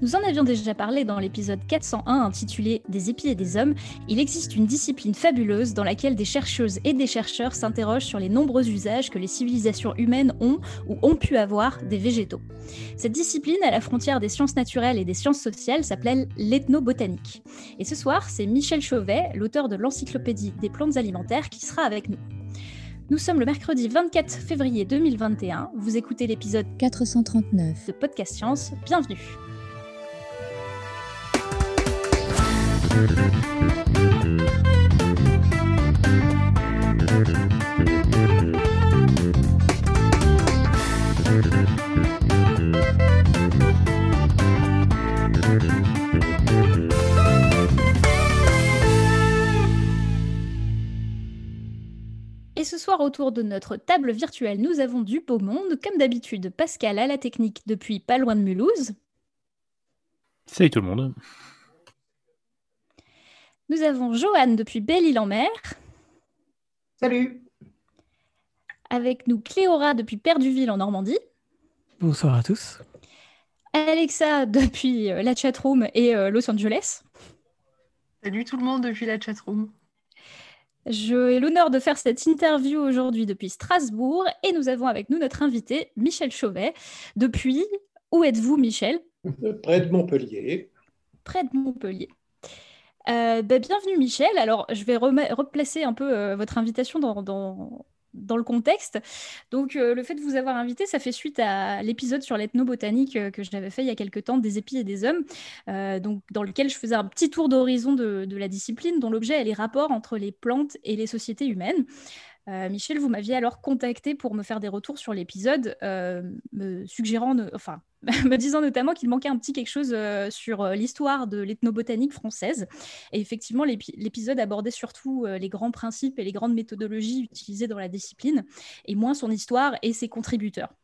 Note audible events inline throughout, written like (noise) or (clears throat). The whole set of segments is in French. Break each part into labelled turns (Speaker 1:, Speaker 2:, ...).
Speaker 1: Nous en avions déjà parlé dans l'épisode 401 intitulé Des épis et des hommes. Il existe une discipline fabuleuse dans laquelle des chercheuses et des chercheurs s'interrogent sur les nombreux usages que les civilisations humaines ont ou ont pu avoir des végétaux. Cette discipline, à la frontière des sciences naturelles et des sciences sociales, s'appelle l'ethnobotanique. Et ce soir, c'est Michel Chauvet, l'auteur de l'Encyclopédie des plantes alimentaires, qui sera avec nous. Nous sommes le mercredi 24 février 2021. Vous écoutez l'épisode
Speaker 2: 439
Speaker 1: de Podcast Science. Bienvenue. Et ce soir, autour de notre table virtuelle, nous avons du beau monde. Comme d'habitude, Pascal à la technique depuis pas loin de Mulhouse.
Speaker 3: Salut tout le monde.
Speaker 1: Nous avons Joanne depuis Belle-Île-en-Mer.
Speaker 4: Salut.
Speaker 1: Avec nous Cléora depuis Perduville en Normandie.
Speaker 5: Bonsoir à tous.
Speaker 1: Alexa depuis euh, la chatroom et euh, Los Angeles.
Speaker 4: Salut tout le monde depuis la chatroom.
Speaker 1: J'ai l'honneur de faire cette interview aujourd'hui depuis Strasbourg et nous avons avec nous notre invité Michel Chauvet. Depuis, où êtes-vous Michel?
Speaker 6: Près de Montpellier.
Speaker 1: Près de Montpellier. Euh, bah, bienvenue Michel. Alors je vais replacer un peu euh, votre invitation dans, dans, dans, le contexte. Donc euh, le fait de vous avoir invité, ça fait suite à l'épisode sur l'ethnobotanique que j'avais fait il y a quelques temps, des épis et des hommes, donc, dans lequel je faisais un petit tour d'horizon de, la discipline dont l'objet est les rapports entre les plantes et les sociétés humaines. Euh, Michel, vous m'aviez alors contacté pour me faire des retours sur l'épisode, euh, me suggérant, enfin, (laughs) me disant notamment qu'il manquait un petit quelque chose euh, sur l'histoire de l'ethnobotanique française. Et effectivement, l'épisode abordait surtout les grands principes et les grandes méthodologies utilisées dans la discipline, et moins son histoire et ses contributeurs.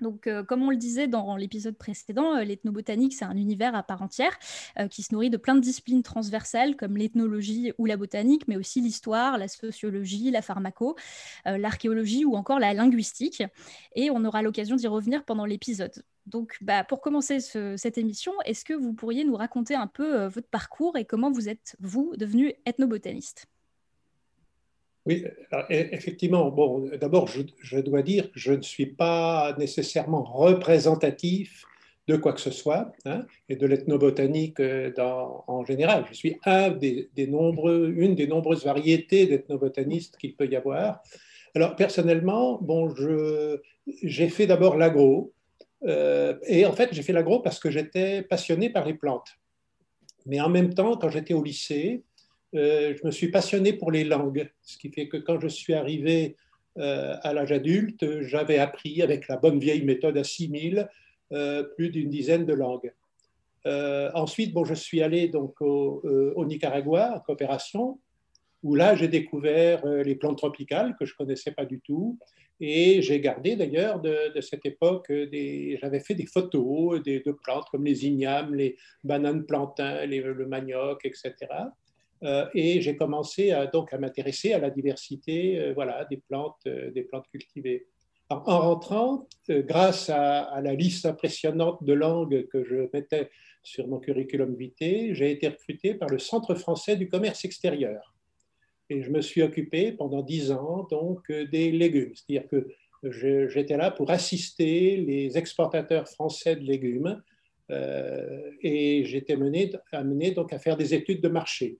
Speaker 1: Donc, euh, comme on le disait dans l'épisode précédent, euh, l'ethnobotanique, c'est un univers à part entière euh, qui se nourrit de plein de disciplines transversales comme l'ethnologie ou la botanique, mais aussi l'histoire, la sociologie, la pharmaco, l'archéologie ou encore la linguistique. Et on aura l'occasion d'y revenir pendant l'épisode. Donc, bah, pour commencer cette émission, est-ce que vous pourriez nous raconter un peu votre parcours et comment vous êtes, vous, devenu ethnobotaniste?
Speaker 6: Oui, e, effectivement. Bon, d'abord, je, dois dire que je ne suis pas nécessairement représentatif de quoi que ce soit, hein, et de l'ethnobotanique euh, en général. Je suis une des nombreuses variétés d'ethnobotanistes qu'il peut y avoir. Alors, personnellement, bon, j'ai fait d'abord l'agro, euh, et en fait, j'ai fait l'agro parce que j'étais passionné par les plantes. Mais en même temps, quand j'étais au lycée, euh, je me suis passionné pour les langues, ce qui fait que quand je suis arrivé euh, à l'âge adulte, j'avais appris avec la bonne vieille méthode à 6000 euh, plus d'une dizaine de langues. ensuite, bon, je suis allé donc au, Nicaragua en coopération, où là j'ai découvert les plantes tropicales que je connaissais pas du tout, et j'ai gardé d'ailleurs de, cette époque, j'avais fait des photos des, de plantes comme les ignames, les bananes plantains, le manioc, etc. Euh, et j'ai commencé à, donc à m'intéresser à la diversité euh, voilà, des, plantes, euh, des plantes cultivées. en rentrant, grâce à, la liste impressionnante de langues que je mettais sur mon curriculum vitae, j'ai été recruté par le Centre français du commerce extérieur. Et je me suis occupé pendant dix ans donc, des légumes. C'est-à-dire que j'étais là pour assister les exportateurs français de légumes et j'étais amené donc à faire des études de marché.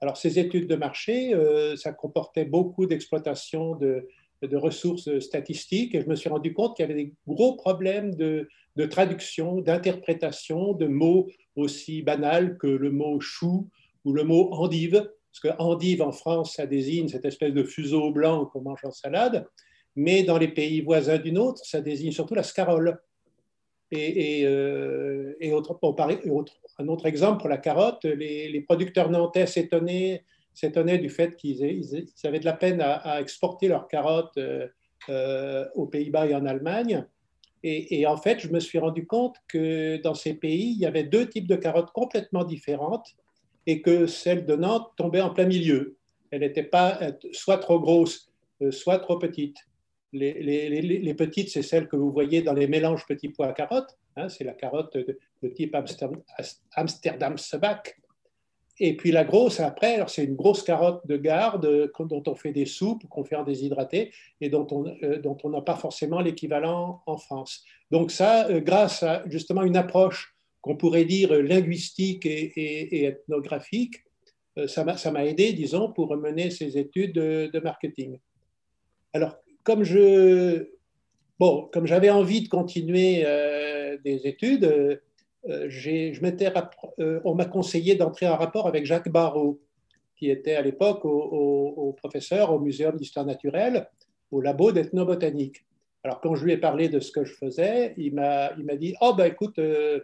Speaker 6: Alors, ces études de marché, euh, ça comportait beaucoup d'exploitation de, ressources statistiques et je me suis rendu compte qu'il y avait des gros problèmes de, traduction, d'interprétation de mots aussi banals que le mot chou ou le mot endive, parce que endive en France, ça désigne cette espèce de fuseau blanc qu'on mange en salade, mais dans les pays voisins du nôtre, ça désigne surtout la scarole. Et, euh, autre, un autre exemple pour la carotte, les, producteurs nantais s'étonnaient, du fait qu'ils avaient de la peine à, exporter leurs carottes euh, euh, aux Pays-Bas et en Allemagne. Et, en fait, je me suis rendu compte que dans ces pays, il y avait deux types de carottes complètement différentes et que celle de Nantes tombait en plein milieu. Elle n'était pas soit trop grosse, soit trop petite. Les, petites, c'est celles que vous voyez dans les mélanges petits pois carottes. Hein, c'est la carotte type Amsterdam, Et puis la grosse, après, c'est une grosse carotte de garde dont on fait des soupes, qu'on fait en déshydraté et dont on euh, n'a pas forcément l'équivalent en France. Donc ça, euh, grâce à justement une approche qu'on pourrait dire linguistique et, ethnographique, euh, ça m'a aidé, disons, pour mener ces études de marketing. Alors, comme je, bon, comme j'avais envie de continuer euh, des études, euh, je on m'a conseillé d'entrer en rapport avec Jacques Barrault, qui était à l'époque au, professeur au Muséum d'histoire naturelle, au labo d'ethnobotanique. Alors, quand je lui ai parlé de ce que je faisais, il m'a dit Oh, ben écoute, euh,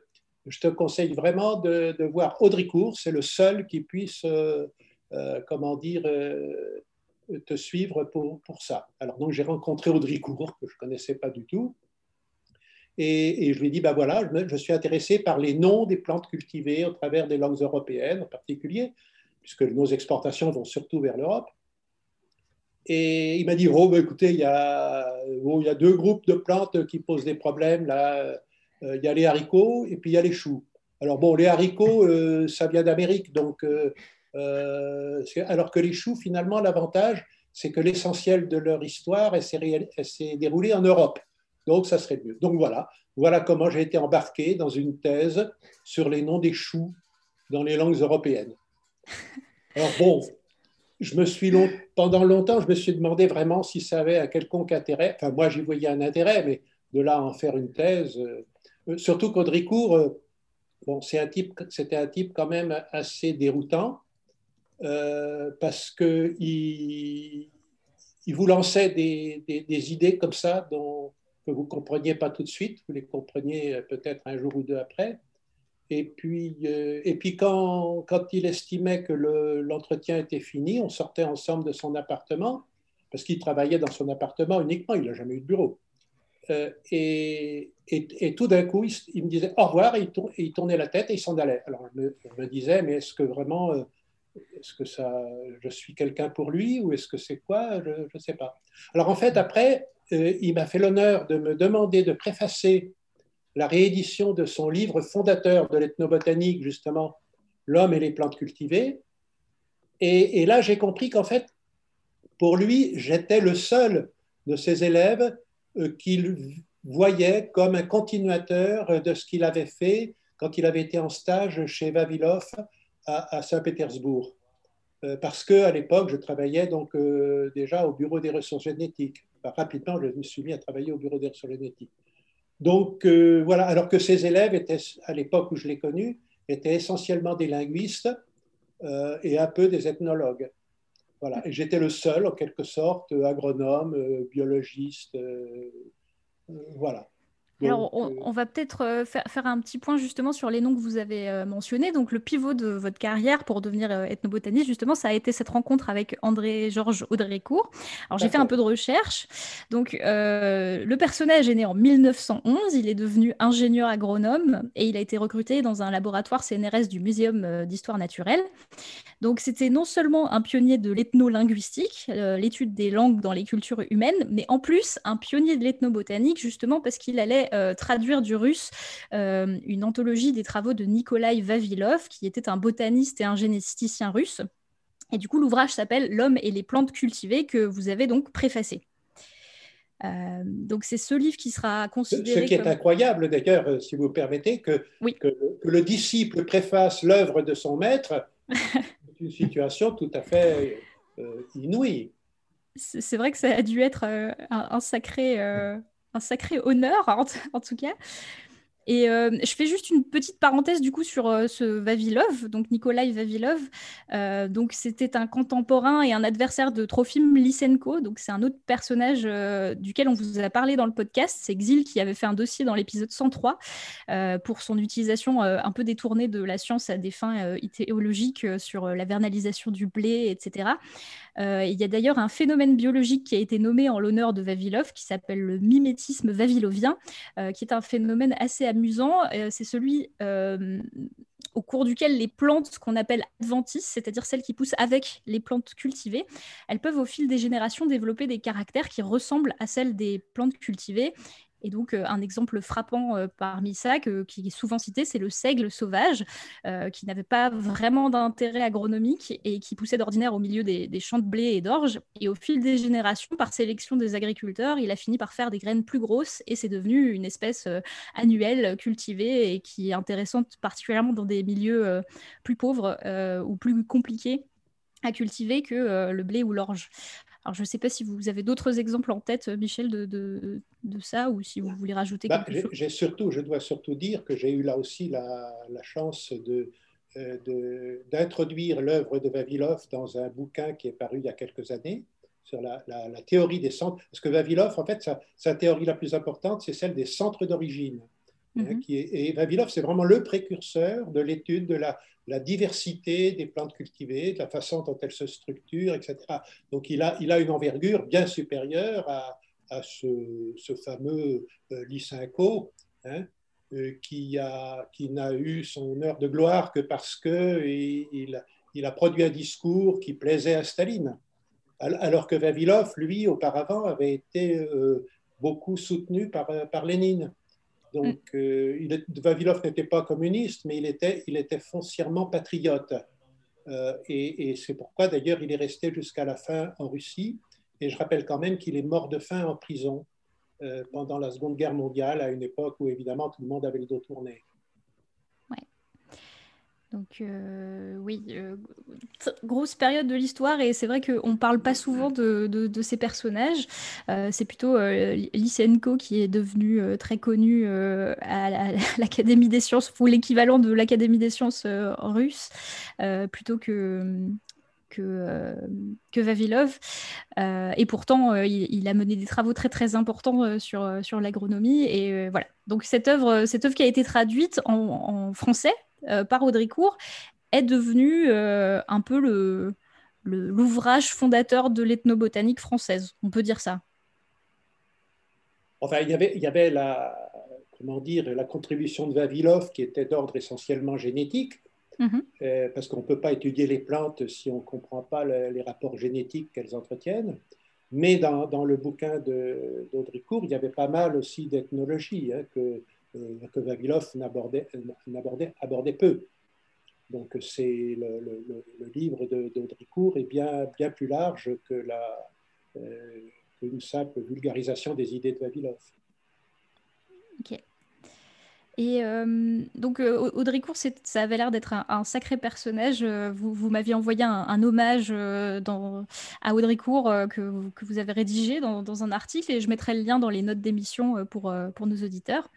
Speaker 6: je te conseille vraiment de, voir Audricourt, c'est le seul qui puisse, comment dire, te suivre pour, pour ça. Alors donc j'ai rencontré Audrey Court, que je ne connaissais pas du tout, et, je lui ai dit, ben voilà, je, suis intéressé par les noms des plantes cultivées au travers des langues européennes en particulier, puisque nos exportations vont surtout vers l'Europe. Et il m'a dit, oh, ben écoutez, il y, a, il y a deux groupes de plantes qui posent des problèmes. Là. Euh, il y a les haricots et puis il y a les choux. Alors bon, les haricots, euh, ça vient d'Amérique, donc euh, alors que les choux, finalement, l'avantage, c'est que l'essentiel de leur histoire s'est déroulé en Europe. Donc, ça serait mieux. Donc, voilà. Voilà comment j'ai été embarqué dans une thèse sur les noms des choux dans les langues européennes. Alors, bon, pendant longtemps, je me suis demandé vraiment si ça avait un quelconque intérêt. Enfin, moi, j'y voyais un intérêt, mais de là à en faire une thèse, euh, surtout qu'Audricourt, euh, bon, c'était un, type, quand même assez déroutant. Euh, parce qu'il il vous lançait des, des, idées comme ça dont, que vous ne compreniez pas tout de suite, vous les compreniez peut-être un jour ou deux après. Et puis, euh, et puis quand, quand, il estimait que l'entretien était fini, on sortait ensemble de son appartement, parce qu'il travaillait dans son appartement uniquement, il n'a jamais eu de bureau. Euh, et, et, tout d'un coup, il, me disait au revoir, et il, tournait la tête et il s'en allait. Alors je me, disais, mais est-ce que vraiment est-ce que ça, je suis quelqu'un pour lui ou est-ce que c'est quoi? Je ne sais pas. Alors en fait, après, euh, il m'a fait l'honneur de me demander de préfacer la réédition de son livre fondateur de l'ethnobotanique, justement, L'homme et les plantes cultivées. Et, là, j'ai compris qu'en fait, pour lui, j'étais le seul de ses élèves euh, qu'il voyait comme un continuateur de ce qu'il avait fait quand il avait été en stage chez Vavilov à, Saint-Pétersbourg. Euh, parce qu'à l'époque, je travaillais donc euh, déjà au bureau des ressources génétiques. Rapidement, je me suis mis à travailler au bureau génétiques. Donc euh, voilà, alors que ces élèves étaient, à l'époque où je l'ai connu, étaient essentiellement des linguistes et un peu des ethnologues. Voilà, et j'étais le seul, en quelque sorte, agronome, biologiste, voilà.
Speaker 1: Alors, euh, on, va peut-être euh, faire, un petit point justement sur les noms que vous avez euh, mentionnés. Donc, le pivot de votre carrière pour devenir ethnobotaniste, justement, ça a été cette rencontre avec André-Georges Audrécourt. Alors, j'ai fait un peu de recherche. Donc, le personnage est né en 1911. Il est devenu ingénieur agronome et il a été recruté dans un laboratoire CNRS du Muséum d'histoire naturelle. Donc, c'était non seulement un pionnier de l'ethnolinguistique, l'étude des langues dans les cultures humaines, mais en plus un pionnier de l'ethnobotanique, justement parce qu'il allait euh, traduire du russe euh, une anthologie des travaux de Nikolai Vavilov, qui était un botaniste et un généticien russe. Et du coup, l'ouvrage s'appelle L'homme et les plantes cultivées, que vous avez donc préfacé. Euh, donc c'est ce livre qui sera considéré.
Speaker 6: Ce qui est incroyable d'ailleurs, si vous permettez, que, que, le disciple préface l'œuvre de son maître, c'est une situation tout à fait inouïe.
Speaker 1: C'est vrai que ça a dû être un, sacré, un sacré honneur, (laughs) en, tout cas. Et euh, je fais juste une petite parenthèse du coup sur euh, ce Vavilov, donc Nikolai Vavilov. Euh, donc c'était un contemporain et un adversaire de Trofim Lysenko. Donc c'est un autre personnage duquel on vous a parlé dans le podcast. C'est Xil qui avait fait un dossier dans l'épisode 103 pour son utilisation un peu détournée de la science à des fins idéologiques sur la vernalisation du blé, etc. il y a d'ailleurs un phénomène biologique qui a été nommé en l'honneur de Vavilov qui s'appelle le mimétisme vavilovien, qui est un phénomène assez amusant, c'est celui au cours duquel les plantes qu'on appelle adventices, c'est-à-dire celles qui poussent avec les plantes cultivées, elles peuvent au fil des générations développer des caractères qui ressemblent à celles des plantes cultivées et donc, euh, un exemple frappant euh, parmi ça, qui est souvent cité, c'est le seigle sauvage, euh, qui n'avait pas vraiment d'intérêt agronomique et qui poussait d'ordinaire au milieu des, champs de blé et d'orge. Et au fil des générations, par sélection des agriculteurs, il a fini par faire des graines plus grosses et c'est devenu une espèce annuelle cultivée et qui est intéressante particulièrement dans des milieux plus pauvres ou plus compliqués à cultiver que le blé ou l'orge. Alors, je ne sais pas si vous avez d'autres exemples en tête, Michel, de, de, ça, ou si vous voulez rajouter bah, quelque chose.
Speaker 6: J'ai surtout, je dois surtout dire que j'ai eu là aussi la, la chance de, euh, d'introduire l'œuvre de Vavilov dans un bouquin qui est paru il y a quelques années sur la, la, théorie des centres. Parce que Vavilov, en fait, sa, sa théorie la plus importante, c'est celle des centres d'origine. Hein, mhm. qui est, et Vavilov, c'est vraiment le précurseur de l'étude de la, la diversité des plantes cultivées, de la façon dont elles se structurent, etc. Donc il a, il a une envergure bien supérieure à, à ce, ce, fameux euh, Lysenko, hein, euh, qui, n'a eu son heure de gloire que parce qu'il il, il a produit un discours qui plaisait à Staline. Alors que Vavilov, lui, auparavant, avait été euh, beaucoup soutenu par, par Lénine. Donc, mm. euh, Vavilov n'était pas communiste, mais il était, il était foncièrement patriote. Euh, et, c'est pourquoi, d'ailleurs, il est resté jusqu'à la fin en Russie. Et je rappelle quand même qu'il est mort de faim en prison euh, pendant la Seconde Guerre mondiale, à une époque où, évidemment, tout le monde avait le dos tourné.
Speaker 1: Donc euh, oui, euh, grosse période de l'histoire et c'est vrai qu'on ne parle pas souvent de, ces personnages. Euh, c'est plutôt Lysenko qui est devenu très connu à (laughs) l'Académie des sciences, ou l'équivalent de l'Académie des sciences russe, plutôt que, que, Vavilov. et pourtant, il, a mené des travaux très très importants sur, sur l'agronomie. Et voilà. Donc cette œuvre, cette œuvre qui a été traduite en français euh, par Audricourt est devenu euh, un peu le, l'ouvrage fondateur de l'ethnobotanique française. On peut dire ça.
Speaker 6: Enfin, il y avait, il y avait la, comment dire, la contribution de Vavilov qui était d'ordre essentiellement génétique, mhm. euh, parce qu'on ne peut pas étudier les plantes si on ne comprend pas les rapports génétiques qu'elles entretiennent. Mais dans, dans le bouquin d'Audricourt, il y avait pas mal aussi d'ethnologie hein, que, que Vavilov n'abordait, abordait peu. Donc c'est le, livre d'Audricourt est bien, bien plus large que la, euh, qu'une simple vulgarisation des idées de Vavilov.
Speaker 1: Ok. Et euh, donc Audricourt, ça avait l'air d'être un, sacré personnage. Vous, m'aviez envoyé un, hommage à Audricourt que, que, vous avez rédigé dans, dans, un article et je mettrai le lien dans les notes d'émission pour, pour nos auditeurs.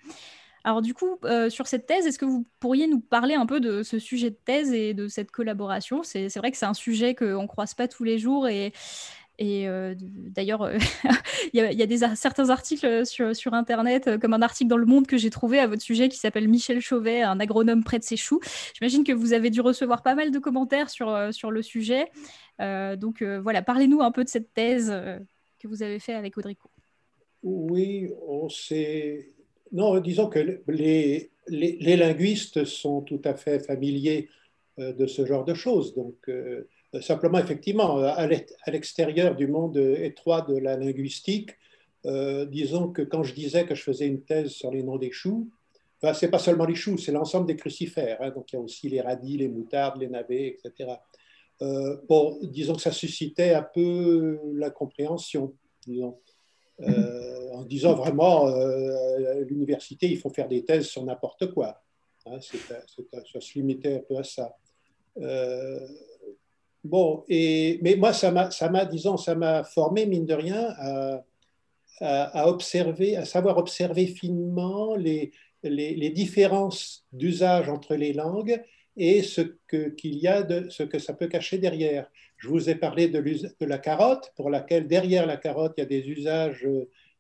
Speaker 1: Alors du coup, euh, sur cette thèse, est-ce que vous pourriez nous parler un peu de ce sujet de thèse et de cette collaboration? C'est vrai que c'est un sujet qu'on ne croise pas tous les jours et, euh, d'ailleurs, euh, (laughs) il y, a, des, certains articles sur, Internet, comme un article dans Le Monde que j'ai trouvé à votre sujet qui s'appelle Michel Chauvet, un agronome près de ses choux. J'imagine que vous avez dû recevoir pas mal de commentaires sur, sur le sujet. donc voilà, parlez-nous un peu de cette thèse que vous avez fait avec Audrico.
Speaker 6: Oui, on s'est non, disons que les, linguistes sont tout à fait familiers euh, de ce genre de choses. Donc, euh, simplement, effectivement, à l'extérieur du monde étroit de la linguistique, euh, disons que quand je disais que je faisais une thèse sur les noms des choux, enfin, ce n'est pas seulement les choux, c'est l'ensemble des crucifères. Hein. donc, il y a aussi les radis, les moutardes, les navets, etc. bon, disons que ça suscitait un peu la compréhension, disons. Euh, en disant vraiment euh, l'université, il faut faire des thèses sur n'importe quoi. Hein, ça se limitait un peu à ça. Euh, bon, et, mais moi, ça m'a, disons, ça m'a formé, mine de rien, à, observer, à savoir observer finement les, les, les différences d'usage entre les langues et ce qu'il y a de ce que ça peut cacher derrière. Je vous ai parlé de, la carotte, pour laquelle derrière la carotte, il y a des usages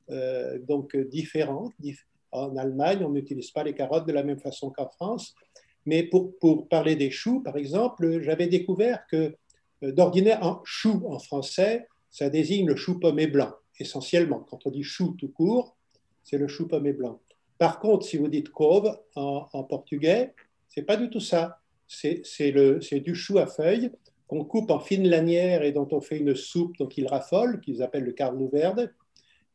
Speaker 6: euh, donc différents. En Allemagne, on n'utilise pas les carottes de la même façon qu'en France. Mais pour, parler des choux, par exemple, j'avais découvert que euh, d'ordinaire, chou en français, ça désigne le chou pommé blanc, essentiellement. Quand on dit chou tout court, c'est le chou pommé blanc. Par contre, si vous dites couve en, en portugais, c'est pas du tout ça. C'est du chou à feuilles qu'on coupe en fines lanières et dont on fait une soupe dont ils raffolent, qu'ils appellent le carne verde.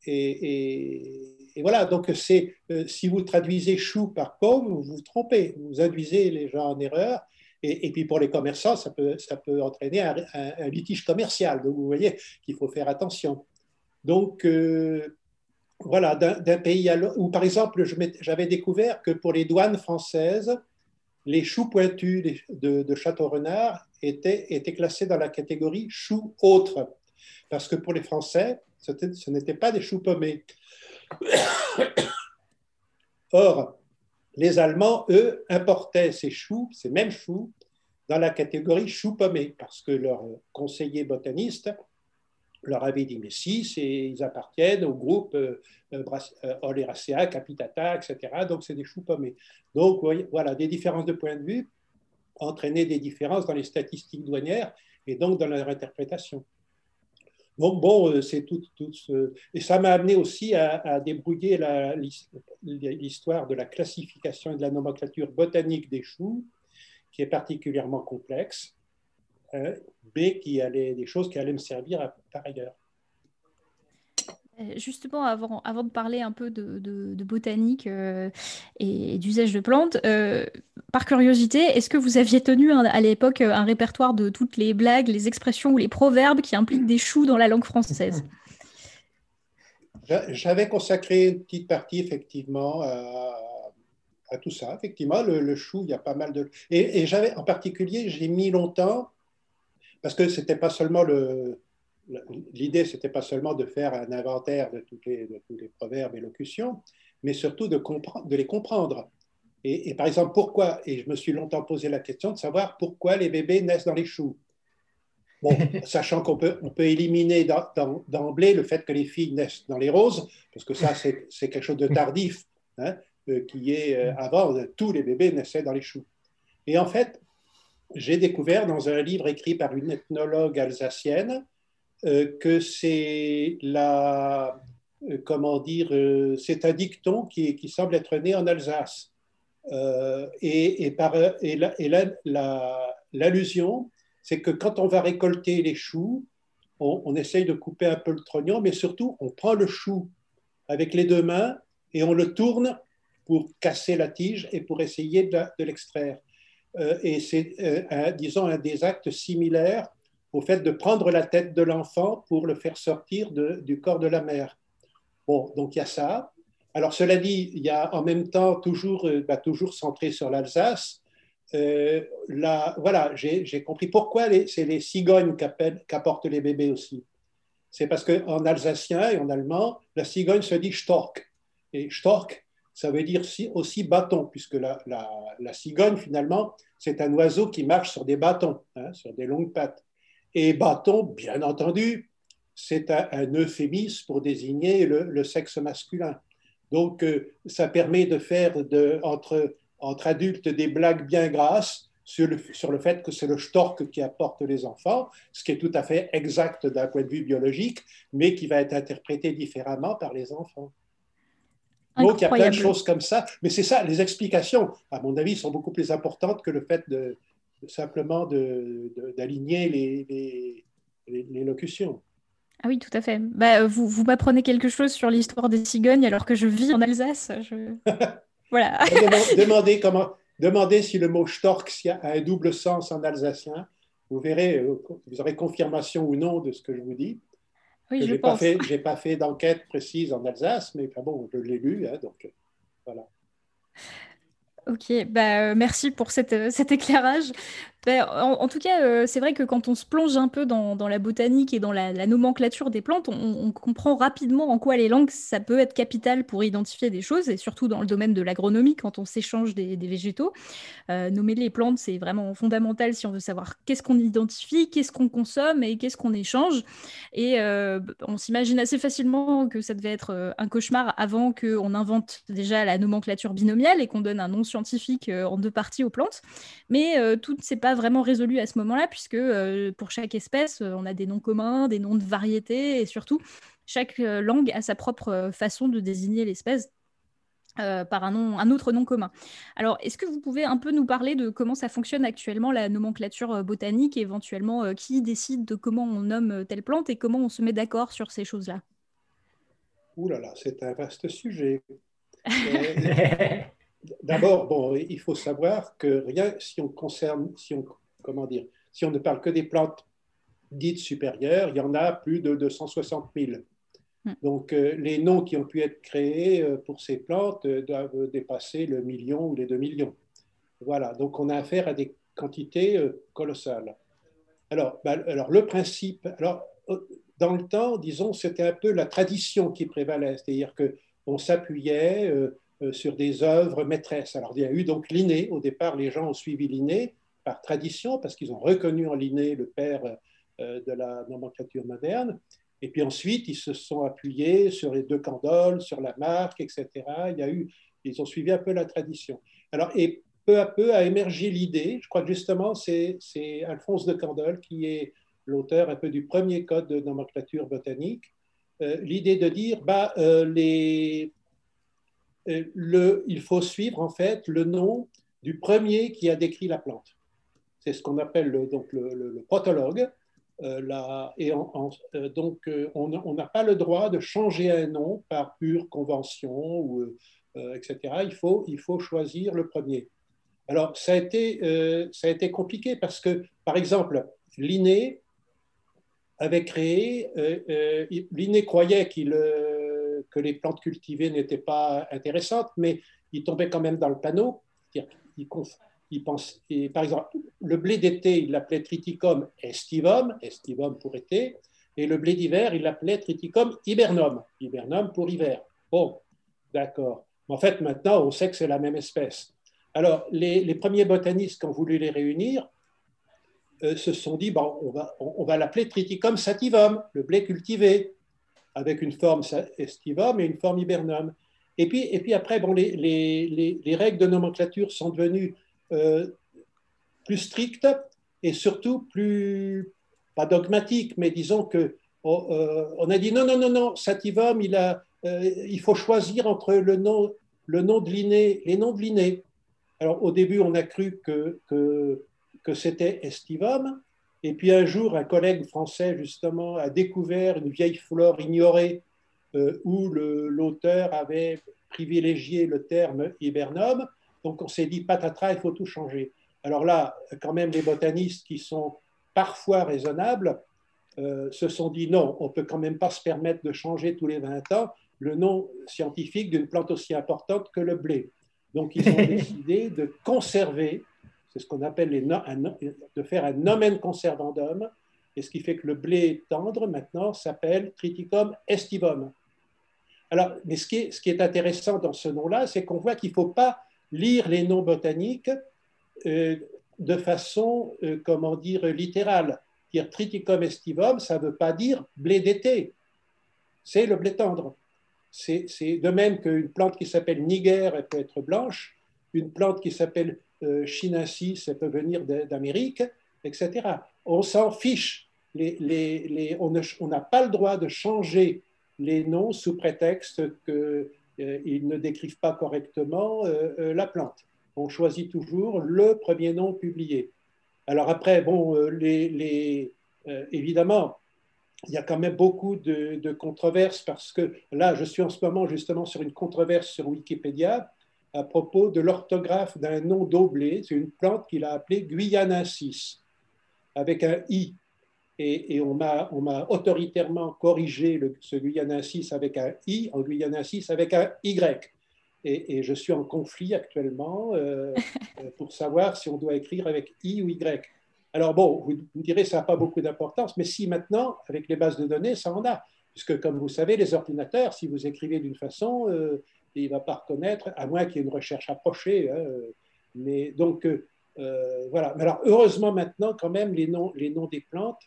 Speaker 6: Et, voilà, donc c'est euh, si vous traduisez chou par couve, vous vous trompez, vous induisez les gens en erreur. Et, puis pour les commerçants, ça peut, entraîner un, litige commercial. Donc vous voyez qu'il faut faire attention. Donc euh, voilà, d'un pays à l'autre, par exemple, j'avais découvert que pour les douanes françaises, les choux pointus de, Château-Renard étaient, étaient, classés dans la catégorie choux autres, parce que pour les Français, ce n'étaient pas des choux pommés. (coughs) Or, les Allemands, eux, importaient ces choux, ces mêmes choux, dans la catégorie choux pommés, parce que leur conseiller botaniste leur avait dit, mais si, ils appartiennent au groupe euh, euh, Oleracea, Capitata, etc. Donc, c'est des choux pommés. Donc, voilà, des différences de point de vue entraînaient des différences dans les statistiques douanières et donc dans leur interprétation. Donc, bon, c'est tout, ce... Et ça m'a amené aussi à, débrouiller l'histoire de la classification et de la nomenclature botanique des choux, qui est particulièrement complexe mais qui allait, des choses qui allaient me servir par ailleurs.
Speaker 1: Euh, justement, avant, de parler un peu de, botanique euh, et, d'usage de plantes, euh, par curiosité, est-ce que vous aviez tenu à l'époque un répertoire de toutes les blagues, les expressions ou les proverbes qui impliquent des choux dans la langue française? (laughs)
Speaker 6: J'avais consacré une petite partie, effectivement, à, à tout ça. Effectivement, le, chou, il y a pas mal de... Et, et j'avais, en particulier, j'ai mis longtemps parce que c'était pas seulement le. L'idée, c'était pas seulement de faire un inventaire de, tous les, tous les proverbes et locutions, mais surtout de, les comprendre. Et, par exemple, pourquoi, et je me suis longtemps posé la question de savoir pourquoi les bébés naissent dans les choux. Bon, (laughs) sachant qu'on peut, on peut éliminer d'emblée le fait que les filles naissent dans les roses, parce que ça, c'est quelque chose de tardif, hein, euh, qui est euh, avant, tous les bébés naissaient dans les choux. Et en fait, j'ai découvert dans un livre écrit par une ethnologue alsacienne que c'est la, euh, comment dire, euh, c'est un dicton qui, semble être né en Alsace. et, et, par, l'allusion, c'est que quand on va récolter les choux, on, essaye de couper un peu le trognon, mais surtout on prend le chou avec les deux mains et on le tourne pour casser la tige et pour essayer de l'extraire. Euh, et c'est, euh, disons, un des actes similaires au fait de prendre la tête de l'enfant pour le faire sortir du corps de la mère. Bon, donc il y a ça. Alors, cela dit, il y a en même temps, toujours, euh, bah, toujours centré sur l'Alsace, voilà, j'ai compris pourquoi c'est les cigognes qu'apportent les bébés aussi. C'est parce qu'en alsacien et en allemand, la cigogne se dit Stork. Et Stork, ça veut dire aussi bâton, puisque la, cigogne, finalement, c'est un oiseau qui marche sur des bâtons, hein, sur des longues pattes. Et bâton, bien entendu, c'est un, euphémisme pour désigner le, sexe masculin. Donc, euh, ça permet de faire de, entre, entre adultes des blagues bien grasses sur le, sur le fait que c'est le stork qui apporte les enfants, ce qui est tout à fait exact d'un point de vue biologique, mais qui va être interprété différemment par les enfants. Donc, il y a plein de choses comme ça. Mais c'est ça, les explications, à mon avis, sont beaucoup plus importantes que le fait de, simplement d'aligner les, les, locutions.
Speaker 1: Ah oui, tout à fait. Bah, vous, vous m'apprenez quelque chose sur l'histoire des cigognes alors que je vis en Alsace. (laughs) voilà.
Speaker 6: demandez, comment, demandez si le mot stork a un double sens en alsacien. Vous verrez, euh, vous aurez confirmation ou non de ce que je vous dis.
Speaker 1: Oui,
Speaker 6: je
Speaker 1: n'ai
Speaker 6: pas fait, fait d'enquête précise en Alsace, mais bon, je l'ai lu, hein, donc voilà.
Speaker 1: Ok, bah, euh, merci pour euh, cet éclairage. Ben, en, tout cas, euh, c'est vrai que quand on se plonge un peu dans, la botanique et dans la, nomenclature des plantes, on, comprend rapidement en quoi les langues, ça peut être capital pour identifier des choses, et surtout dans le domaine de l'agronomie, quand on s'échange des, végétaux. Euh, nommer les plantes, c'est vraiment fondamental si on veut savoir qu'est-ce qu'on identifie, qu'est-ce qu'on consomme et qu'est-ce qu'on échange. Et euh, on s'imagine assez facilement que ça devait être un cauchemar avant qu'on invente déjà la nomenclature binomiale et qu'on donne un nom scientifique en deux parties aux plantes. Mais toutes ces pas vraiment résolu à ce moment-là, puisque euh, pour chaque espèce, euh, on a des noms communs, des noms de variétés, et surtout, chaque euh, langue a sa propre façon de désigner l'espèce. par un, nom, un autre nom commun. Alors, est-ce que vous pouvez un peu nous parler de comment ça fonctionne actuellement, la nomenclature botanique, et éventuellement qui décide de comment on nomme telle plante et comment on se met d'accord sur ces choses-là?
Speaker 6: Ouh là là, c'est un vaste sujet. (laughs) D'abord, bon, il faut savoir que rien, si on concerne, si on, comment dire, si on ne parle que des plantes dites supérieures, il y en a plus de 260 000. Hmm. Donc, euh, les noms qui ont pu être créés euh, pour ces plantes euh, doivent dépasser le million ou les deux millions. Voilà, donc on a affaire à des quantités colossales. Alors, bah, alors le principe, alors, dans le temps, disons, c'était un peu la tradition qui prévalait, c'est-à-dire qu'on s'appuyait sur des œuvres maîtresses. Alors, il y a eu donc Linné. Au départ, les gens ont suivi Linné par tradition, parce qu'ils ont reconnu en Linné le père de la nomenclature moderne. Et puis ensuite, ils se sont appuyés sur les deux candoles, sur la marque, etc. Il y a eu, ils ont suivi un peu la tradition. Alors, et peu à peu a émergé l'idée, je crois que justement, c'est Alphonse de Candolle qui est l'auteur un peu du premier code de nomenclature botanique, euh, l'idée de dire, bah, euh, les, euh, le, il faut suivre en fait le nom du premier qui a décrit la plante. C'est ce qu'on appelle le, donc le, protologue. Euh, et euh, donc, euh, on n'a pas le droit de changer un nom par pure convention, ou, etc. Il faut, il faut choisir le premier. Alors, ça a été, ça a été compliqué parce que, par exemple, Linné avait créé, Linné croyait qu'il, que les plantes cultivées n'étaient pas intéressantes, mais il tombait quand même dans le panneau. Il, pense, et par exemple, le blé d'été, il l'appelait Triticum estivum, estivum pour été, et le blé d'hiver, il l'appelait Triticum hibernum, hibernum pour hiver. Bon, d'accord. En fait, maintenant, on sait que c'est la même espèce. Alors, les, premiers botanistes qui ont voulu les réunir euh, se sont dit, bon, on va, on, va l'appeler Triticum sativum, le blé cultivé, avec une forme estivum et une forme hibernum. Et puis, et puis après, bon, les, les, les règles de nomenclature sont devenues euh, plus stricte et surtout plus, pas dogmatique, mais disons que oh, euh, on a dit non, non, non, non, Sativum, il, a, euh, il faut choisir entre le nom, le nom de l'inné, les noms de l'inné. Alors au début, on a cru que, que, que c'était Estivum, et puis un jour, un collègue français, justement, a découvert une vieille flore ignorée où l'auteur avait privilégié le terme hibernum. Donc on s'est dit, patatras, il faut tout changer. Alors là, quand même, les botanistes qui sont parfois raisonnables euh, se sont dit, non, on ne peut quand même pas se permettre de changer tous les 20 ans le nom scientifique d'une plante aussi importante que le blé. Donc ils ont (laughs) décidé de conserver, c'est ce qu'on appelle de faire un nomen conservandum, et ce qui fait que le blé tendre maintenant s'appelle Triticum estivum. Alors, mais ce qui est, intéressant dans ce nom-là, c'est qu'on voit qu'il ne faut pas lire les noms botaniques euh, de façon, euh, comment dire, littérale. Dire triticum estivum, ça ne veut pas dire blé d'été, c'est le blé tendre. C'est de même qu'une plante qui s'appelle niger, elle peut être blanche, une plante qui s'appelle chinensis, elle peut venir d'Amérique, etc. On s'en fiche. Les, on n'a pas le droit de changer les noms sous prétexte que euh, ne décrivent pas correctement euh, euh, la plante. On choisit toujours le premier nom publié. Alors après, bon, les, évidemment, il y a quand même beaucoup de, controverses parce que là, je suis en ce moment justement sur une controverse sur Wikipédia à propos de l'orthographe d'un nom d'oblé. C'est une plante qu'il a appelée Guyanensis, avec un i et, on m'a autoritairement corrigé le, ce Guyanensis avec un I en Guyanensis avec un Y. Et, je suis en conflit actuellement euh, (laughs) euh, pour savoir si on doit écrire avec I ou Y. Alors bon, vous me direz, ça n'a pas beaucoup d'importance, mais si maintenant, avec les bases de données, ça en a. Puisque comme vous savez, les ordinateurs, si vous écrivez d'une façon, euh, il ne va pas reconnaître, à moins qu'il y ait une recherche approchée. Hein, mais donc, voilà. Mais alors, heureusement maintenant, quand même, les noms, les noms des plantes,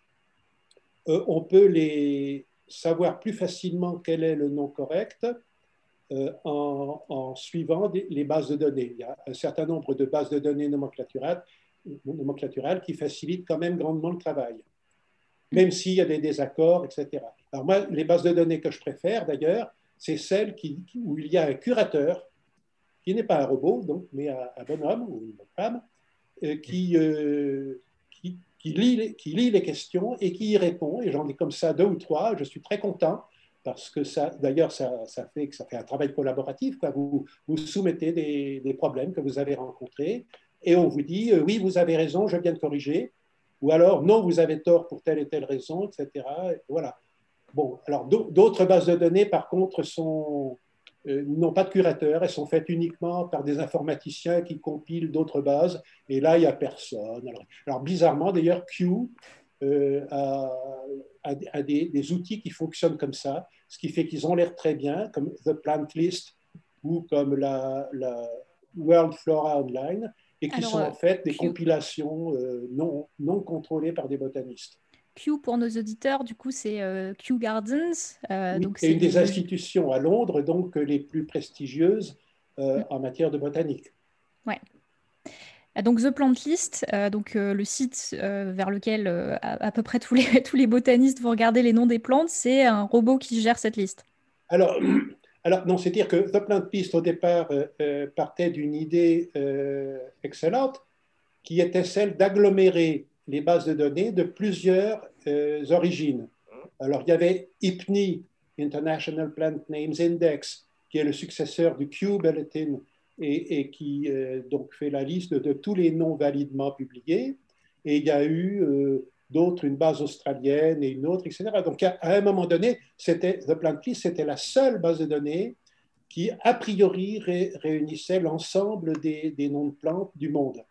Speaker 6: euh, on peut les savoir plus facilement quel est le nom correct euh, en, suivant les bases de données. Il y a un certain nombre de bases de données nomenclaturales, nomenclaturales qui facilitent quand même grandement le travail, même s'il y a des désaccords, etc. Alors moi, les bases de données que je préfère d'ailleurs, c'est celles qui, où il y a un curateur qui n'est pas un robot, donc, mais un, bonhomme ou une femme, qui, qui, qui, lit, les questions et qui y répond. Et j'en ai comme ça deux ou trois. Je suis très content parce que ça, d'ailleurs, ça, fait que ça fait un travail collaboratif. Vous, vous soumettez des, des, problèmes que vous avez rencontrés et on vous dit oui, vous avez raison, je viens de corriger, ou alors non, vous avez tort pour telle et telle raison, etc. voilà. Bon, alors d'autres bases de données, par contre, sont euh, n'ont pas de curateur, elles sont faites uniquement par des informaticiens qui compilent d'autres bases, et là, il n'y a personne. Alors, bizarrement, d'ailleurs, Q euh, a, des, outils qui fonctionnent comme ça, ce qui fait qu'ils ont l'air très bien, comme The Plant List ou comme la, World Flora Online, et qui sont en fait des compilations euh, non, non contrôlées par des botanistes.
Speaker 1: Q pour nos auditeurs, du coup, c'est euh, Kew Gardens.
Speaker 6: Euh, donc c'est une des institutions à Londres, donc les plus prestigieuses mm. en matière de botanique.
Speaker 1: Ouais. Donc The Plant List, donc le site vers lequel à, peu près tous les, (laughs) tous les botanistes vont regarder les noms des plantes, c'est un robot qui gère cette liste.
Speaker 6: Alors, (clears throat) alors, non, c'est-à-dire que The Plant List, au départ, euh, euh, partait d'une idée euh, excellente qui était celle d'agglomérer les bases de données de plusieurs origines. Alors, il y avait IPNI, International Plant Names Index, qui est le successeur du Q Bulletin et, qui donc fait la liste de, tous les noms validement publiés. Et il y a eu d'autres une base australienne et une autre, etc. Donc, à, un moment donné, c'était The Plant List, c'était la seule base de données qui, a priori, réunissait l'ensemble des, noms de plantes du monde.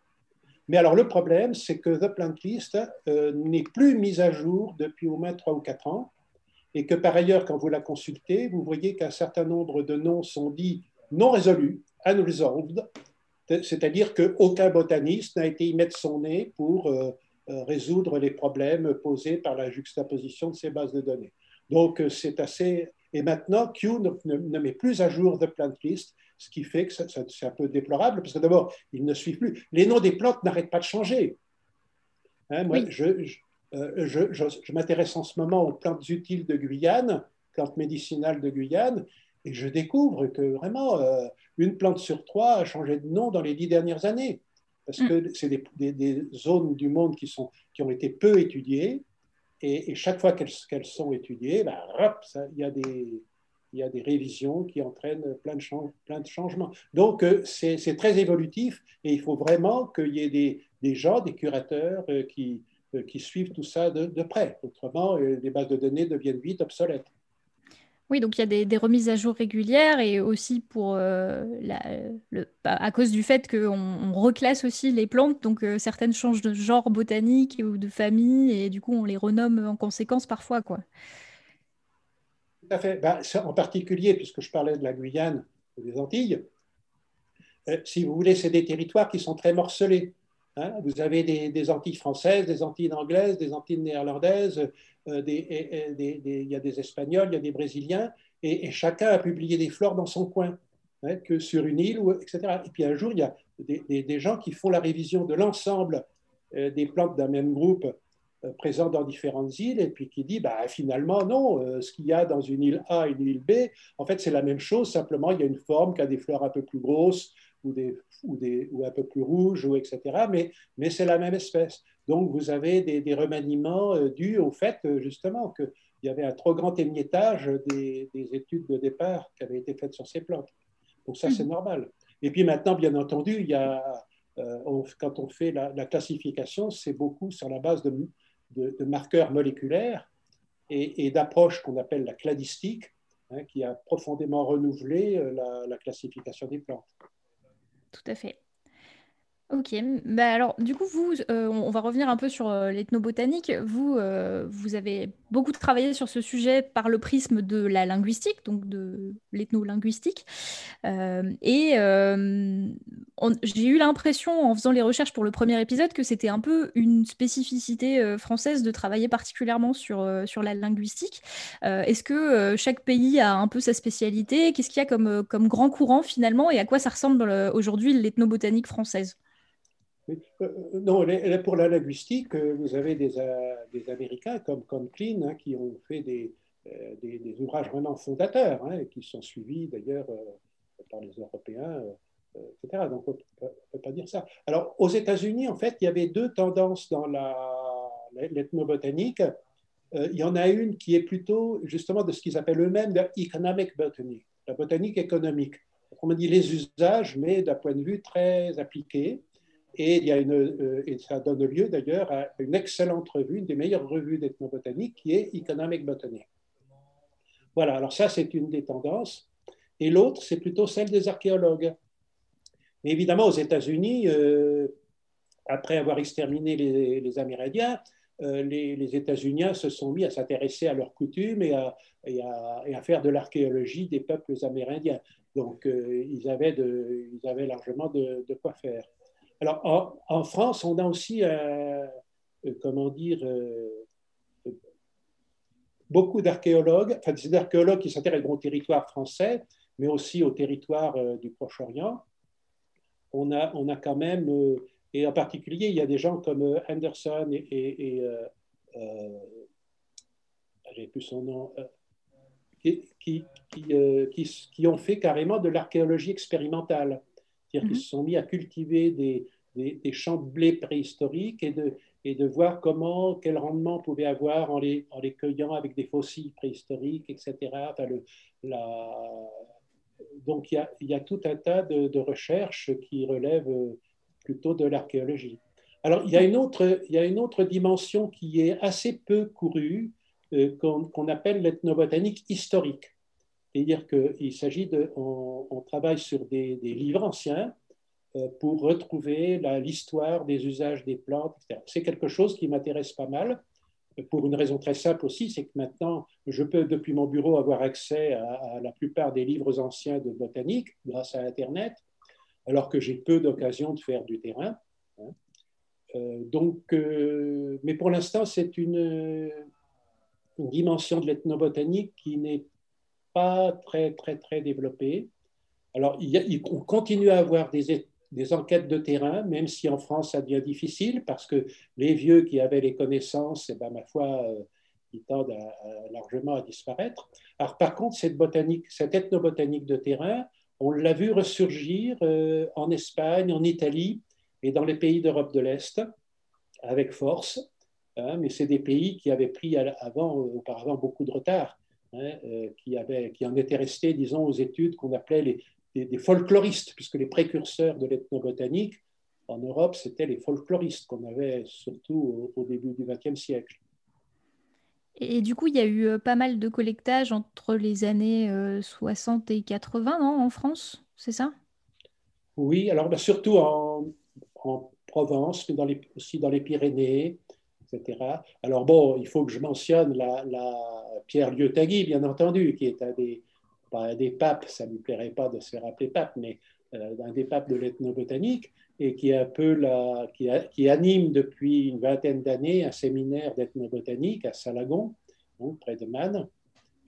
Speaker 6: Mais alors, le problème, c'est que The Plant List euh, n'est plus mise à jour depuis au moins 3 ou 4 ans, et que par ailleurs, quand vous la consultez, vous voyez qu'un certain nombre de noms sont dits non résolus, unresolved, c'est-à-dire qu'aucun botaniste n'a été y mettre son nez pour euh, euh, résoudre les problèmes posés par la juxtaposition de ces bases de données. Donc, c'est assez. Et maintenant, Q ne, met plus à jour The Plant List, ce qui fait que c'est un peu déplorable, parce que d'abord, il ne suit plus. Les noms des plantes n'arrêtent pas de changer. Hein, moi, je, euh, je, je, m'intéresse en ce moment aux plantes utiles de Guyane, plantes médicinales de Guyane, et je découvre que vraiment, une plante sur trois a changé de nom dans les dix dernières années parce mm. que c'est des, zones du monde qui, sont, qui ont été peu étudiées, et, chaque fois qu'elles sont étudiées, ben, il y, a des, y a des révisions qui entraînent plein de, changements. Donc, euh, c'est très évolutif, et il faut vraiment qu'il y ait des, gens, des curateurs euh, qui, euh, qui suivent tout ça de, près. Autrement, les bases de données deviennent vite obsolètes.
Speaker 1: Oui, donc il y a des, remises à jour régulières et aussi pour bah, à cause du fait qu'on reclasse aussi les plantes, donc certaines changent de genre botanique ou de famille et du coup on les renomme en conséquence parfois. Quoi.
Speaker 6: Bah, en particulier, puisque je parlais de la Guyane ou des Antilles, euh, si vous voulez, c'est des territoires qui sont très morcelés. Hein. vous avez des, Antilles françaises, des Antilles anglaises, des Antilles néerlandaises, euh, il y a des Espagnols, il y a des Brésiliens, et, chacun a publié des fleurs dans son coin, hein, que sur une île, etc. Et puis un jour, il y a des, gens qui font la révision de l'ensemble euh, des plantes d'un même groupe euh, présents dans différentes îles, et puis qui dit, bah, finalement, non, ce qu'il y a dans une île A et une île B, en fait, c'est la même chose, simplement, il y a une forme qui a des fleurs un peu plus grosses, ou, des, ou, des, ou un peu plus rouges, ou etc. Mais, mais c'est la même espèce. Donc, vous avez des, remaniements euh, dus au fait, euh, justement, qu'il y avait un trop grand émiettage des, études de départ qui avaient été faites sur ces plantes. Donc, ça, c'est hmm. normal. Et puis maintenant, bien entendu, il y a, euh, quand on fait la, classification, c'est beaucoup sur la base de, marqueurs moléculaires et, d'approches qu'on appelle la cladistique, hein, qui a profondément renouvelé la classification des plantes.
Speaker 1: Tout à fait. Ok, bah alors du coup vous, euh, on va revenir un peu sur euh, l'ethnobotanique. Vous, euh, vous avez beaucoup travaillé sur ce sujet par le prisme de la linguistique, donc de l'ethnolinguistique. et j'ai eu l'impression en faisant les recherches pour le premier épisode que c'était un peu une spécificité française de travailler particulièrement sur, la linguistique. Est-ce que chaque pays a un peu sa spécialité? Qu'est-ce qu'il y a comme, grand courant finalement? Et à quoi ça ressemble aujourd'hui l'ethnobotanique française?
Speaker 6: euh, euh, non, pour la linguistique, euh, vous avez des, Américains comme Conklin hein, qui ont fait des, ouvrages vraiment fondateurs, hein, qui sont suivis d'ailleurs par les Européens etc. Donc, on ne peut pas dire ça. Alors, aux États-Unis, en fait, il y avait deux tendances dans l'ethnobotanique. Euh, il y en a une qui est plutôt justement de ce qu'ils appellent eux-mêmes de economic botany, la botanique économique. On dit les usages, mais d'un point de vue très appliqué. Euh, et ça donne lieu d'ailleurs à une excellente revue, une des meilleures revues d'ethnobotanique, qui est Economic Botany. Voilà, alors ça, c'est une des tendances. Et l'autre, c'est plutôt celle des archéologues. Mais évidemment, aux États-Unis, euh, après avoir exterminé les, Amérindiens, euh, les, États-Unis se sont mis à s'intéresser à leurs coutumes et à, faire de l'archéologie des peuples amérindiens. Donc, ils, avaient largement de quoi faire. Alors, en, France, on a aussi, euh, euh, comment dire, euh, beaucoup d'archéologues, enfin des archéologues qui s'intéressent au territoire français, mais aussi au territoire du Proche-Orient. On a, on a quand même, et en particulier, il y a des gens comme Anderson et, et, j'ai plus son nom, qui, qui, qui, ont fait carrément de l'archéologie expérimentale. C'est-à-dire qu'ils mhm. se sont mis à cultiver des, des, champs de blé préhistoriques et de, et de voir comment, quel rendement on pouvait avoir en les, en les cueillant avec des fossiles préhistoriques, etc. le, la... Donc il y, a, il y, a, tout un tas de, de, recherches qui relèvent plutôt de l'archéologie. Alors il y, a une autre, il y a une autre dimension qui est assez peu courue, euh, qu'on appelle l'ethnobotanique historique. C'est-à-dire qu'il s'agit de, on, travaille sur des, livres anciens euh, pour retrouver l'histoire des usages des plantes, etc. C'est quelque chose qui m'intéresse pas mal, pour une raison très simple aussi, c'est que maintenant, je peux, depuis mon bureau, avoir accès à, la plupart des livres anciens de botanique grâce à Internet, alors que j'ai peu d'occasion de faire du terrain. Hein. Euh, donc, euh, mais pour l'instant, c'est une, une, dimension de l'ethnobotanique qui n'est pas très, très, très développé. Alors, on continue à avoir des, enquêtes de terrain, même si en France, ça devient difficile, parce que les vieux qui avaient les connaissances, eh ben, ma foi, euh, ils tendent largement à disparaître. Alors, par contre, cette botanique, cette ethnobotanique de terrain, on l'a vu ressurgir euh, en Espagne, en Italie et dans les pays d'Europe de l'Est avec force. Hein, mais c'est des pays qui avaient pris avant, auparavant beaucoup de retard. Hein, euh, qui, avait, qui, en étaient restés, disons, aux études qu'on appelait les, des, folkloristes, puisque les précurseurs de l'ethnobotanique en Europe, c'était les folkloristes qu'on avait surtout au, début du XXe siècle.
Speaker 1: Et du coup, il y a eu euh, pas mal de collectage entre les années 60 euh, et 80, non, en France, c'est ça?
Speaker 6: Oui, alors bah, surtout en, en, Provence, mais dans les, aussi dans les Pyrénées, etc. Alors bon, il faut que je mentionne la, Pierre Liotagui, bien entendu, qui est un des, pas des papes, ça ne lui plairait pas de se faire appeler pape, mais euh, un des papes de l'ethnobotanique, et qui, un peu la, qui, anime depuis une vingtaine d'années un séminaire d'ethnobotanique à Salagon, près de Man,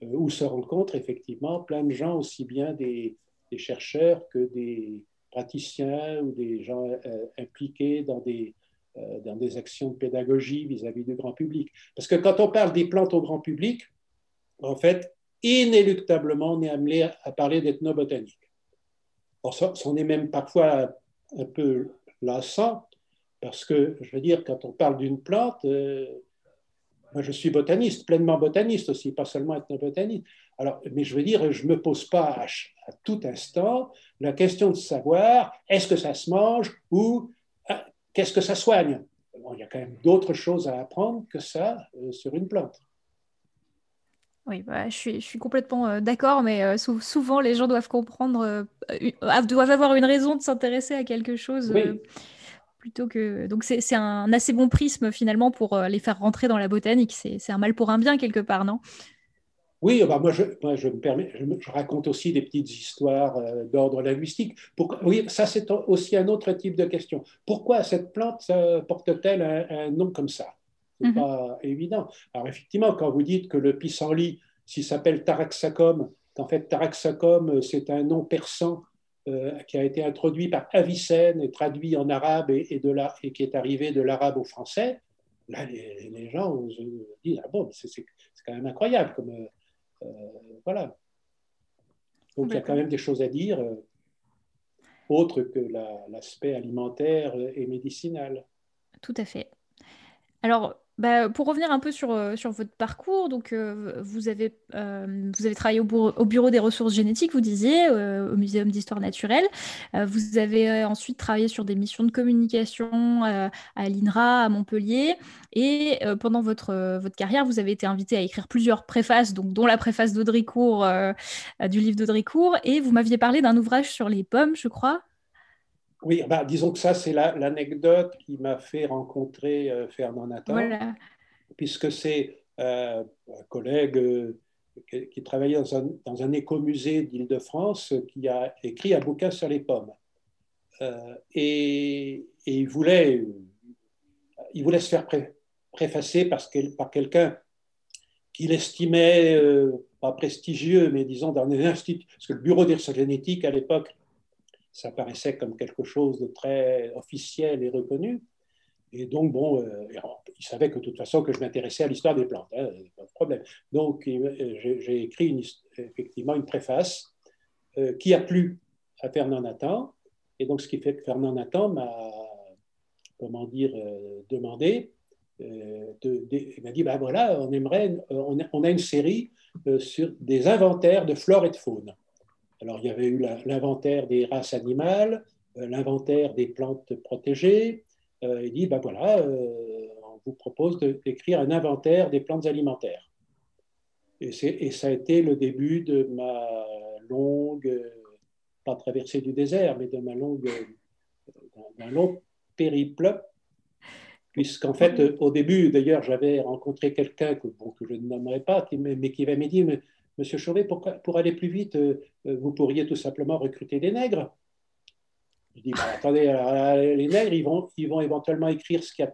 Speaker 6: euh, où se rencontrent effectivement plein de gens, aussi bien des, chercheurs que des praticiens ou des gens euh, impliqués dans des, dans des actions de pédagogie vis-à-vis du grand public. Parce que quand on parle des plantes au grand public, en fait, inéluctablement, on est amené à parler d'ethnobotanique. On est même parfois un peu lassant, parce que, je veux dire, quand on parle d'une plante, euh, moi je suis botaniste, pleinement botaniste aussi, pas seulement ethnobotaniste. Alors, mais je veux dire, je ne me pose pas à, à, tout instant la question de savoir est-ce que ça se mange ou qu'est-ce que ça soigne? Il y a quand même d'autres choses à apprendre que ça euh, sur une plante.
Speaker 1: Oui, bah, je, suis, je, suis, complètement euh, d'accord, mais euh, souvent les gens doivent comprendre, doivent avoir une raison de s'intéresser à quelque chose plutôt que. Donc c'est un assez bon prisme finalement pour les faire rentrer dans la botanique. C'est un mal pour un bien quelque part, non?
Speaker 6: Oui, bah moi, je, je, me permets, je, raconte aussi des petites histoires euh, d'ordre linguistique. oui, ça c'est aussi un autre type de question. Pourquoi cette plante porte-t-elle un, nom comme ça? Ce n'est mhm. pas évident. Alors effectivement, quand vous dites que le pissenlit, s'il s'appelle Taraxacum, qu'en fait Taraxacum, c'est un nom persan euh, qui a été introduit par Avicenne et traduit en arabe et, de la, et qui est arrivé de l'arabe au français, là les, gens disent, ah bon, c'est quand même incroyable comme euh, voilà. Donc il y a quand même des choses à dire. autre que l'aspect alimentaire et médicinal.
Speaker 1: Tout à fait. Alors, bah, pour revenir un peu sur, euh, votre parcours, donc, euh, vous, avez, euh, vous avez travaillé au, au, Bureau des ressources génétiques, vous disiez, au Muséum d'histoire naturelle. vous avez ensuite travaillé sur des missions de communication à l'INRA, à Montpellier. Et pendant votre, votre carrière, vous avez été invité à écrire plusieurs préfaces, donc, dont la préface d'Audricourt, du livre d'Audricourt. Et vous m'aviez parlé d'un ouvrage sur les pommes, je crois.
Speaker 6: Oui, bah, disons que ça, c'est l'anecdote qui m'a fait rencontrer euh, Fernand Nathan, puisque c'est euh, un collègue euh, qui, travaillait dans un, dans un écomusée d'Île-de-France qui a écrit un bouquin sur les pommes. Et, il, voulait, il voulait se faire préfacer parce par quelqu'un qu'il estimait pas prestigieux, mais disons dans un institut, parce que le bureau des génétique à l'époque ça paraissait comme quelque chose de très officiel et reconnu. Et donc, bon, euh, il savait que de toute façon que je m'intéressais à l'histoire des plantes, hein, pas de problème. Donc, euh, j'ai écrit effectivement une préface euh, qui a plu à Fernand Nathan. Et donc, ce qui fait que Fernand Nathan m'a, comment dire, demandé, de, il m'a dit, ben voilà, on aimerait, on a une série sur des inventaires de flore et de faune. Alors, il y avait eu l'inventaire des races animales, euh, l'inventaire des plantes protégées. Euh, il dit, ben voilà, euh, on vous propose d'écrire un inventaire des plantes alimentaires. Et, et, ça a été le début de ma longue, pas traversée du désert, mais de ma longue, d'un long périple, puisqu'en fait, au début, d'ailleurs, j'avais rencontré quelqu'un que, que je ne nommerai pas, mais qui m'avait dit, Monsieur Chauvet, pour, aller plus vite, euh, euh, vous pourriez tout simplement recruter des nègres. Je dis, bah, attendez, les nègres, ils vont, ils vont éventuellement écrire ce qu'il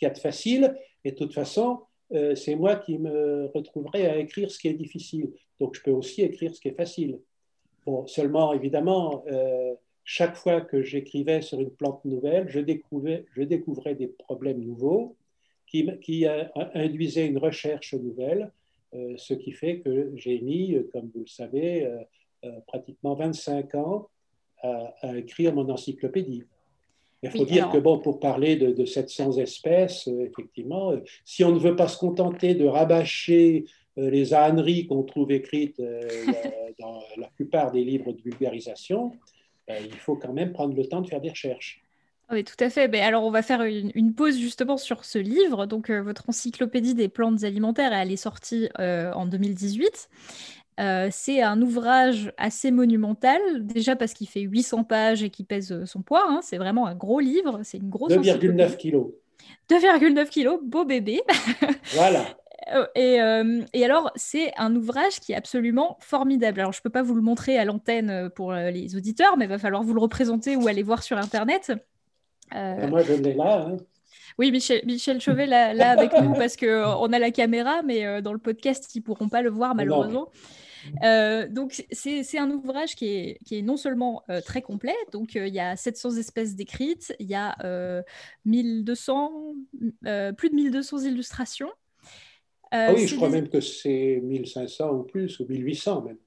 Speaker 6: y, a de facile, et de toute façon, euh, c'est moi qui me retrouverai à écrire ce qui est difficile. Donc, je peux aussi écrire ce qui est facile. Bon, seulement, évidemment, chaque fois que j'écrivais sur une plante nouvelle, je découvrais, je découvrais des problèmes nouveaux qui, induisaient une recherche nouvelle euh, ce qui fait que j'ai mis, euh, comme vous le savez, euh, pratiquement 25 ans à, écrire mon encyclopédie. Il faut dire que bon, pour parler de, 700 espèces, effectivement, si on ne veut pas se contenter de rabâcher les âneries qu'on trouve écrites (laughs) dans la plupart des livres de vulgarisation, il faut quand même prendre le temps de faire des recherches.
Speaker 1: Oui, tout à fait. Mais alors, on va faire une, pause justement sur ce livre. Donc, euh, votre encyclopédie des plantes alimentaires, elle est sortie euh, en 2018. Euh, c'est un ouvrage assez monumental, déjà parce qu'il fait 800 pages et qu'il pèse son poids. Hein. C'est vraiment un gros livre. C'est une grosse
Speaker 6: 2,9 kilos.
Speaker 1: 2,9 kilos, beau bébé. (laughs)
Speaker 6: Voilà.
Speaker 1: Et, et, alors, c'est un ouvrage qui est absolument formidable. Alors, je ne peux pas vous le montrer à l'antenne pour les auditeurs, mais il va falloir vous le représenter ou aller voir sur Internet.
Speaker 6: Euh, moi, je l'ai là. Hein.
Speaker 1: Oui, Michel, Michel Chauvet là, là avec (laughs) nous parce qu'on euh, a la caméra, mais euh, dans le podcast, ils ne pourront pas le voir malheureusement. donc, c'est un ouvrage qui est, qui est non seulement très complet, donc il y a 700 espèces décrites, il y a 1200, plus de 1200 illustrations.
Speaker 6: ah oui, je crois même que c'est 1500 ou plus, ou 1800 même.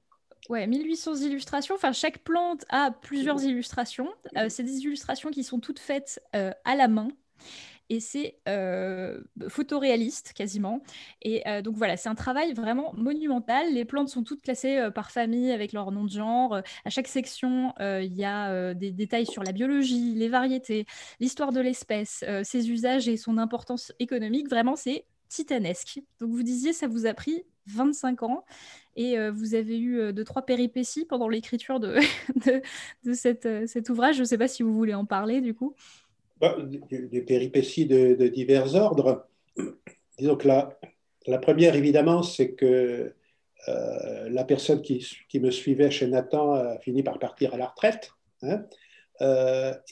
Speaker 1: Ouais, 1800 illustrations. Enfin, chaque plante a plusieurs illustrations. Euh, c'est des illustrations qui sont toutes faites euh, à la main. Et c'est euh, photoréaliste quasiment. Et donc voilà, c'est un travail vraiment monumental. Les plantes sont toutes classées par famille avec leur nom de genre. À chaque section, il y a des détails sur la biologie, les variétés, l'histoire de l'espèce, ses usages et son importance économique. Vraiment, c'est titanesque. Donc vous disiez, ça vous a pris 25 ans et euh, vous avez eu euh, deux, trois péripéties pendant l'écriture de, (laughs) euh, cet ouvrage. Je ne sais pas si vous voulez en parler du coup.
Speaker 6: Bah, des, péripéties de, divers ordres. Disons que la, première, évidemment, c'est que la personne qui, me suivait chez Nathan a fini par partir à la retraite. Hein.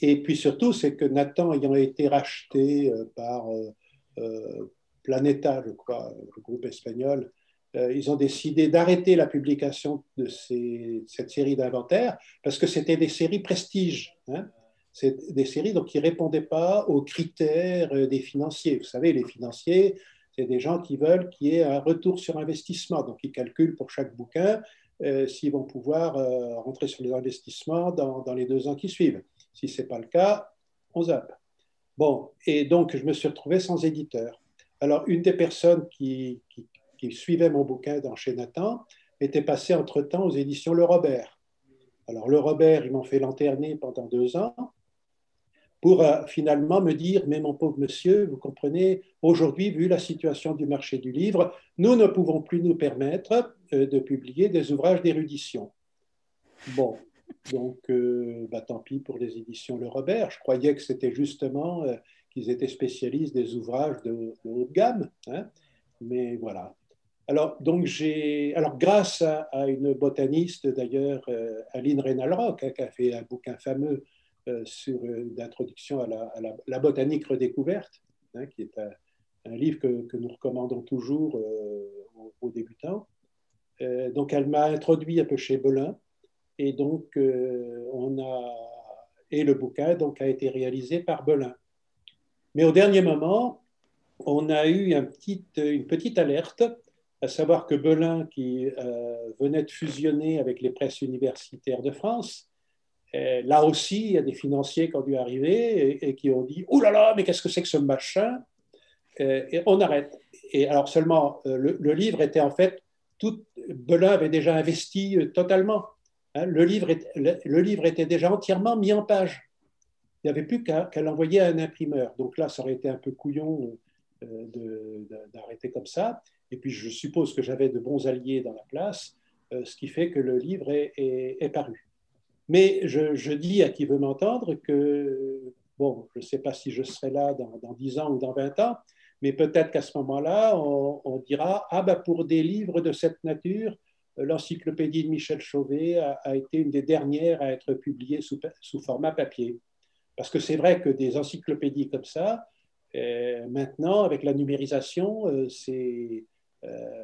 Speaker 6: et puis surtout, c'est que Nathan ayant été racheté par Planeta, je crois, le groupe espagnol, euh, ils ont décidé d'arrêter la publication de cette série d'inventaires parce que c'était des séries prestige. Hein. C'est des séries donc, qui ne répondaient pas aux critères euh, des financiers. Vous savez, les financiers, C'est des gens qui veulent qu'il y ait un retour sur investissement. Donc, ils calculent pour chaque bouquin euh, s'ils vont pouvoir euh, rentrer sur les investissements dans, les deux ans qui suivent. Si ce n'est pas le cas, on zappe. Bon, et donc, je me suis retrouvé sans éditeur. Alors, une des personnes qui, qui suivait mon bouquin dans chez Nathan était passée entre-temps aux éditions Le Robert. Alors, Le Robert, ils m'ont fait lanterner pendant deux ans pour euh, finalement me dire, mais mon pauvre monsieur, vous comprenez, aujourd'hui, vu la situation du marché du livre, nous ne pouvons plus nous permettre euh, de publier des ouvrages d'érudition. Bon, donc euh, bah, tant pis pour les éditions Le Robert. Je croyais que c'était justement qu'ils étaient spécialistes des ouvrages de, haute gamme. Hein. mais voilà. Alors, donc alors grâce à, une botaniste d'ailleurs, Aline Reynal-Rock, hein, qui a fait un bouquin fameux euh, sur l'introduction à, la, botanique redécouverte, hein, qui est un, livre que, nous recommandons toujours euh, aux, débutants. Euh, donc, elle m'a introduit un peu chez Belin, et donc on a et le bouquin donc a été réalisé par Belin. Mais au dernier moment, on a eu un petit, une petite alerte, à savoir que Belin, qui venait de fusionner avec les presses universitaires de France, euh, là aussi, il y a des financiers qui ont dû arriver et, qui ont dit Oh là là, mais qu'est-ce que c'est que ce machin? Euh, Et on arrête. Et alors, seulement, euh, le, livre était en fait tout. Belin avait déjà investi totalement. Hein. le, livre le, livre était déjà entièrement mis en page. Il n'y avait plus qu'à l'envoyer à un imprimeur. Donc là, ça aurait été un peu couillon d'arrêter comme ça. Et puis, je suppose que j'avais de bons alliés dans la place, ce qui fait que le livre est paru. Mais je, dis à qui veut m'entendre que, bon, je ne sais pas si je serai là dans, dans, 10 ans ou dans 20 ans, mais peut-être qu'à ce moment-là, on, dira, ah ben pour des livres de cette nature, l'encyclopédie de Michel Chauvet a, été une des dernières à être publiée sous, sous format papier. Parce que c'est vrai que des encyclopédies comme ça, euh, maintenant, avec la numérisation, euh, c'est... Euh,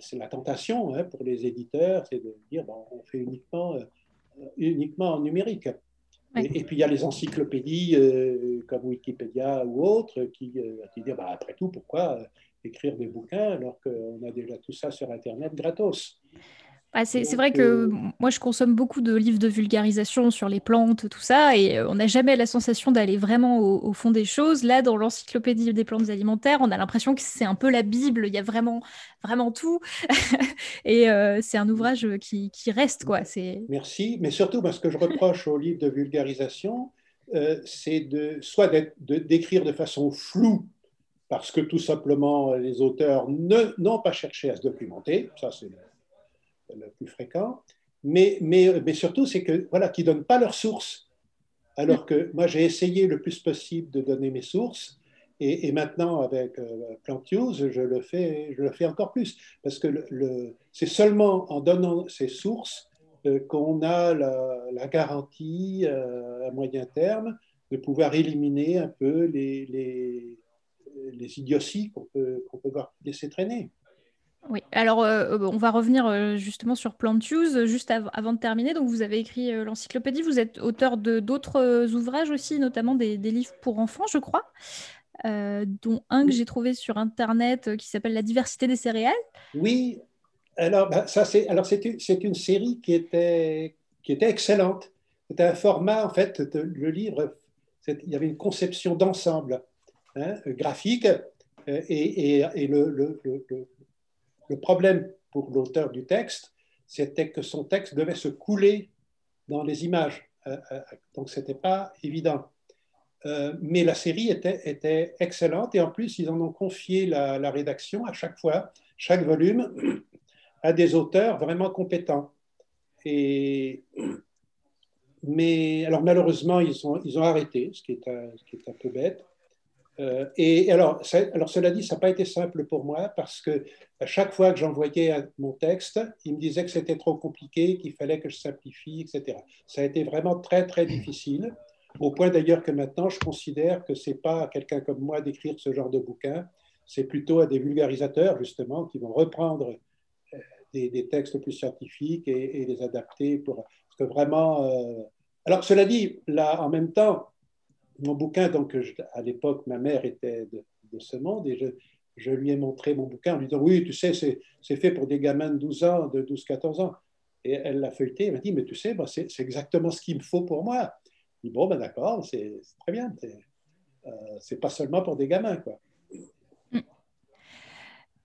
Speaker 6: c'est la tentation hein, pour les éditeurs, c'est de dire bon, on fait uniquement, euh, uniquement en numérique. Et, puis il y a les encyclopédies euh, comme Wikipédia ou autres qui, qui disent bah, après tout, pourquoi écrire des bouquins alors qu'on a déjà tout ça sur Internet gratos?
Speaker 1: Ah, c'est vrai que euh, moi, je consomme beaucoup de livres de vulgarisation sur les plantes, tout ça, et euh, on n'a jamais la sensation d'aller vraiment au, fond des choses. Là, dans l'encyclopédie des plantes alimentaires, on a l'impression que c'est un peu la Bible, il y a vraiment, vraiment tout. (laughs) et euh, c'est un ouvrage qui, qui, reste, quoi.
Speaker 6: Merci, mais surtout, parce que je reproche aux livres de vulgarisation, c'est de soit d'écrire de façon floue, parce que tout simplement les auteurs n'ont pas cherché à se documenter, ça c'est le plus fréquent, mais, mais, surtout, c'est que voilà, qui ne donnent pas leurs sources. Alors que moi, j'ai essayé le plus possible de donner mes sources, et, maintenant, avec euh, je le, fais, je le fais encore plus, parce que le, c'est seulement en donnant ces sources euh, qu'on a la, garantie euh, à moyen terme de pouvoir éliminer un peu les, les, les idioties qu'on peut, qu'on peut laisser traîner.
Speaker 1: Oui, alors euh, on va revenir euh, justement sur Plant Use, juste avant de terminer. Donc vous avez écrit euh, l'encyclopédie, vous êtes auteur de d'autres ouvrages aussi, notamment des, livres pour enfants, je crois, dont un que j'ai trouvé sur Internet qui s'appelle La diversité des céréales.
Speaker 6: Oui, alors bah, ça c'est alors c'est une, série qui était qui était excellente. C'était un format en fait, le livre, il y avait une conception d'ensemble hein, graphique et, et, le, le le problème pour l'auteur du texte, c'était que son texte devait se couler dans les images. Euh, euh, donc, ce n'était pas évident. Euh, mais la série était, excellente et en plus, ils en ont confié la, rédaction à chaque fois, chaque volume, (clears throat) à des auteurs vraiment compétents. Mais alors, malheureusement, ils ont, arrêté, ce qui est un peu bête. Euh, et alors, alors, cela dit, ça n'a pas été simple pour moi parce que à chaque fois que j'envoyais mon texte, il me disait que c'était trop compliqué, qu'il fallait que je simplifie, etc. Ça a été vraiment très, très difficile, au point d'ailleurs que maintenant, je considère que ce n'est pas à quelqu'un comme moi d'écrire ce genre de bouquin, c'est plutôt à des vulgarisateurs, justement, qui vont reprendre euh, des, textes plus scientifiques et, les adapter pour... Que vraiment... Euh, alors, cela dit, là, en même temps, mon bouquin, donc à l'époque, ma mère était de ce monde et je, je, lui ai montré mon bouquin en lui disant Oui, tu sais, c'est fait pour des gamins de 12 ans, de 12-14 ans. Et elle l'a feuilleté, elle m'a dit Mais tu sais, c'est exactement ce qu'il me faut pour moi. Je dis Bon, ben d'accord, c'est très bien. C'est euh, pas seulement pour des gamins, quoi.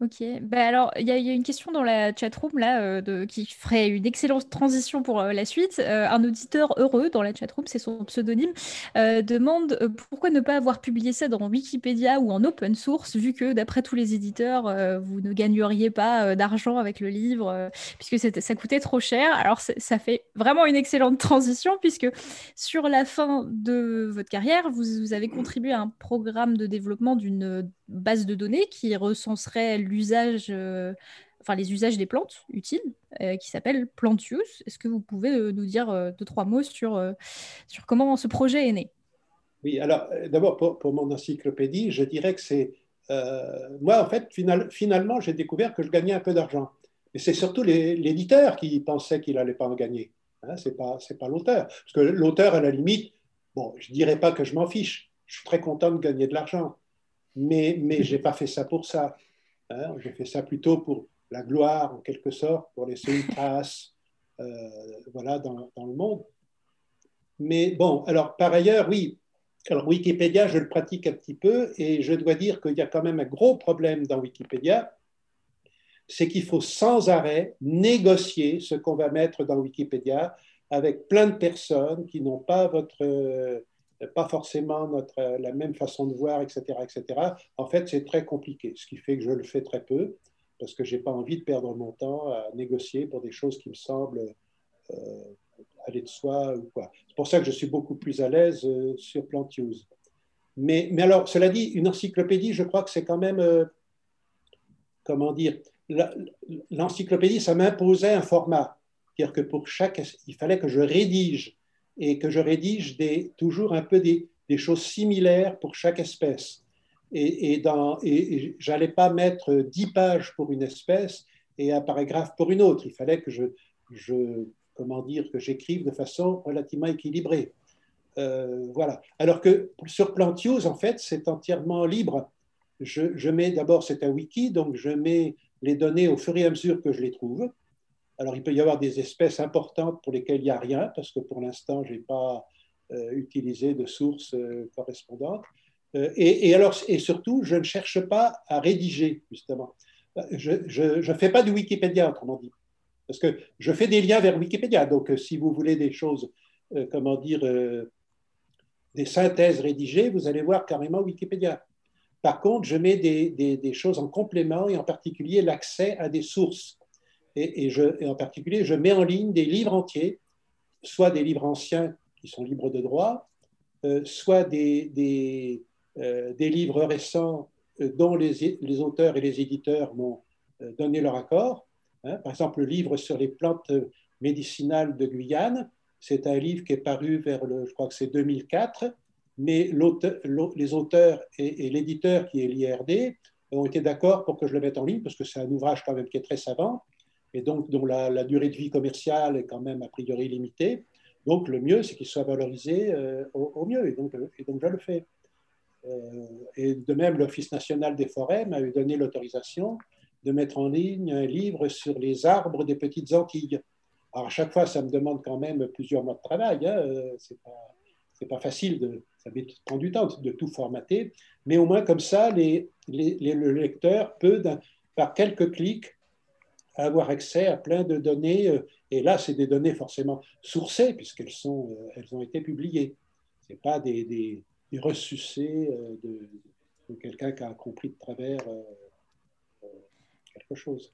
Speaker 1: Ok, bah alors il y, a une question dans la chatroom là euh, qui ferait une excellente transition pour euh, la suite. Euh, un auditeur heureux dans la chatroom, c'est son pseudonyme, demande pourquoi ne pas avoir publié ça dans Wikipédia ou en open source, vu que d'après tous les éditeurs, vous ne gagneriez pas d'argent avec le livre, puisque ça coûtait trop cher. Alors ça fait vraiment une excellente transition, puisque sur la fin de votre carrière, vous avez contribué à un programme de développement d'une base de données qui recenserait l'usage, euh, enfin les usages des plantes utiles, euh, qui s'appelle Plantius. Est-ce que vous pouvez euh, nous dire deux, trois mots sur, sur comment ce projet est né?
Speaker 6: Oui, alors d'abord pour, mon encyclopédie, je dirais que c'est... moi, en fait, final, finalement, j'ai découvert que je gagnais un peu d'argent. Mais c'est surtout l'éditeur qui pensait qu'il n'allait pas en gagner. Hein, ce n'est pas, pas l'auteur. Parce que l'auteur, à la limite, bon, je dirais pas que je m'en fiche. Je suis très content de gagner de l'argent mais, mais je n'ai pas fait ça pour ça. Hein. J'ai fait ça plutôt pour la gloire, en quelque sorte, pour laisser une trace euh, voilà, dans, dans, le monde. Mais bon, alors par ailleurs, oui, alors Wikipédia, je le pratique un petit peu et je dois dire qu'il y a quand même un gros problème dans Wikipédia, c'est qu'il faut sans arrêt négocier ce qu'on va mettre dans Wikipédia avec plein de personnes qui n'ont pas votre pas forcément notre, euh, la même façon de voir, etc., etc. En fait, c'est très compliqué, ce qui fait que je le fais très peu, parce que je n'ai pas envie de perdre mon temps à négocier pour des choses qui me semblent euh, aller de soi ou quoi. C'est pour ça que je suis beaucoup plus à l'aise euh, sur Plantiuse. Mais, mais alors, cela dit, une encyclopédie, je crois que c'est quand même, comment dire, l'encyclopédie, ça m'imposait un format. C'est-à-dire que pour chaque, il fallait que je rédige et que je rédige toujours un peu des, choses similaires pour chaque espèce. Et, et, et, je n'allais pas mettre dix pages pour une espèce et un paragraphe pour une autre. Il fallait que je, comment dire, que j'écrive de façon relativement équilibrée. Euh, voilà. Alors que sur Plantios, en fait, c'est entièrement libre. Je mets d'abord, c'est un wiki, donc je mets les données au fur et à mesure que je les trouve. Alors, il peut y avoir des espèces importantes pour lesquelles il n'y a rien, parce que pour l'instant, je n'ai pas euh, utilisé de sources euh, correspondantes. Euh, et, alors, et surtout, je ne cherche pas à rédiger, justement. Je ne fais pas du Wikipédia, autrement dit. Parce que je fais des liens vers Wikipédia. Donc, si vous voulez des choses, comment dire, des synthèses rédigées, vous allez voir carrément Wikipédia. Par contre, je mets des choses en complément et en particulier l'accès à des sources et, en particulier, je mets en ligne des livres entiers, soit des livres anciens qui sont libres de droit, euh, soit euh, des, livres récents euh, dont les, auteurs et les éditeurs m'ont donné leur accord. Hein. Par exemple, le livre sur les plantes médicinales de Guyane, c'est un livre qui est paru vers je crois que c'est 2004, mais les auteurs et l'éditeur qui est l'IRD ont été d'accord pour que je le mette en ligne parce que c'est un ouvrage quand même qui est très savant et donc dont la, durée de vie commerciale est quand même a priori limitée. Donc le mieux, c'est qu'il soit valorisé euh, au, mieux, et donc, et donc je le fais. Euh, et de même, l'Office national des forêts m'a donné l'autorisation de mettre en ligne un livre sur les arbres des petites Antilles. Alors à chaque fois, ça me demande quand même plusieurs mois de travail. Hein. Euh, c'est pas, facile, de, ça prend du temps de tout formater, mais au moins comme ça, le lecteur peut, par quelques clics, avoir accès à plein de données. Euh, et là, c'est des données forcément sourcées, puisqu'elles sont, euh, elles ont été publiées. Ce n'est pas des, des, des ressucés euh, de quelqu'un qui a compris de travers quelque chose.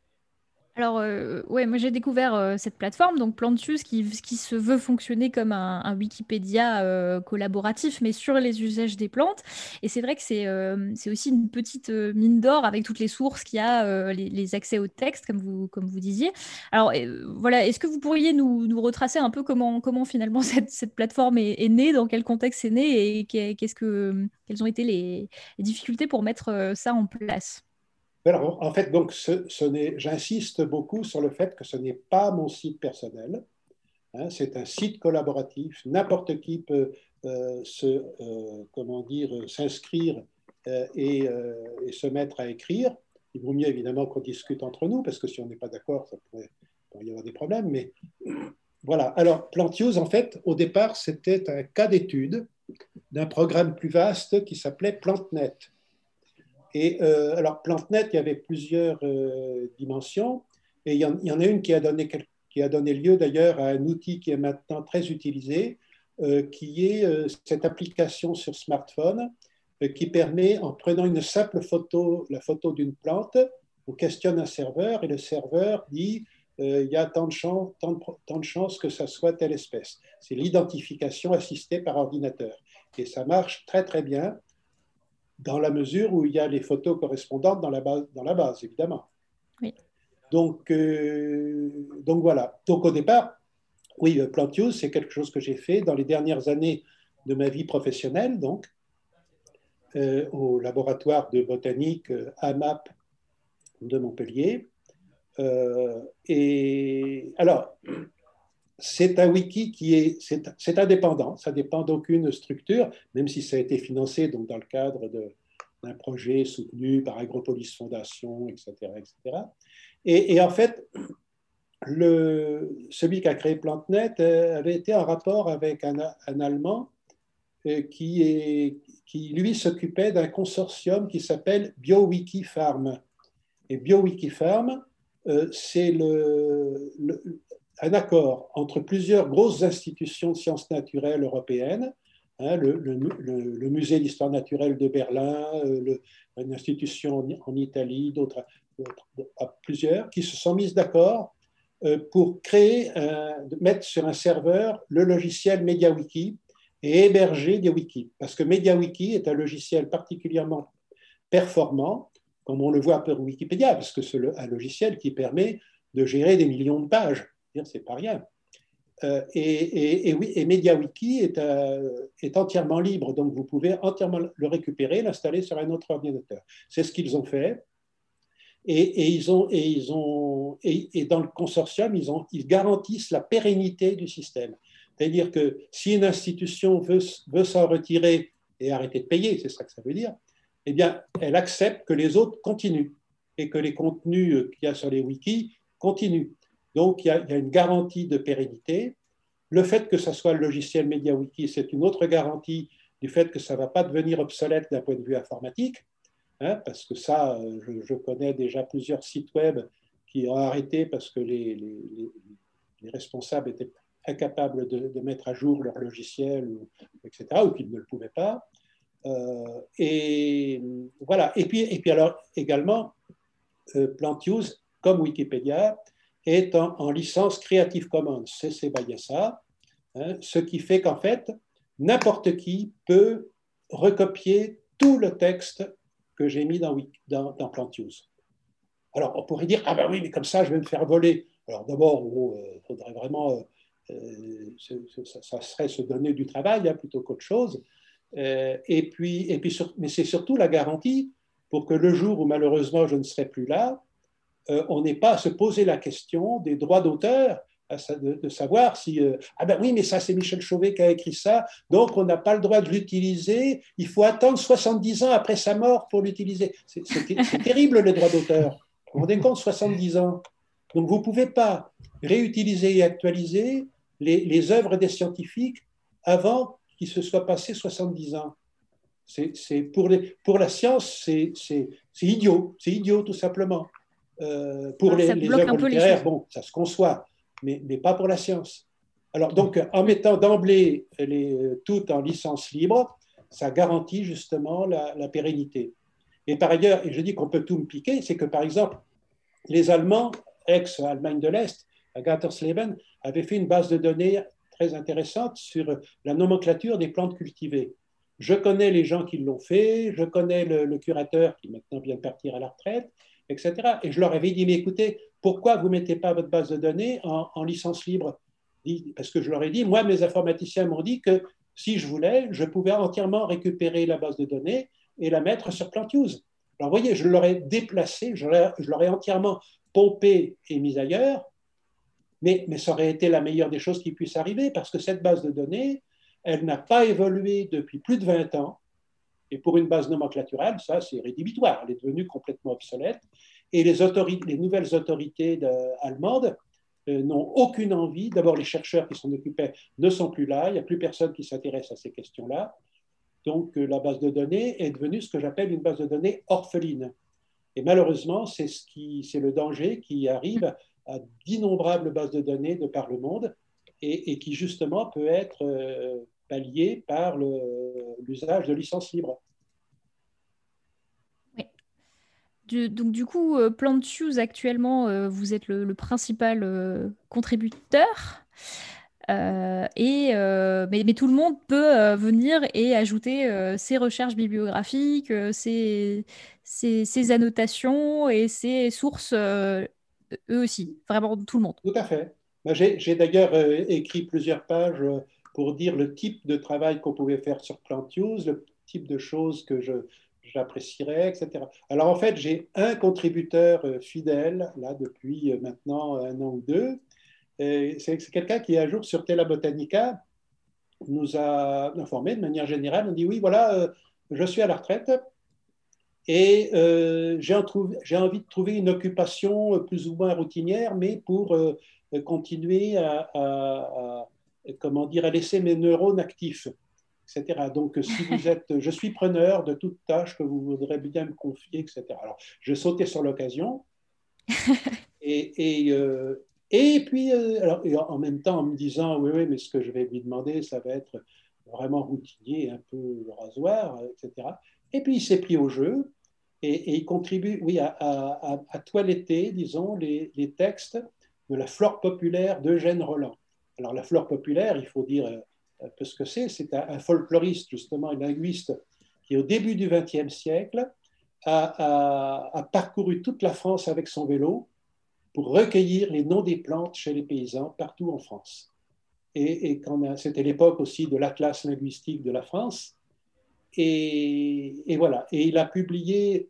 Speaker 1: Alors, euh, ouais, moi j'ai découvert euh, cette plateforme, donc Plantius, qui, se veut fonctionner comme un, Wikipédia euh, collaboratif, mais sur les usages des plantes. Et c'est vrai que c'est c'est aussi une petite mine d'or avec toutes les sources qu'il y a, les, accès au texte, comme vous, disiez. Alors, voilà, est-ce que vous pourriez nous, retracer un peu comment, finalement (laughs) cette, plateforme est, née, dans quel contexte c'est né et qu'est-ce que, quelles ont été les difficultés pour mettre ça en place?
Speaker 6: En fait, donc, j'insiste beaucoup sur le fait que ce n'est pas mon site personnel. Hein, c'est un site collaboratif. N'importe qui peut euh, se, euh, comment dire, s'inscrire et, se mettre à écrire. Il vaut mieux évidemment qu'on discute entre nous, parce que si on n'est pas d'accord, ça pourrait, y avoir des problèmes. Mais voilà. Alors, Plantius, en fait, au départ, c'était un cas d'étude d'un programme plus vaste qui s'appelait PlantNet. Et alors, PlantNet, il y avait plusieurs dimensions. Et il y, en, a une qui a donné, qui a donné lieu d'ailleurs à un outil qui est maintenant très utilisé, euh, qui est euh, cette application sur smartphone euh, qui permet, en prenant une simple photo, la photo d'une plante, on questionne un serveur et le serveur dit il y a tant de, chances, tant, de, chances que ça soit telle espèce. C'est l'identification assistée par ordinateur. Et ça marche très très bien dans la mesure où il y a les photos correspondantes dans la base, dans la base évidemment.
Speaker 1: Oui.
Speaker 6: Donc, euh, donc voilà. Donc au départ, oui, Plantius, c'est quelque chose que j'ai fait dans les dernières années de ma vie professionnelle, donc euh, au laboratoire de botanique euh, AMAP de Montpellier. et alors, c'est un wiki qui est, c'est, indépendant, ça dépend d'aucune structure, même si ça a été financé donc, dans le cadre d'un projet soutenu par Agropolis Fondation, etc. etc. Et, en fait, celui qui a créé PlantNet euh, avait été en rapport avec un, Allemand euh, qui, lui, s'occupait d'un consortium qui s'appelle BioWikiFarm. Et BioWikiFarm, euh, c'est le, un accord entre plusieurs grosses institutions de sciences naturelles européennes, hein, le, musée d'histoire naturelle de Berlin, une institution en, Italie, d'autres plusieurs, qui se sont mises d'accord euh, pour créer, mettre sur un serveur le logiciel MediaWiki et héberger des wikis. Parce que MediaWiki est un logiciel particulièrement performant, comme on le voit pour Wikipédia, parce que c'est un logiciel qui permet de gérer des millions de pages. C'est pas rien. Euh, et, oui, MediaWiki est, euh, est, entièrement libre, donc vous pouvez entièrement le récupérer, l'installer sur un autre ordinateur. C'est ce qu'ils ont fait. Et, ils ont, et, ils ont, et, dans le consortium, ils, garantissent la pérennité du système. C'est-à-dire que si une institution veut, veut s'en retirer et arrêter de payer, c'est ça que ça veut dire, eh bien, elle accepte que les autres continuent et que les contenus qu'il y a sur les wikis continuent. Donc, il y, a, une garantie de pérennité. Le fait que ce soit le logiciel MediaWiki, c'est une autre garantie du fait que ça ne va pas devenir obsolète d'un point de vue informatique. Hein, parce que ça, euh, je, connais déjà plusieurs sites web qui ont arrêté parce que les, les, responsables étaient incapables de, mettre à jour leur logiciel, etc., ou qu'ils ne le pouvaient pas. Euh, et voilà. Et puis, et puis alors également, euh, comme Wikipédia, est en, licence Creative Commons, CC by SA, ce qui fait qu'en fait, n'importe qui peut recopier tout le texte que j'ai mis dans, dans. Alors, on pourrait dire, ah ben oui, mais comme ça, je vais me faire voler. Alors d'abord, il euh, faudrait vraiment, euh, euh, ça, serait se donner du travail hein, plutôt qu'autre chose. et puis, et puis mais c'est surtout la garantie pour que le jour où malheureusement je ne serai plus là, on n'ait pas à se poser la question des droits d'auteur de, savoir si euh, ah ben oui mais ça c'est Michel Chauvet qui a écrit ça donc on n'a pas le droit de l'utiliser il faut attendre 70 ans après sa mort pour l'utiliser. C'est terrible les droits d'auteur. Vous vous rendez compte 70 ans. Donc vous ne pouvez pas réutiliser et actualiser les, œuvres des scientifiques avant qu'il se soit passé 70 ans. C'est pour la science c'est idiot. C'est idiot tout simplement euh, pour les, les œuvres littéraires, bon, ça se conçoit mais, mais pas pour la science. Alors, donc, en mettant d'emblée tout en licence libre, ça garantit justement la, pérennité. Et par ailleurs, et je dis qu'on peut tout me piquer, c'est que par exemple, les Allemands, ex-Allemagne de l'Est, à Gattersleben, avaient fait une base de données très intéressante sur la nomenclature des plantes cultivées. Je connais les gens qui l'ont fait, je connais le, le, curateur qui maintenant vient de partir à la retraite, etc. Et je leur avais dit, mais écoutez, pourquoi vous ne mettez pas votre base de données en, licence libre? Parce que je leur ai dit, moi, mes informaticiens m'ont dit que si je voulais, je pouvais entièrement récupérer la base de données et la mettre sur Plantius. Alors, vous voyez, je l'aurais déplacé, je l'aurais entièrement pompé et mis ailleurs, mais, mais ça aurait été la meilleure des choses qui puisse arriver parce que cette base de données, elle n'a pas évolué depuis plus de 20 ans. Et pour une base nomenclaturale, ça, c'est rédhibitoire. Elle est devenue complètement obsolète. Et les, les nouvelles autorités allemandes euh, n'ont aucune envie. D'abord, les chercheurs qui s'en occupaient ne sont plus là. Il n'y a plus personne qui s'intéresse à ces questions-là. Donc, euh, la base de données est devenue ce que j'appelle une base de données orpheline. Et malheureusement, c'est le danger qui arrive à d'innombrables bases de données de par le monde et, qui justement peut être euh, pallié par l'usage de licences libres.
Speaker 1: Oui. donc du coup, euh, PlantFuse, actuellement, euh, vous êtes le, principal contributeur. et, mais, tout le monde peut venir et ajouter ses recherches bibliographiques, ses, ses, annotations et ses sources, eux aussi, vraiment tout le monde.
Speaker 6: Tout à fait. J'ai d'ailleurs écrit plusieurs pages pour dire le type de travail qu'on pouvait faire sur PlantUse, le type de choses que je, j'apprécierais, etc. Alors en fait, j'ai un contributeur euh, fidèle, là, depuis euh, maintenant un an ou deux. C'est quelqu'un qui, un jour, sur Tela Botanica, nous a informé de manière générale. On dit Oui, voilà, euh, je suis à la retraite et j'ai envie de trouver une occupation plus ou moins routinière, mais pour continuer à comment dire, à laisser mes neurones actifs, etc. Donc, si vous (laughs) êtes, je suis preneur de toute tâche que vous voudrez bien me confier, etc. Alors, je sautais sur l'occasion. (laughs) et, et, euh, et puis, euh, alors, en même temps, en me disant, oui, oui, mais ce que je vais lui demander, ça va être vraiment routinier, un peu rasoir, etc. Et puis, il s'est pris au jeu et, il contribue, oui, à, à, toiletter, disons, les, les, textes de la flore populaire d'Eugène Roland. Alors la flore populaire, il faut dire euh, un peu ce que c'est. C'est un, folkloriste, justement, un linguiste qui, au début du XXe siècle, a, parcouru toute la France avec son vélo pour recueillir les noms des plantes chez les paysans partout en France. Et, c'était l'époque aussi de l'Atlas linguistique de la France. Et, voilà. Et il a publié,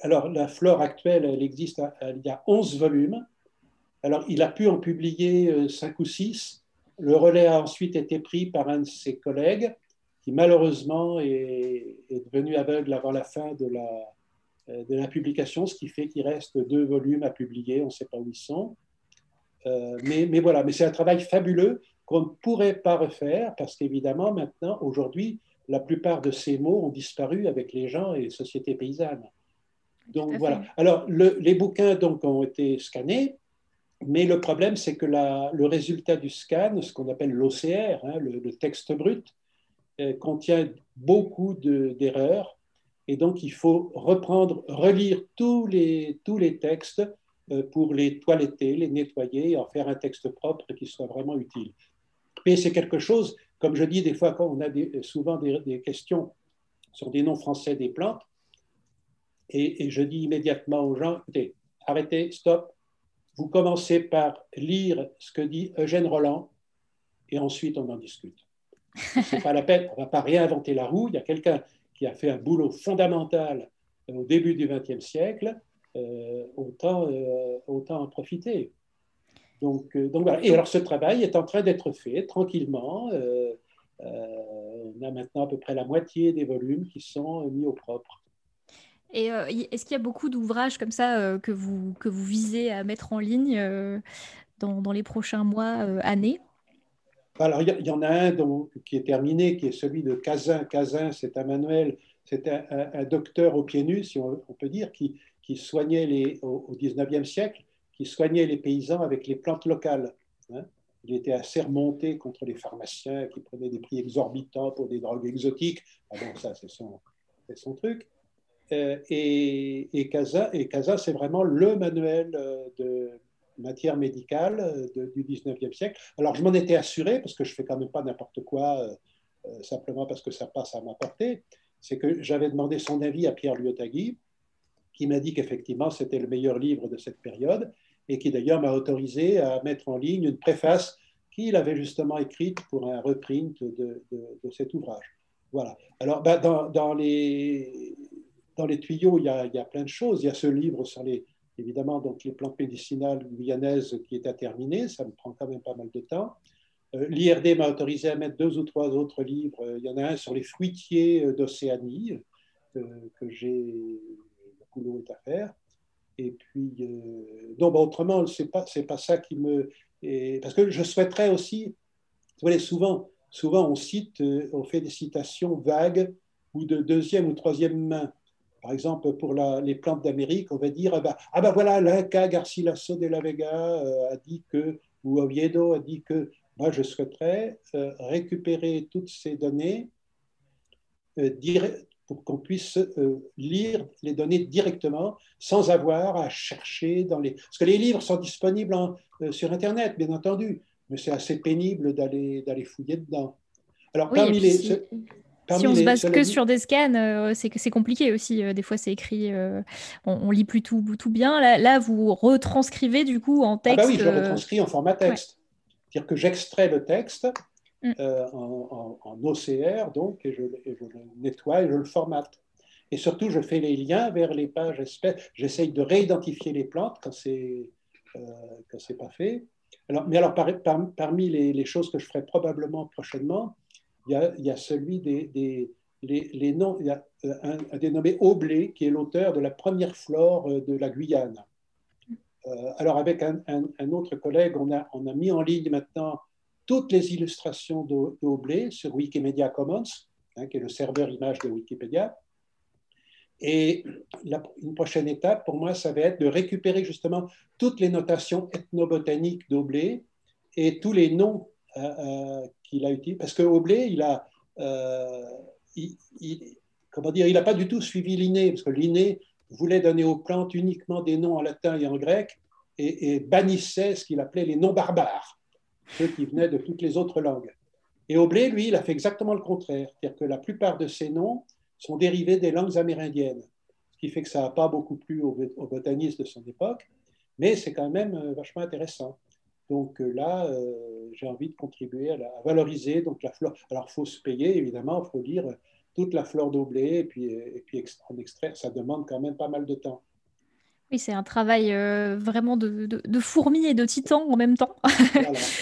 Speaker 6: alors la flore actuelle, elle existe, il y a 11 volumes. Alors, il a pu en publier euh, cinq ou six. Le relais a ensuite été pris par un de ses collègues qui malheureusement est, devenu aveugle avant la fin de la, euh, de la publication, ce qui fait qu'il reste deux volumes à publier, on ne sait pas où ils sont. Euh, mais, mais, voilà, mais c'est un travail fabuleux qu'on ne pourrait pas refaire parce qu'évidemment, maintenant, aujourd'hui, la plupart de ces mots ont disparu avec les gens et les sociétés paysannes. Donc voilà. Alors, les bouquins donc, ont été scannés mais le problème, c'est que le résultat du scan, ce qu'on appelle l'OCR, hein, le, texte brut, euh, contient beaucoup d'erreurs. et donc, il faut reprendre, relire tous les, tous les textes euh, pour les toiletter, les nettoyer et en faire un texte propre qui soit vraiment utile. Mais c'est quelque chose, comme je dis des fois, quand on a souvent des, questions sur des noms français des plantes, et, et je dis immédiatement aux gens, arrêtez, stop, vous commencez par lire ce que dit Eugène Roland et ensuite on en discute. Ce n'est pas la peine, on va pas réinventer la roue. Il y a quelqu'un qui a fait un boulot fondamental au début du XXe siècle, euh, autant, euh, autant en profiter. Donc, euh, donc. Et alors ce travail est en train d'être fait tranquillement. on a maintenant à peu près la moitié des volumes qui sont mis au propre.
Speaker 1: Et euh, est-ce qu'il y a beaucoup d'ouvrages comme ça euh, que, vous, que vous visez à mettre en ligne euh, dans, dans, les prochains mois, années?
Speaker 6: Alors, il y, en a un qui est terminé, qui est celui de Cazin. Cazin, c'est un manuel, c'est un, docteur au pieds nus, si on, peut dire, qui, qui soignait les, au, 19e siècle, qui soignait les paysans avec les plantes locales. Hein. Il était assez remonté contre les pharmaciens qui prenaient des prix exorbitants pour des drogues exotiques. Ah ça, c'est son, son truc. Euh, et, et, CASA, et c'est vraiment le manuel euh, de matière médicale euh, du 19e siècle. Alors, je m'en étais assuré, parce que je ne fais quand même pas n'importe quoi, simplement parce que ça passe à ma portée, c'est que j'avais demandé son avis à Pierre Liotagui, qui m'a dit qu'effectivement, c'était le meilleur livre de cette période, et qui d'ailleurs m'a autorisé à mettre en ligne une préface qu'il avait justement écrite pour un reprint de, de, cet ouvrage. Voilà. Alors, dans, dans, les, dans les tuyaux, il y, a, plein de choses. Il y a ce livre sur les, évidemment, donc les plantes médicinales guyanaises qui est à terminer. Ça me prend quand même pas mal de temps. L'IRD m'a autorisé à mettre deux ou trois autres livres. Il y en a un sur les fruitiers d'Océanie, que, j'ai beaucoup de à faire. Et puis, non, bah, autrement, ce n'est pas, pas ça qui me. parce que je souhaiterais aussi. Vous voyez, souvent, souvent on cite, on fait des citations vagues ou de deuxième ou troisième main. Par exemple, pour les plantes d'Amérique, on va dire ah bah, ah bah voilà, l'Inca Garcilaso de la Vega euh, a dit que, ou Oviedo a dit que, moi je souhaiterais euh, récupérer toutes ces données euh, pour qu'on puisse lire les données directement sans avoir à chercher dans les. Parce que les livres sont disponibles sur Internet, bien entendu, mais c'est assez pénible d'aller fouiller dedans.
Speaker 1: Alors, parmi les si on se base que sur des scans, euh, c'est compliqué aussi. Euh, des fois, c'est écrit, euh, on, lit plus tout, tout bien. Là, vous retranscrivez du coup en texte.
Speaker 6: Ah bah oui, je retranscris en format texte. C'est-à-dire que j'extrais le texte mm. en, OCR, donc, et je, je, le nettoie et je le formate. Et surtout, je fais les liens vers les pages espèces. J'essaye de réidentifier les plantes quand c'est c'est pas fait. Alors, mais alors, parmi les, les, choses que je ferai probablement prochainement, il y a, celui des, les, noms, il y a euh, un, dénommé Aublé, qui est l'auteur de la première flore euh, de la Guyane. Euh, alors, avec un, autre collègue, on a, on a mis en ligne maintenant toutes les illustrations d'Aublé sur Wikimedia Commons, hein, qui est le serveur image de Wikipédia. Et une prochaine étape, pour moi, ça va être de récupérer justement toutes les notations ethnobotaniques d'Aublé et tous les noms qu'il a utilisé, parce que Oblé, il a, euh, comment dire, il n'a pas du tout suivi Linné, parce que Linné voulait donner aux plantes uniquement des noms en latin et en grec, et, bannissait ce qu'il appelait les noms barbares, ceux qui venaient de toutes les autres langues. Et Oblé, lui, il a fait exactement le contraire, c'est-à-dire que la plupart de ces noms sont dérivés des langues amérindiennes, ce qui fait que ça n'a pas beaucoup plu aux, botanistes de son époque, mais c'est quand même euh, vachement intéressant. Donc euh, là, euh, j'ai envie de contribuer à, valoriser donc la flore. Alors, il faut se payer, évidemment, il faut lire toute la flore et puis, et puis en extraire. Ça demande quand même pas mal de temps.
Speaker 1: Oui, c'est un travail euh, vraiment de, de, fourmi et de titan en même temps.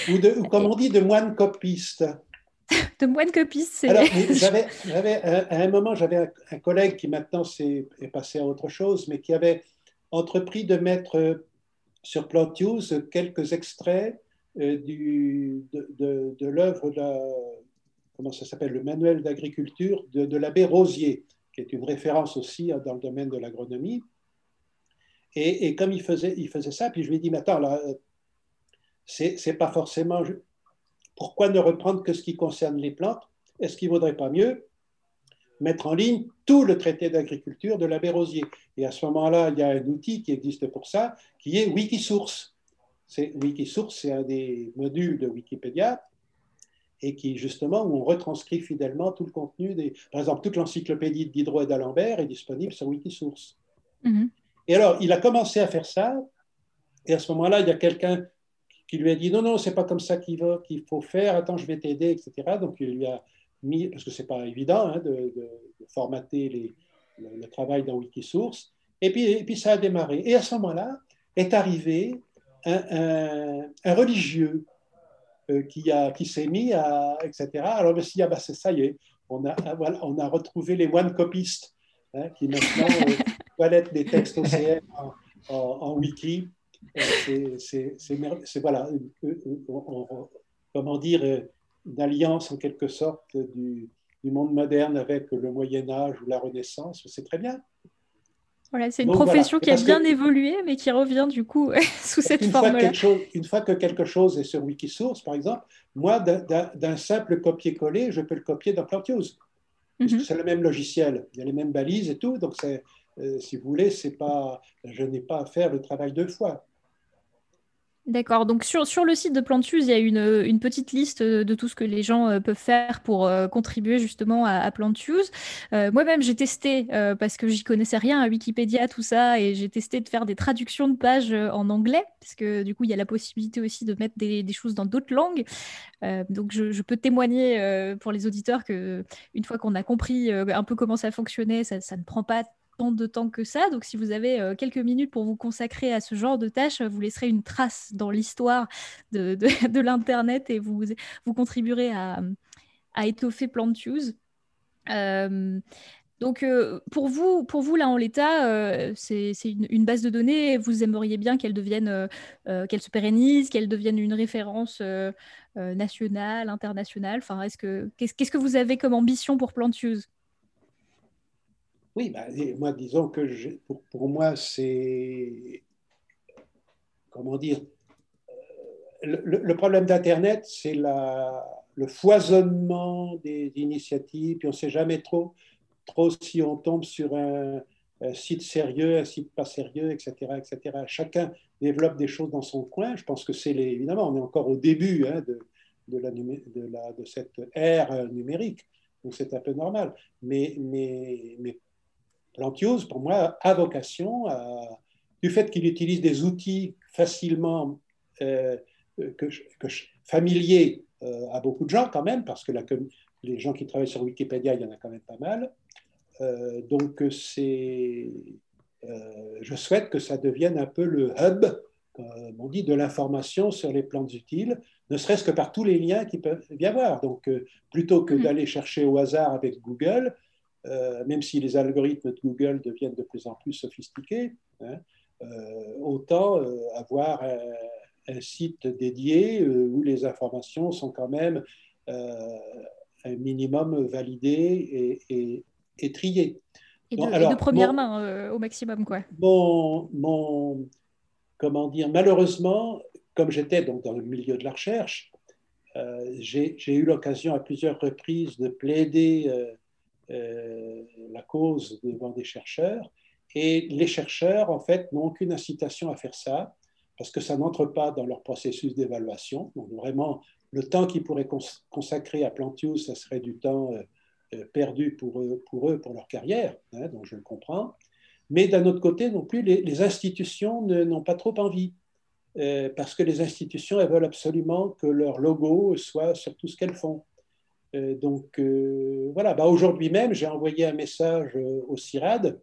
Speaker 6: ou, de, comme on dit, de moine copiste. (laughs)
Speaker 1: de moine copiste,
Speaker 6: j'avais, à un moment, j'avais un, un, collègue qui maintenant est, est passé à autre chose, mais qui avait entrepris de mettre sur Plantius quelques extraits euh, de, de, l'œuvre, comment ça s'appelle, le manuel d'agriculture de, de l'abbé Rosier, qui est une référence aussi hein, dans le domaine de l'agronomie. Et, et, comme il faisait, il faisait ça, puis je lui ai dit, mais attends, là, c'est pas forcément... Pourquoi ne reprendre que ce qui concerne les plantes? Est-ce qu'il ne vaudrait pas mieux mettre en ligne tout le traité d'agriculture de l'abbé Rosier. Et à ce moment-là, il y a un outil qui existe pour ça, qui est Wikisource. C'est, Wikisource, c'est un des modules de Wikipédia et qui, justement, où on retranscrit fidèlement tout le contenu. Des... Par exemple, toute l'encyclopédie de Diderot et d'Alembert est disponible sur Wikisource. Mm-hmm. Et alors, il a commencé à faire ça, et à ce moment-là, il y a quelqu'un qui lui a dit non, non, c'est pas comme ça qu'il, qu'il faut faire, attends, je vais t'aider, etc. Donc, il lui a parce que ce n'est pas évident hein, de, formater les, le, travail dans Wikisource. Et puis, et puis ça a démarré. Et à ce moment-là est arrivé un, un, religieux euh, qui, a, qui s'est mis à, etc. Alors me ah bah, c'est ça y est, on a, ah, voilà, on a retrouvé les one copistes hein, qui maintenant euh, (laughs) toilettent des textes OCR en, en, wiki. Euh, c'est voilà, comment dire, d'alliance en quelque sorte du, monde moderne avec le Moyen Âge ou la Renaissance, c'est très bien.
Speaker 1: Voilà, c'est une profession qui a bien évolué, mais qui revient du coup (laughs) sous cette forme-là.
Speaker 6: Une fois que quelque chose est sur Wikisource, par exemple, moi, d'un simple copier-coller, je peux le copier dans Plantius. Mhm. C'est le même logiciel, il y a les mêmes balises et tout, donc euh, si vous voulez, pas, je n'ai pas à faire le travail deux fois.
Speaker 1: D'accord. Donc sur, sur le site de Plantus, il y a une, une, petite liste de tout ce que les gens euh, peuvent faire pour euh, contribuer justement à, à. Euh, moi-même, j'ai testé parce que j'y connaissais rien à Wikipédia, tout ça, et j'ai testé de faire des traductions de pages en anglais, parce que du coup, il y a la possibilité aussi de mettre des, des choses dans d'autres langues. donc je, peux témoigner pour les auditeurs que une fois qu'on a compris un peu comment ça fonctionnait, ça ne prend pas de temps que ça. Donc, si vous avez quelques minutes pour vous consacrer à ce genre de tâches, vous laisserez une trace dans l'histoire de, (laughs) l'Internet et vous, vous contribuerez à, étoffer PlantUse. Euh, donc, euh, pour, vous, pour vous, là, en l'état, euh, c'est une, base de données. Vous aimeriez bien qu'elle devienne, euh, qu'elle se pérennise, qu'elle devienne une référence nationale, internationale. Enfin, est-ce que qu'est-ce que vous avez comme ambition pour PlantUse
Speaker 6: Oui, bah, moi, disons que pour, pour, moi, c'est comment dire. Le, le problème d'Internet, c'est le foisonnement des initiatives, puis on ne sait jamais trop trop si on tombe sur un, site sérieux, un site pas sérieux, etc., etc. Chacun développe des choses dans son coin. Je pense que c'est les, évidemment, on est encore au début hein, de, de, la, de, la, de, cette ère numérique, donc c'est un peu normal. Mais, mais, mais Plantiose, pour moi, a vocation à, du fait qu'il utilise des outils facilement euh, que, que, familiers euh, à beaucoup de gens quand même, parce que la, les gens qui travaillent sur Wikipédia, il y en a quand même pas mal. Euh, donc, c'est, je souhaite que ça devienne un peu le hub, comme on dit, de l'information sur les plantes utiles, ne serait-ce que par tous les liens qui peuvent y avoir. Donc, plutôt que mm. d'aller chercher au hasard avec Google, même si les algorithmes de Google deviennent de plus en plus sophistiqués, hein, autant avoir un, site dédié où les informations sont quand même un minimum validées et, et trié.
Speaker 1: Et de, première main euh, au maximum, quoi.
Speaker 6: Mon, mon, comment dire, malheureusement, comme j'étais donc dans le milieu de la recherche, euh, j'ai eu l'occasion à plusieurs reprises de plaider euh, la cause devant des chercheurs. Et les chercheurs, en fait, n'ont aucune incitation à faire ça parce que ça n'entre pas dans leur processus d'évaluation. Donc, vraiment, le temps qu'ils pourraient consacrer à Plantius, ça serait du temps euh, perdu pour eux, pour, eux, pour leur carrière, hein, donc je le comprends. Mais d'un autre côté, non plus, les, institutions n'ont pas trop envie, euh, parce que les institutions, elles veulent absolument que leur logo soit sur tout ce qu'elles font. Euh, donc voilà, bah, aujourd'hui même, j'ai envoyé un message au CIRAD,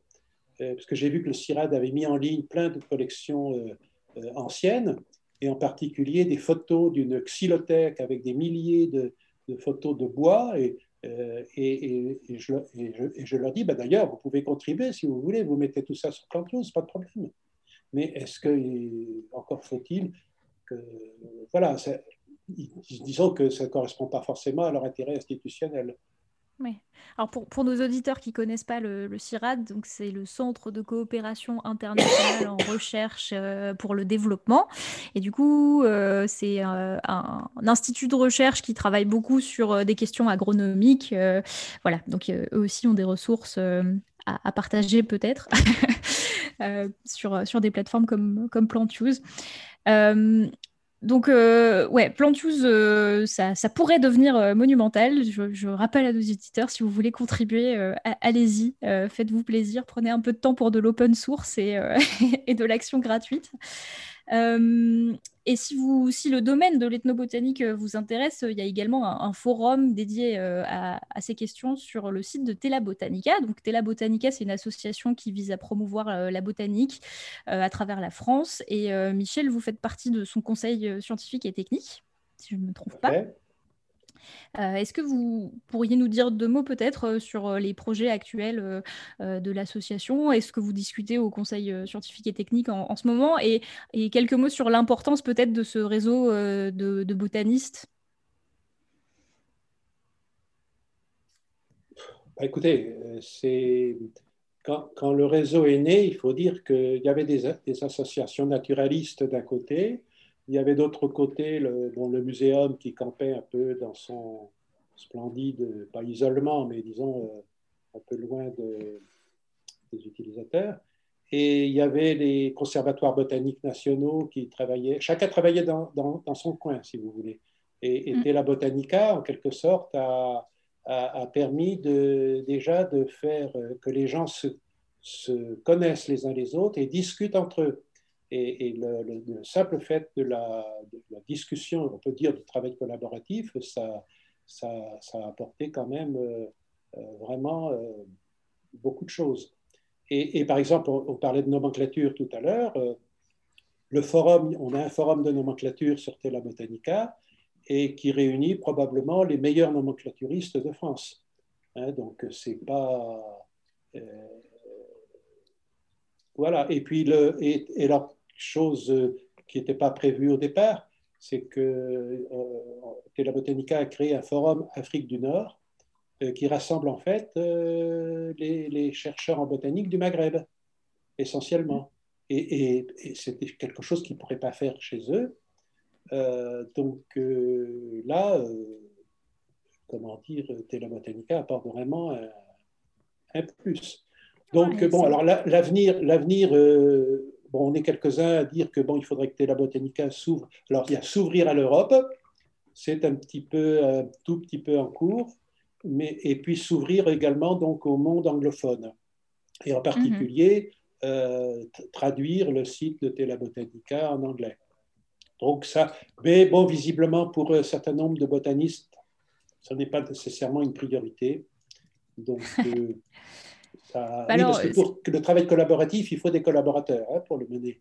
Speaker 6: parce que j'ai vu que le CIRAD avait mis en ligne plein de collections anciennes, et en particulier des photos d'une xylothèque avec des milliers de, photos de bois. Et euh, je, leur dis, bah, d'ailleurs, vous pouvez contribuer si vous voulez, vous mettez tout ça sur Plantiose, pas de problème. Mais est-ce que, encore faut-il que, voilà, disons que ça ne correspond pas forcément à leur intérêt institutionnel.
Speaker 1: Alors pour, pour, nos auditeurs qui ne connaissent pas le, CIRAD, c'est le Centre de coopération internationale en recherche euh, pour le développement. Et du coup, euh, c'est euh, un, institut de recherche qui travaille beaucoup sur des questions agronomiques. voilà, donc eux aussi ont des ressources à, à, partager peut-être (laughs) sur, sur des plateformes comme, comme PlantUse. Donc, euh, ouais, Plantius, euh, ça, pourrait devenir euh, monumental. Je, rappelle à nos éditeurs, si vous voulez contribuer, allez-y, faites-vous plaisir, prenez un peu de temps pour de l'open source et (laughs) de l'action gratuite. Et si, vous, si le domaine de l'ethnobotanique euh, vous intéresse, il y a également un, forum dédié euh, à, ces questions sur le site de Tela Botanica. Donc Tela Botanica, c'est une association qui vise à promouvoir euh, la botanique à travers la France. Et Michel, vous faites partie de son conseil scientifique et technique, si je ne me trompe pas. Euh, est-ce que vous pourriez nous dire deux mots peut-être euh, sur euh, les projets actuels de l'association? Est-ce que vous discutez au Conseil scientifique et technique en, ce moment? Et, quelques mots sur l'importance peut-être de ce réseau de, botanistes?
Speaker 6: Bah, Écoutez, c'est quand, le réseau est né, il faut dire qu'il y avait des associations naturalistes d'un côté, il y avait d'autre côté le, le muséum qui campait un peu dans son splendide, pas isolement, mais disons euh, un peu loin de, des utilisateurs. Et il y avait les conservatoires botaniques nationaux qui travaillaient, chacun travaillait dans, dans, son coin, si vous voulez. Et, et mm. Botanica, en quelque sorte, a, a, permis de, déjà de faire euh, que les gens se, se connaissent les uns les autres et discutent entre eux. Et, le, simple fait de la, discussion, on peut dire du travail collaboratif, ça, ça, a apporté quand même euh, euh, vraiment euh, beaucoup de choses. Et, par exemple, on, parlait de nomenclature tout à l'heure. le forum, on a un forum de nomenclature sur Tela Botanica et qui réunit probablement les meilleurs nomenclaturistes de France. Hein, donc, c'est pas. voilà. Et puis, le, et, la chose qui n'était pas prévue au départ, c'est que euh, Botanica a créé un forum Afrique du Nord euh, qui rassemble en fait euh, les, chercheurs en botanique du Maghreb, essentiellement. Et, c'était quelque chose qu'ils ne pourraient pas faire chez eux. donc là, comment dire, Botanica apporte vraiment un, plus. Donc, bon, alors l'avenir, l'avenir on est quelques-uns à dire que bon, il faudrait que Tela Botanica s'ouvre. Alors, il y a s'ouvrir à l'Europe, c'est un petit peu, un tout petit peu en cours, mais, et puis s'ouvrir également donc au monde anglophone, et en particulier euh, traduire le site de Tela Botanica en anglais. Donc ça, mais bon, visiblement pour un certain nombre de botanistes, ce n'est pas nécessairement une priorité. Donc, (laughs) euh, bah parce que pour le travail collaboratif, il faut des collaborateurs hein, pour le mener.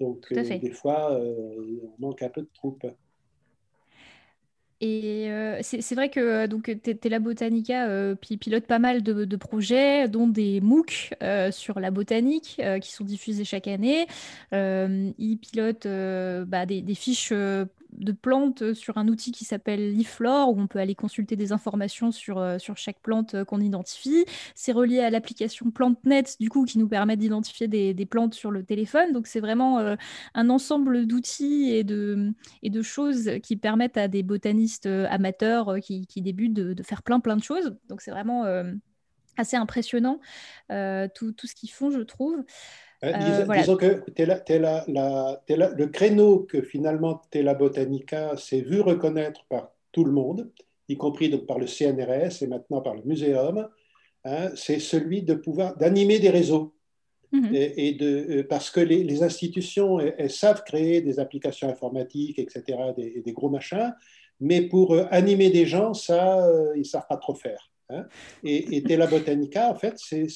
Speaker 6: Donc, euh, des fois, euh, on manque un peu de troupes.
Speaker 1: Et euh, c'est vrai que donc Tela Botanica pilote pas mal de, projets, dont des MOOC sur la botanique qui sont diffusés chaque année. il pilote bah, des, des, fiches de plantes sur un outil qui s'appelle Liflore, où on peut aller consulter des informations sur, euh, sur chaque plante euh, qu'on identifie. C'est relié à l'application PlanteNet, du coup, qui nous permet d'identifier des, plantes sur le téléphone. Donc, c'est vraiment euh, un ensemble d'outils et de, et de choses qui permettent à des botanistes amateurs qui, débutent de, faire plein, plein de choses. Donc, c'est vraiment assez impressionnant tout, tout, ce qu'ils font, je trouve.
Speaker 6: Hein, euh, disons que le créneau que finalement Tela Botanica s'est vu reconnaître par tout le monde, y compris donc par le CNRS et maintenant par le muséum, hein, c'est celui de pouvoir d'animer des réseaux. Mhm. Et, de, euh, parce que les, institutions, elles, savent créer des applications informatiques, etc., des, des gros machins, mais pour euh, animer des gens, ça, ils ne savent pas trop faire. Hein. Et, et, Tela Botanica, en fait, c'est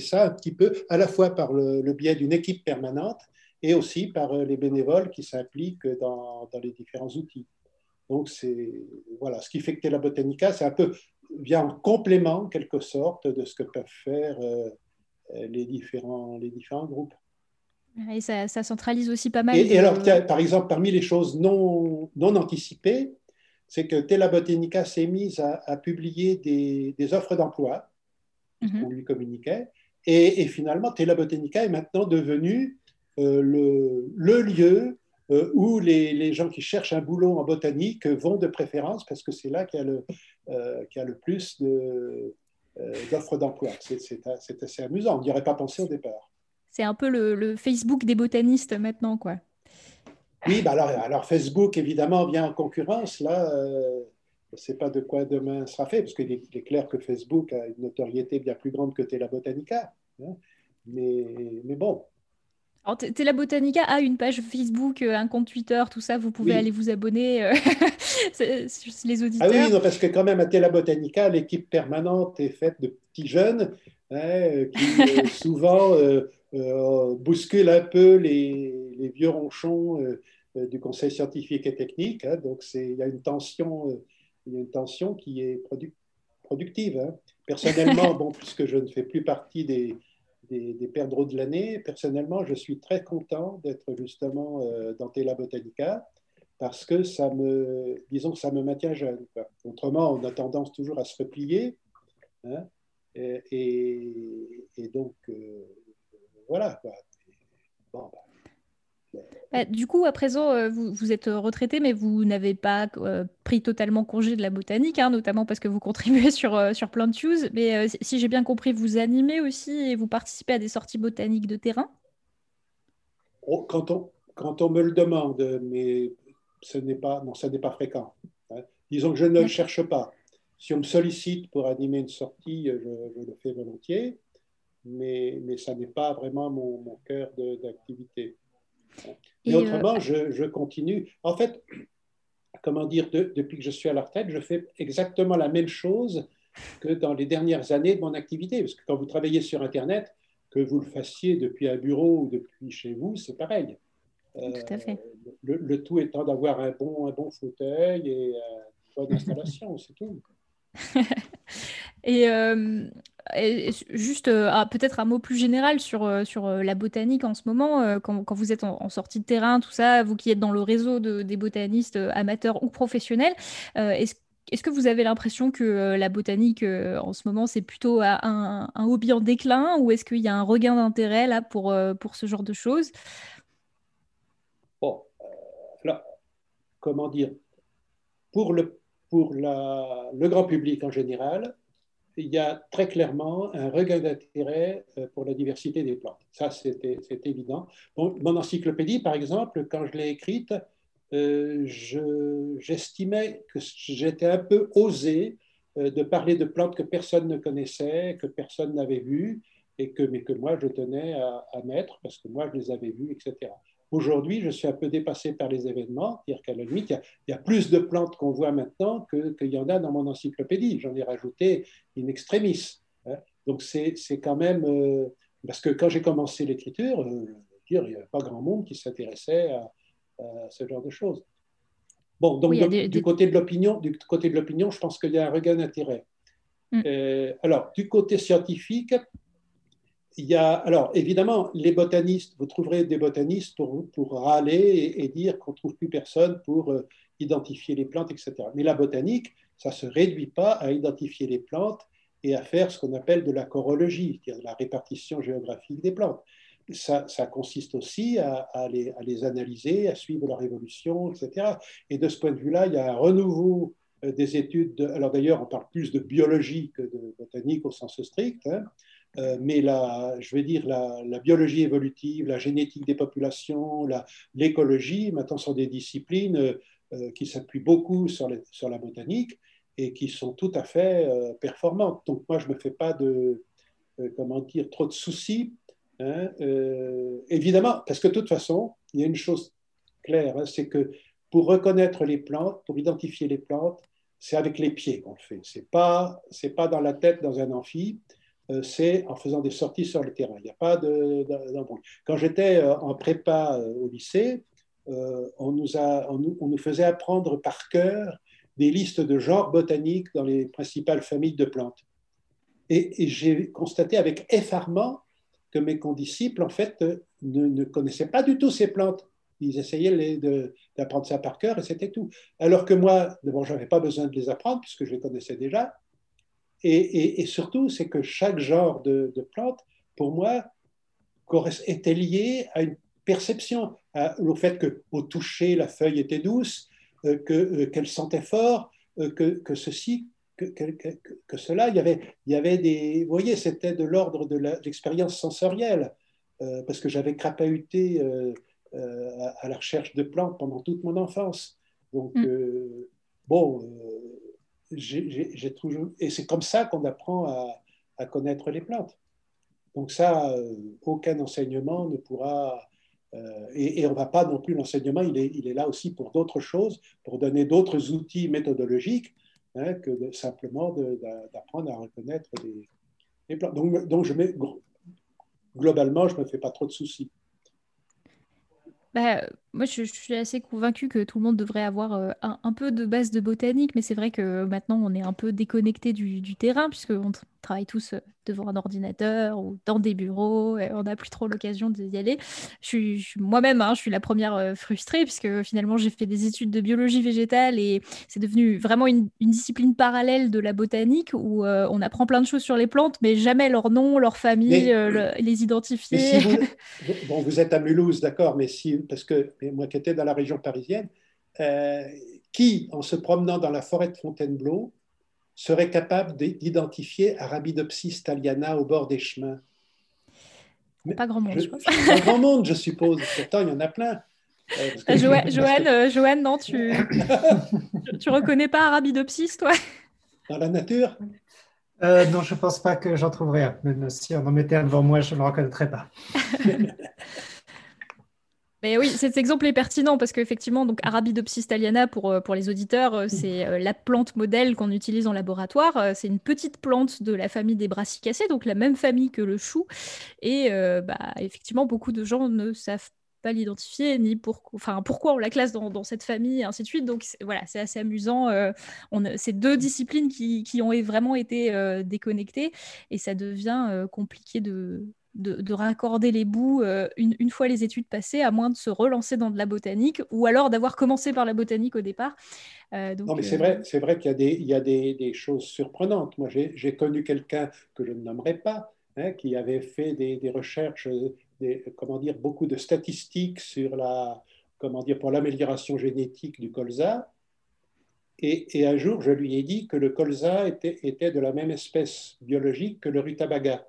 Speaker 6: ça un petit peu, à la fois par le, biais d'une équipe permanente et aussi par euh, les bénévoles qui s'impliquent dans, dans, les différents outils. Donc, c'est voilà, ce qui fait que Tela Botanica, c'est un peu vient en complément, en quelque sorte, de ce que peuvent faire euh, les, différents, les différents groupes.
Speaker 1: Et ça, centralise aussi pas mal.
Speaker 6: Et, alors, par exemple, parmi les choses non, non anticipées, c'est que Tela Botanica s'est mise à, publier des, offres d'emploi mhm. qu'on lui communiquait. Et, finalement, Tela Botanica est maintenant devenu euh, le, lieu euh, où les, gens qui cherchent un boulot en botanique vont de préférence parce que c'est là qu'il y, a le, euh, a le plus d'offres d'emploi. C'est assez amusant. On n'y aurait pas pensé au départ.
Speaker 1: C'est un peu le, le, Facebook des botanistes maintenant, quoi.
Speaker 6: Oui, bah alors, alors, Facebook, évidemment, vient en concurrence. Là, euh, je ne sais pas de quoi demain sera fait, parce qu'il est, clair que Facebook a une notoriété bien plus grande que Tela Botanica. Hein. Mais, mais bon.
Speaker 1: Alors, Tela Botanica a une page Facebook, euh, un compte Twitter, tout ça. Vous pouvez aller vous abonner, euh, (laughs) les auditeurs.
Speaker 6: Ah oui, non, parce que quand même, à Tela Botanica, l'équipe permanente est faite de petits jeunes hein, qui (laughs) souvent bousculent un peu les, les vieux ronchons euh, du conseil scientifique et technique. Hein. donc, il y, a une tension, euh, il y a une tension qui est productive. Hein. Personnellement, (laughs) bon, puisque je ne fais plus partie des, des, des perdreaux de l'année, personnellement, je suis très content d'être justement euh, dans Tela Botanica parce que ça me, disons que ça me maintient jeune. Autrement, on a tendance toujours à se replier. Hein. et, et, donc, voilà. Bah,
Speaker 1: du coup, à présent, euh, vous, êtes retraité, mais vous n'avez pas euh, pris totalement congé de la botanique, hein, notamment parce que vous contribuez (laughs) sur, euh, sur Plant Use. Mais si j'ai bien compris, vous animez aussi et vous participez à des sorties botaniques de terrain?
Speaker 6: Oh, quand, on, quand on me le demande, mais ce n'est pas, non, ce n'est pas fréquent. Hein. Disons que je ne le cherche pas. Si on me sollicite pour animer une sortie, je, le fais volontiers, mais, mais ça n'est pas vraiment mon, mon cœur d'activité. Mais euh, autrement, je, continue. En fait, comment dire, depuis que je suis à la retraite, je fais exactement la même chose que dans les dernières années de mon activité. Parce que quand vous travaillez sur Internet, que vous le fassiez depuis un bureau ou depuis chez vous, c'est pareil.
Speaker 1: tout à fait.
Speaker 6: Le, tout étant d'avoir un bon, un bon fauteuil et une bonne (laughs) installation, c'est tout.
Speaker 1: et, juste ah, peut-être un mot plus général sur, sur la botanique en ce moment, quand, quand, vous êtes en, sortie de terrain, tout ça, vous qui êtes dans le réseau de, des botanistes amateurs ou professionnels, est-ce est-ce que vous avez l'impression que euh, la botanique euh, en ce moment c'est plutôt un, hobby en déclin ou est-ce qu'il y a un regain d'intérêt là pour, euh, pour ce genre de choses?
Speaker 6: Bon, alors, comment dire? Pour, le, pour la, le grand public en général, il y a très clairement un regain d'intérêt pour la diversité des plantes. Ça, c'est évident. mon encyclopédie, par exemple, quand je l'ai écrite, euh, j'estimais que j'étais un peu osé euh, de parler de plantes que personne ne connaissait, que personne n'avait vues, et que, mais que moi je tenais à, mettre parce que moi je les avais vues, etc. Aujourd'hui, je suis un peu dépassé par les événements, c'est-à-dire qu'à la limite, il y, a, plus de plantes qu'on voit maintenant qu'il y en a dans mon encyclopédie. J'en ai rajouté in extremis. Hein. Donc c'est quand même... Euh, parce que quand j'ai commencé l'écriture, il n'y avait pas grand monde qui s'intéressait à, euh, ce genre de choses. Bon, donc du, côté de l'opinion, du côté de l'opinion, je pense qu'il y a un regain d'intérêt. Mm. Euh, alors, du côté scientifique, alors évidemment, les botanistes, vous trouverez des botanistes pour, râler et, dire qu'on ne trouve plus personne pour euh, identifier les plantes, etc. Mais la botanique, ça ne se réduit pas à identifier les plantes et à faire ce qu'on appelle de la chorologie, c'est-à-dire la répartition géographique des plantes ça, consiste aussi à, les, analyser, à suivre leur évolution, etc. Et de ce point de vue-là, il y a un renouveau euh, des études. alors d'ailleurs, on parle plus de biologie que de botanique au sens strict, hein. Euh, mais la, je vais dire la, biologie évolutive, la génétique des populations, l'écologie, maintenant sont des disciplines euh, qui s'appuient beaucoup sur, sur, la botanique et qui sont tout à fait performantes. Donc moi, je ne me fais pas de, comment dire, trop de soucis Hein, euh, évidemment, parce que de toute façon, il y a une chose claire, hein, c'est que pour reconnaître les plantes, pour identifier les plantes, c'est avec les pieds qu'on le fait. C'est pas, pas dans la tête dans un amphi. Euh, c'est en faisant des sorties sur le terrain. Il n'y a pas d'embrouille. Quand j'étais euh, en prépa au lycée, on nous, a, on nous, faisait apprendre par cœur des listes de genres botaniques dans les principales familles de plantes. Et, j'ai constaté avec effarement que mes condisciples, en fait, euh, ne, connaissaient pas du tout ces plantes. Ils essayaient d'apprendre ça par cœur et c'était tout. Alors que moi, d'abord, je n'avais pas besoin de les apprendre puisque je les connaissais déjà. Et, surtout, c'est que chaque genre de, plante, pour moi, était lié à une perception, au fait qu'au toucher, la feuille était douce, euh, euh, qu'elle sentait fort, que, que ceci que, cela. Il y, avait, il y avait des. Vous voyez, c'était de l'ordre de l'expérience sensorielle, euh, parce que j'avais crapahuté euh, euh, à, la recherche de plantes pendant toute mon enfance. Donc, mm. bon, j'ai toujours. Et c'est comme ça qu'on apprend à, connaître les plantes. Donc, ça, aucun enseignement ne pourra. et, et, on ne va pas non plus, l'enseignement, il est, là aussi pour d'autres choses, pour donner d'autres outils méthodologiques Hein, que simplement d'apprendre à reconnaître les, plantes. Donc, globalement, je ne me fais pas trop de soucis.
Speaker 1: Bah, moi, je, suis assez convaincue que tout le monde devrait avoir euh, un, peu de base de botanique, mais c'est vrai que maintenant, on est un peu déconnecté du, du terrain, puisqu'on travaille tous euh, devant un ordinateur ou dans des bureaux, et on n'a plus trop l'occasion d'y aller. Je suis, moi-même, hein, je suis la première euh, frustrée, puisque finalement, j'ai fait des études de biologie végétale et c'est devenu vraiment une, discipline parallèle de la botanique où on apprend plein de choses sur les plantes, mais jamais leur nom, leur famille, les identifier.
Speaker 6: vous, (laughs) bon, vous êtes à Mulhouse, d'accord, mais si, parce que moi qui étais dans la région parisienne, euh, qui, en se promenant dans la forêt de Fontainebleau, serait capable d'identifier Arabidopsis thaliana au bord des chemins?
Speaker 1: Pas grand monde, je, pense. (laughs)
Speaker 6: Pas grand monde, je suppose. Pourtant, il y en a plein.
Speaker 1: Euh, Joanne, non, tu (laughs) tu reconnais pas Arabidopsis, toi?
Speaker 6: Dans la nature?
Speaker 5: Euh, Non, je ne pense pas que j'en trouverais un. si on en mettait un devant moi, je ne le reconnaîtrais pas. (laughs)
Speaker 1: Oui, cet exemple est pertinent parce qu'effectivement, donc Arabidopsis thaliana pour, euh, pour les auditeurs, euh, c'est euh, la plante modèle qu'on utilise en laboratoire. C'est une petite plante de la famille des brassicacées, donc la même famille que le chou. Et bah, effectivement, beaucoup de gens ne savent pas l'identifier ni pour, enfin, pourquoi on la classe dans, cette famille et ainsi de suite. Donc voilà, c'est assez amusant. on c'est deux disciplines qui, qui, ont vraiment été déconnectées et ça devient compliqué de de, raccorder les bouts euh, une, fois les études passées, à moins de se relancer dans de la botanique, ou alors d'avoir commencé par la botanique au départ.
Speaker 6: Euh, non, mais c'est vrai, c'est vrai qu'il y a des, il y a des, choses surprenantes. Moi, j'ai connu quelqu'un que je ne nommerai pas, hein, qui avait fait des, recherches, des, comment dire, beaucoup de statistiques sur la, comment dire, pour l'amélioration génétique du colza. Et, et, un jour, je lui ai dit que le colza était, était de la même espèce biologique que le rutabaga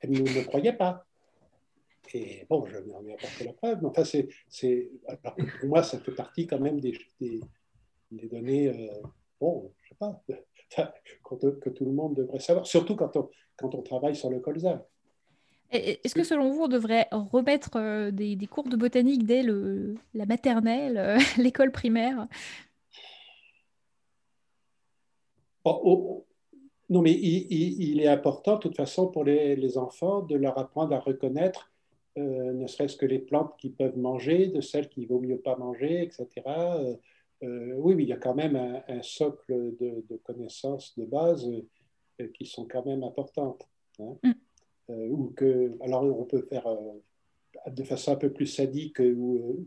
Speaker 6: elle ne me croyait pas. Et bon, je n'en ai apporté la preuve, mais enfin, c'est, pour moi, ça fait partie quand même des, des, données, euh, bon, je sais pas, (laughs) que tout le monde devrait savoir, surtout quand on, quand on travaille sur le colza.
Speaker 1: Est-ce que selon vous, on devrait remettre euh, des, des cours de botanique dès le, la maternelle, euh, (laughs) l'école primaire?
Speaker 6: Non, mais il, est important, de toute façon, pour les, enfants, de leur apprendre à reconnaître euh, ne serait-ce que les plantes qu'ils peuvent manger, de celles qu'il vaut mieux pas manger, etc. Euh, euh, oui, oui, il y a quand même un, socle de, connaissances de base qui sont quand même importantes. Hein. Mm. ou que, alors, on peut faire de façon un peu plus sadique ou,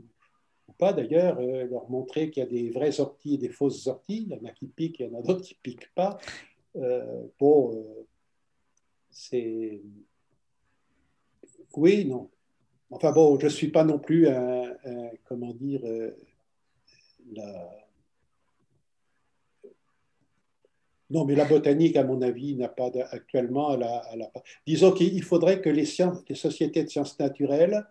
Speaker 6: ou pas d'ailleurs, leur montrer qu'il y a des vraies orties et des fausses orties. Il y en a qui piquent, il y en a d'autres qui piquent pas. Euh, bon, euh, c'est. Oui, non. Enfin bon, je ne suis pas non plus un, comment dire, euh. Non, mais la botanique, à mon avis, n'a pas actuellement. La, Disons qu'il faudrait que les sociétés de sciences naturelles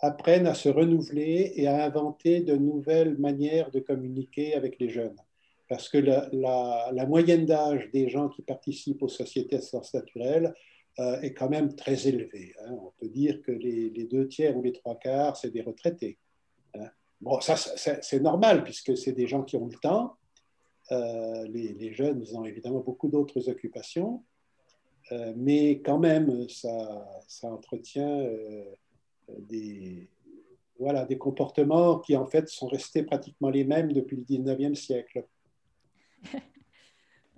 Speaker 6: apprennent à se renouveler et à inventer de nouvelles manières de communiquer avec les jeunes parce que la, moyenne d'âge des gens qui participent aux sociétés de sciences naturelles euh, est quand même très élevée. Hein. On peut dire que les, deux tiers ou les trois quarts, c'est des retraités. Hein. Bon, ça, c'est normal, puisque c'est des gens qui ont le temps. Euh, les, jeunes ont évidemment beaucoup d'autres occupations, euh, mais quand même, ça, entretient des comportements qui, en fait, sont restés pratiquement les mêmes depuis le 19e siècle.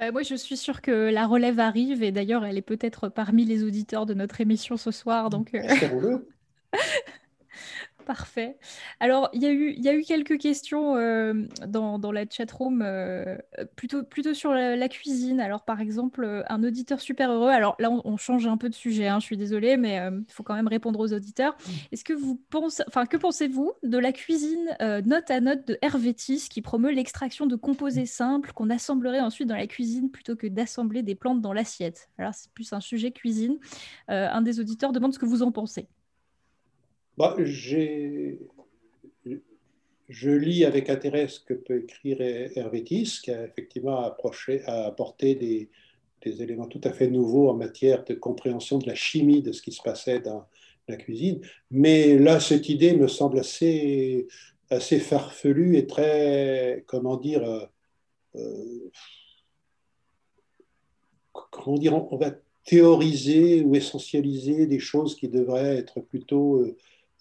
Speaker 1: Euh, (laughs) moi, je suis sûre que la relève arrive et d'ailleurs, elle est peut-être parmi les auditeurs de notre émission ce soir. Donc,
Speaker 6: euh, (laughs)
Speaker 1: Parfait. Alors, il y, a eu, il y a eu quelques questions euh, dans, dans, la chatroom, euh, plutôt, plutôt sur la, cuisine. Alors, par exemple, euh, un auditeur super heureux. Alors là, on, change un peu de sujet, hein, je suis désolée, mais il faut quand même répondre aux auditeurs. Mm. Est-ce que vous pensez, enfin, que pensez-vous de la cuisine note à note de Hervétis qui promeut l'extraction de composés simples qu'on assemblerait ensuite dans la cuisine plutôt que d'assembler des plantes dans l'assiette? Alors, c'est plus un sujet cuisine. un des auditeurs demande ce que vous en pensez.
Speaker 6: Bah, je lis avec intérêt ce que peut écrire Hervétis, qui a effectivement apporté des, éléments tout à fait nouveaux en matière de compréhension de la chimie de ce qui se passait dans la cuisine. Mais là, cette idée me semble assez, assez farfelue et très, comment dire, euh, euh, comment dire, on, va théoriser ou essentialiser des choses qui devraient être plutôt euh,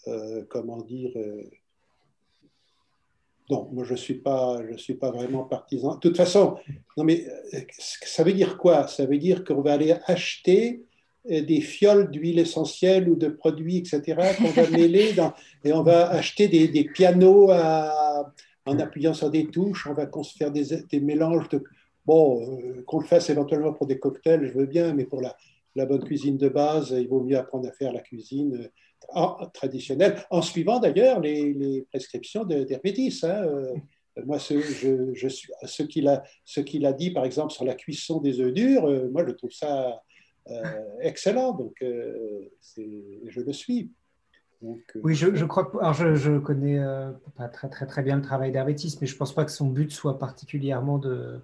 Speaker 6: euh, comment dire, euh, non, moi je ne suis, pas, suis pas vraiment partisan. De toute façon, non mais euh, ça veut dire quoi? Ça veut dire qu'on va aller acheter des fioles d'huile essentielle ou de produits, etc., qu'on va mêler et on va acheter des, pianos en appuyant sur des touches, on va faire des, des mélanges de... Bon, qu'on le fasse éventuellement pour des cocktails, je veux bien, mais pour la, la bonne cuisine de base, il vaut mieux apprendre à faire la cuisine traditionnelle, en suivant d'ailleurs les, prescriptions d'Hermétis. Hein. Euh, moi, ce, je, qu'il a, dit, par exemple, sur la cuisson des œufs durs, euh, moi, je trouve ça euh, excellent. Donc, je le suis.
Speaker 5: oui, je, crois que. Alors, je, je connais pas très, très, très bien le travail d'Hermétis, mais je ne pense pas que son but soit particulièrement de,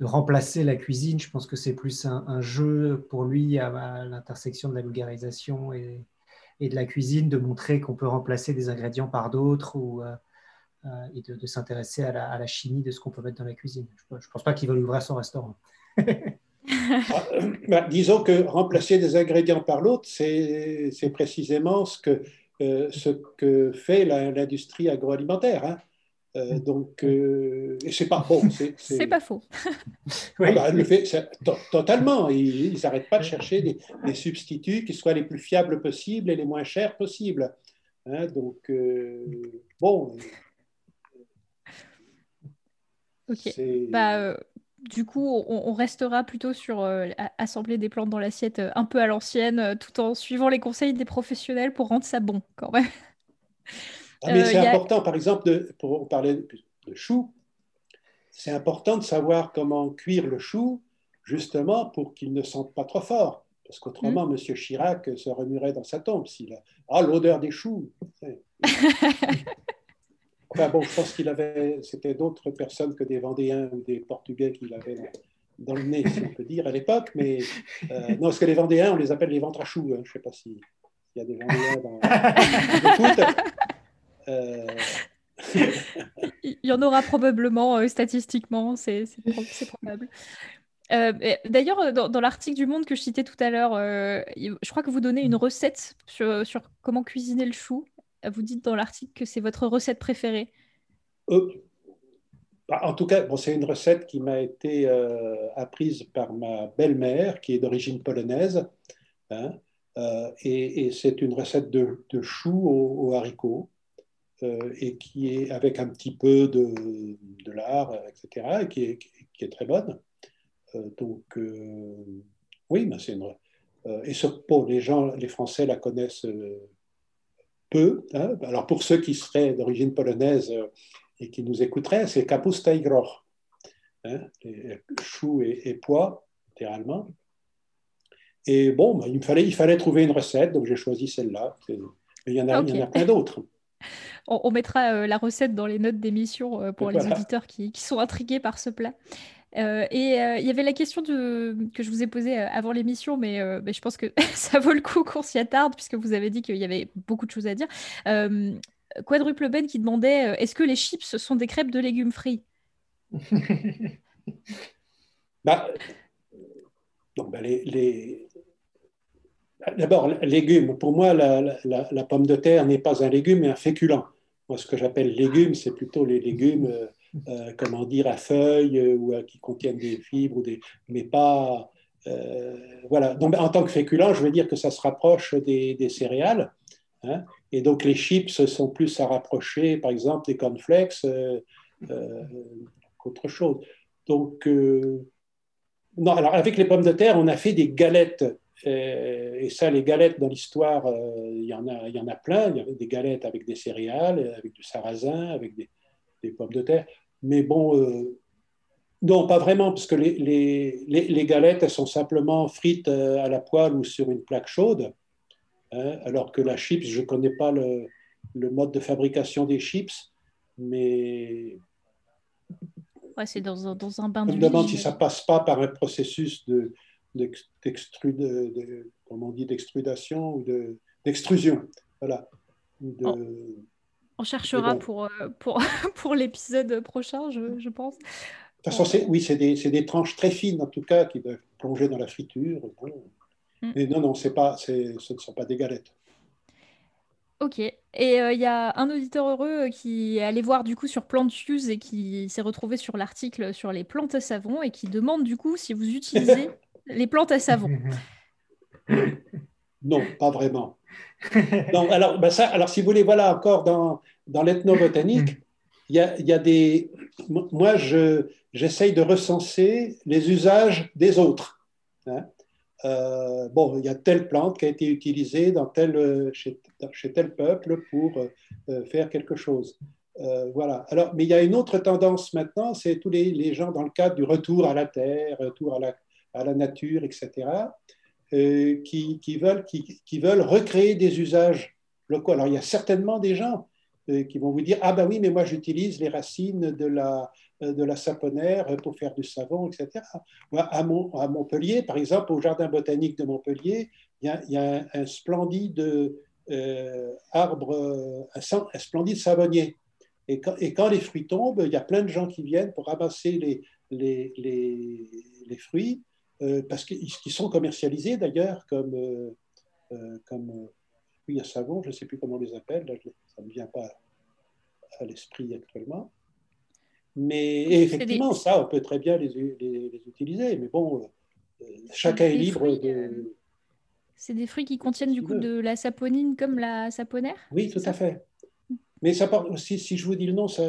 Speaker 5: de remplacer la cuisine. Je pense que c'est plus un, jeu pour lui à, l'intersection de la vulgarisation et, de la cuisine, de montrer qu'on peut remplacer des ingrédients par d'autres ou, et de, s'intéresser à la, chimie de ce qu'on peut mettre dans la cuisine. Je ne pense pas qu'il va ouvrir son restaurant. (laughs)
Speaker 6: Ah, bah, disons que remplacer des ingrédients par l'autre, c'est précisément ce que, ce que fait l'industrie agroalimentaire. Hein. Euh, donc, euh, c'est pas bon.
Speaker 1: C'est pas faux. (laughs) (laughs)
Speaker 6: Ah bah, le fait totalement. Ils n'arrêtent pas de chercher des, substituts qui soient les plus fiables possibles et les moins chers possibles. Hein, donc, euh, bon.
Speaker 1: Ok. Bah, du coup, on, restera plutôt sur assembler des plantes dans l'assiette un peu à l'ancienne, tout en suivant les conseils des professionnels pour rendre ça bon, quand même.
Speaker 6: Ah, mais c'est important, par exemple, de, pour parler de, de chou, c'est important de savoir comment cuire le chou, justement pour qu'il ne sente pas trop fort. Parce qu'autrement, M. Mm. Chirac se remuerait dans sa tombe s'il a Ah, l'odeur des choux (laughs) Enfin bon, je pense qu'il avait, c'était d'autres personnes que des Vendéens ou des Portugais qu'il avait dans le nez, si on peut dire, à l'époque. Mais euh, non, parce que les Vendéens, on les appelle les ventres à choux. Hein. Je ne sais pas s'il y a des Vendéens dans le foot.
Speaker 1: Euh, (laughs) Il y en aura probablement euh, statistiquement, c'est probable. Euh, d'ailleurs, dans, l'article du Monde que je citais tout à l'heure, je crois que vous donnez une recette sur, comment cuisiner le chou. Vous dites dans l'article que c'est votre recette préférée.
Speaker 6: Bah, en tout cas, bon, c'est une recette qui m'a été apprise par ma belle-mère, qui est d'origine polonaise. Hein, et, c'est une recette de, de choux aux haricots. Euh, et qui est avec un petit peu de, de l'art, etc., et qui est, qui est, très bonne. Euh, donc, euh, oui, ben c'est une. et ce, bon, les gens, les Français la connaissent peu. Hein. Alors, pour ceux qui seraient d'origine polonaise et qui nous écouteraient, c'est kapusta i groch, hein, choux et, et, pois, littéralement. Et bon, ben, il, me fallait, il fallait trouver une recette, donc j'ai choisi celle-là. Mais il y en a, il y en a plein d'autres
Speaker 1: on, mettra euh, la recette dans les notes d'émission euh, pour les auditeurs qui, sont intrigués par ce plat. Euh, et il y avait la question que je vous ai posée avant l'émission, mais, je pense que (laughs) ça vaut le coup qu'on s'y attarde, puisque vous avez dit qu'il y avait beaucoup de choses à dire. Quadruple Ben qui demandait est-ce que les chips sont des crêpes de légumes frits? (laughs)
Speaker 6: Bah, bah, les, D'abord, légumes. Pour moi, la, pomme de terre n'est pas un légume, mais un féculent. Moi, ce que j'appelle légumes, c'est plutôt les légumes, euh, euh, comment dire, à feuilles euh, ou qui contiennent des fibres, mais pas. voilà. Donc, en tant que féculent, je veux dire que ça se rapproche des, céréales. Hein. et donc, les chips sont plus à rapprocher, par exemple, des cornflakes qu'autre chose. Donc, non, alors avec les pommes de terre, on a fait des galettes euh, et ça, les galettes dans l'histoire, euh, il y, en a, y en a plein. Il y avait des galettes avec des céréales, avec du sarrasin, avec des, pommes de terre. Mais bon, euh, non, pas vraiment, parce que les, les, les, galettes, elles sont simplement frites à la poêle ou sur une plaque chaude. Hein, alors que la chips, je ne connais pas le, le, mode de fabrication des chips, mais.
Speaker 1: Ouais, c'est dans, dans, un bain
Speaker 6: d'huile. Je me demande si ça passe pas par un processus de, de, comment on dit, d'extrudation ou d'extrusion. voilà.
Speaker 1: On, cherchera pour, euh, pour, (laughs) pour l'épisode prochain, je, je, pense.
Speaker 6: De toute façon, oui, c'est des, des, tranches très fines, en tout cas, qui doivent plonger dans la friture. Mm. Mais non, non, pas, ce ne sont pas des galettes.
Speaker 1: Ok. Et euh, il y a un auditeur heureux euh, qui est allé voir du coup sur Plant Use et qui s'est retrouvé sur l'article sur les plantes à savon et qui demande du coup si vous (laughs) utilisez les plantes à savon. (laughs)
Speaker 6: Non, pas vraiment. alors, ben alors, si vous voulez, voilà encore dans, dans l'ethnobotanique, il y a, des. Moi, j'essaye de recenser les usages des autres. Hein. Euh, bon, il y a telle plante qui a été utilisée dans tel, chez, tel peuple pour euh, faire quelque chose. Euh, voilà. Alors, mais il y a une autre tendance maintenant, c'est tous les, gens dans le cadre du retour à la terre, retour à la à la nature, etc., euh, qui, veulent, qui, veulent recréer des usages locaux. Alors, il y a certainement des gens euh, qui vont vous dire Ah, ben oui, mais moi, j'utilise les racines de la, euh, de la pour faire du savon, etc. Moi, à, Montpellier, par exemple, au Jardin botanique de Montpellier, il y a, un, splendide arbre, un, splendide savonnier. Et quand, les fruits tombent, il y a plein de gens qui viennent pour ramasser les, les, les fruits, parce qu'ils sont commercialisés d'ailleurs comme, comme fruits à savon, je ne sais plus comment on les appelle, ça ne me vient pas à l'esprit actuellement. Mais effectivement, ça, on peut très bien les, les, utiliser. Mais bon, euh, chacun est libre de. Euh,
Speaker 1: c'est des fruits qui contiennent du coup de la saponine comme la saponaire
Speaker 6: Oui, tout à fait. Mais ça part si je vous dis le nom, ça,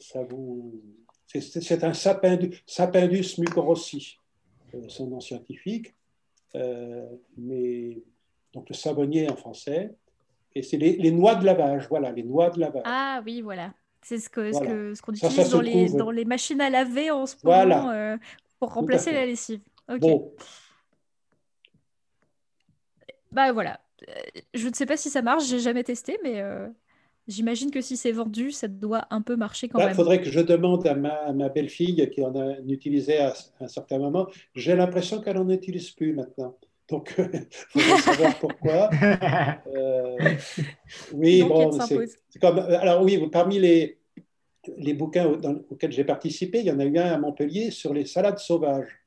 Speaker 6: ça, vous. C'est un sapindus, sapindus mucorossi, euh, son nom scientifique. mais donc le savonnier en français. Et c'est les, les, noix de lavage, voilà, les noix de lavage.
Speaker 1: Ah oui, voilà. C'est ce qu'on ce ce utilise dans, les, dans, les, machines à laver en ce moment euh, pour remplacer la lessive. Bon. Bah voilà. Euh, je ne sais pas si ça marche, j'ai jamais testé, mais euh, j'imagine que si c'est vendu, ça doit un peu marcher quand même.
Speaker 6: Il faudrait que je demande à ma, ma belle-fille qui en a utilisé à, un certain moment. J'ai l'impression qu'elle n'en utilise plus maintenant. Donc, il (laughs) faudrait savoir pourquoi. (laughs) oui, bon, c'est comme. Alors, oui, parmi les, les bouquins auxquels j'ai participé, il y en a eu un à Montpellier sur les salades sauvages,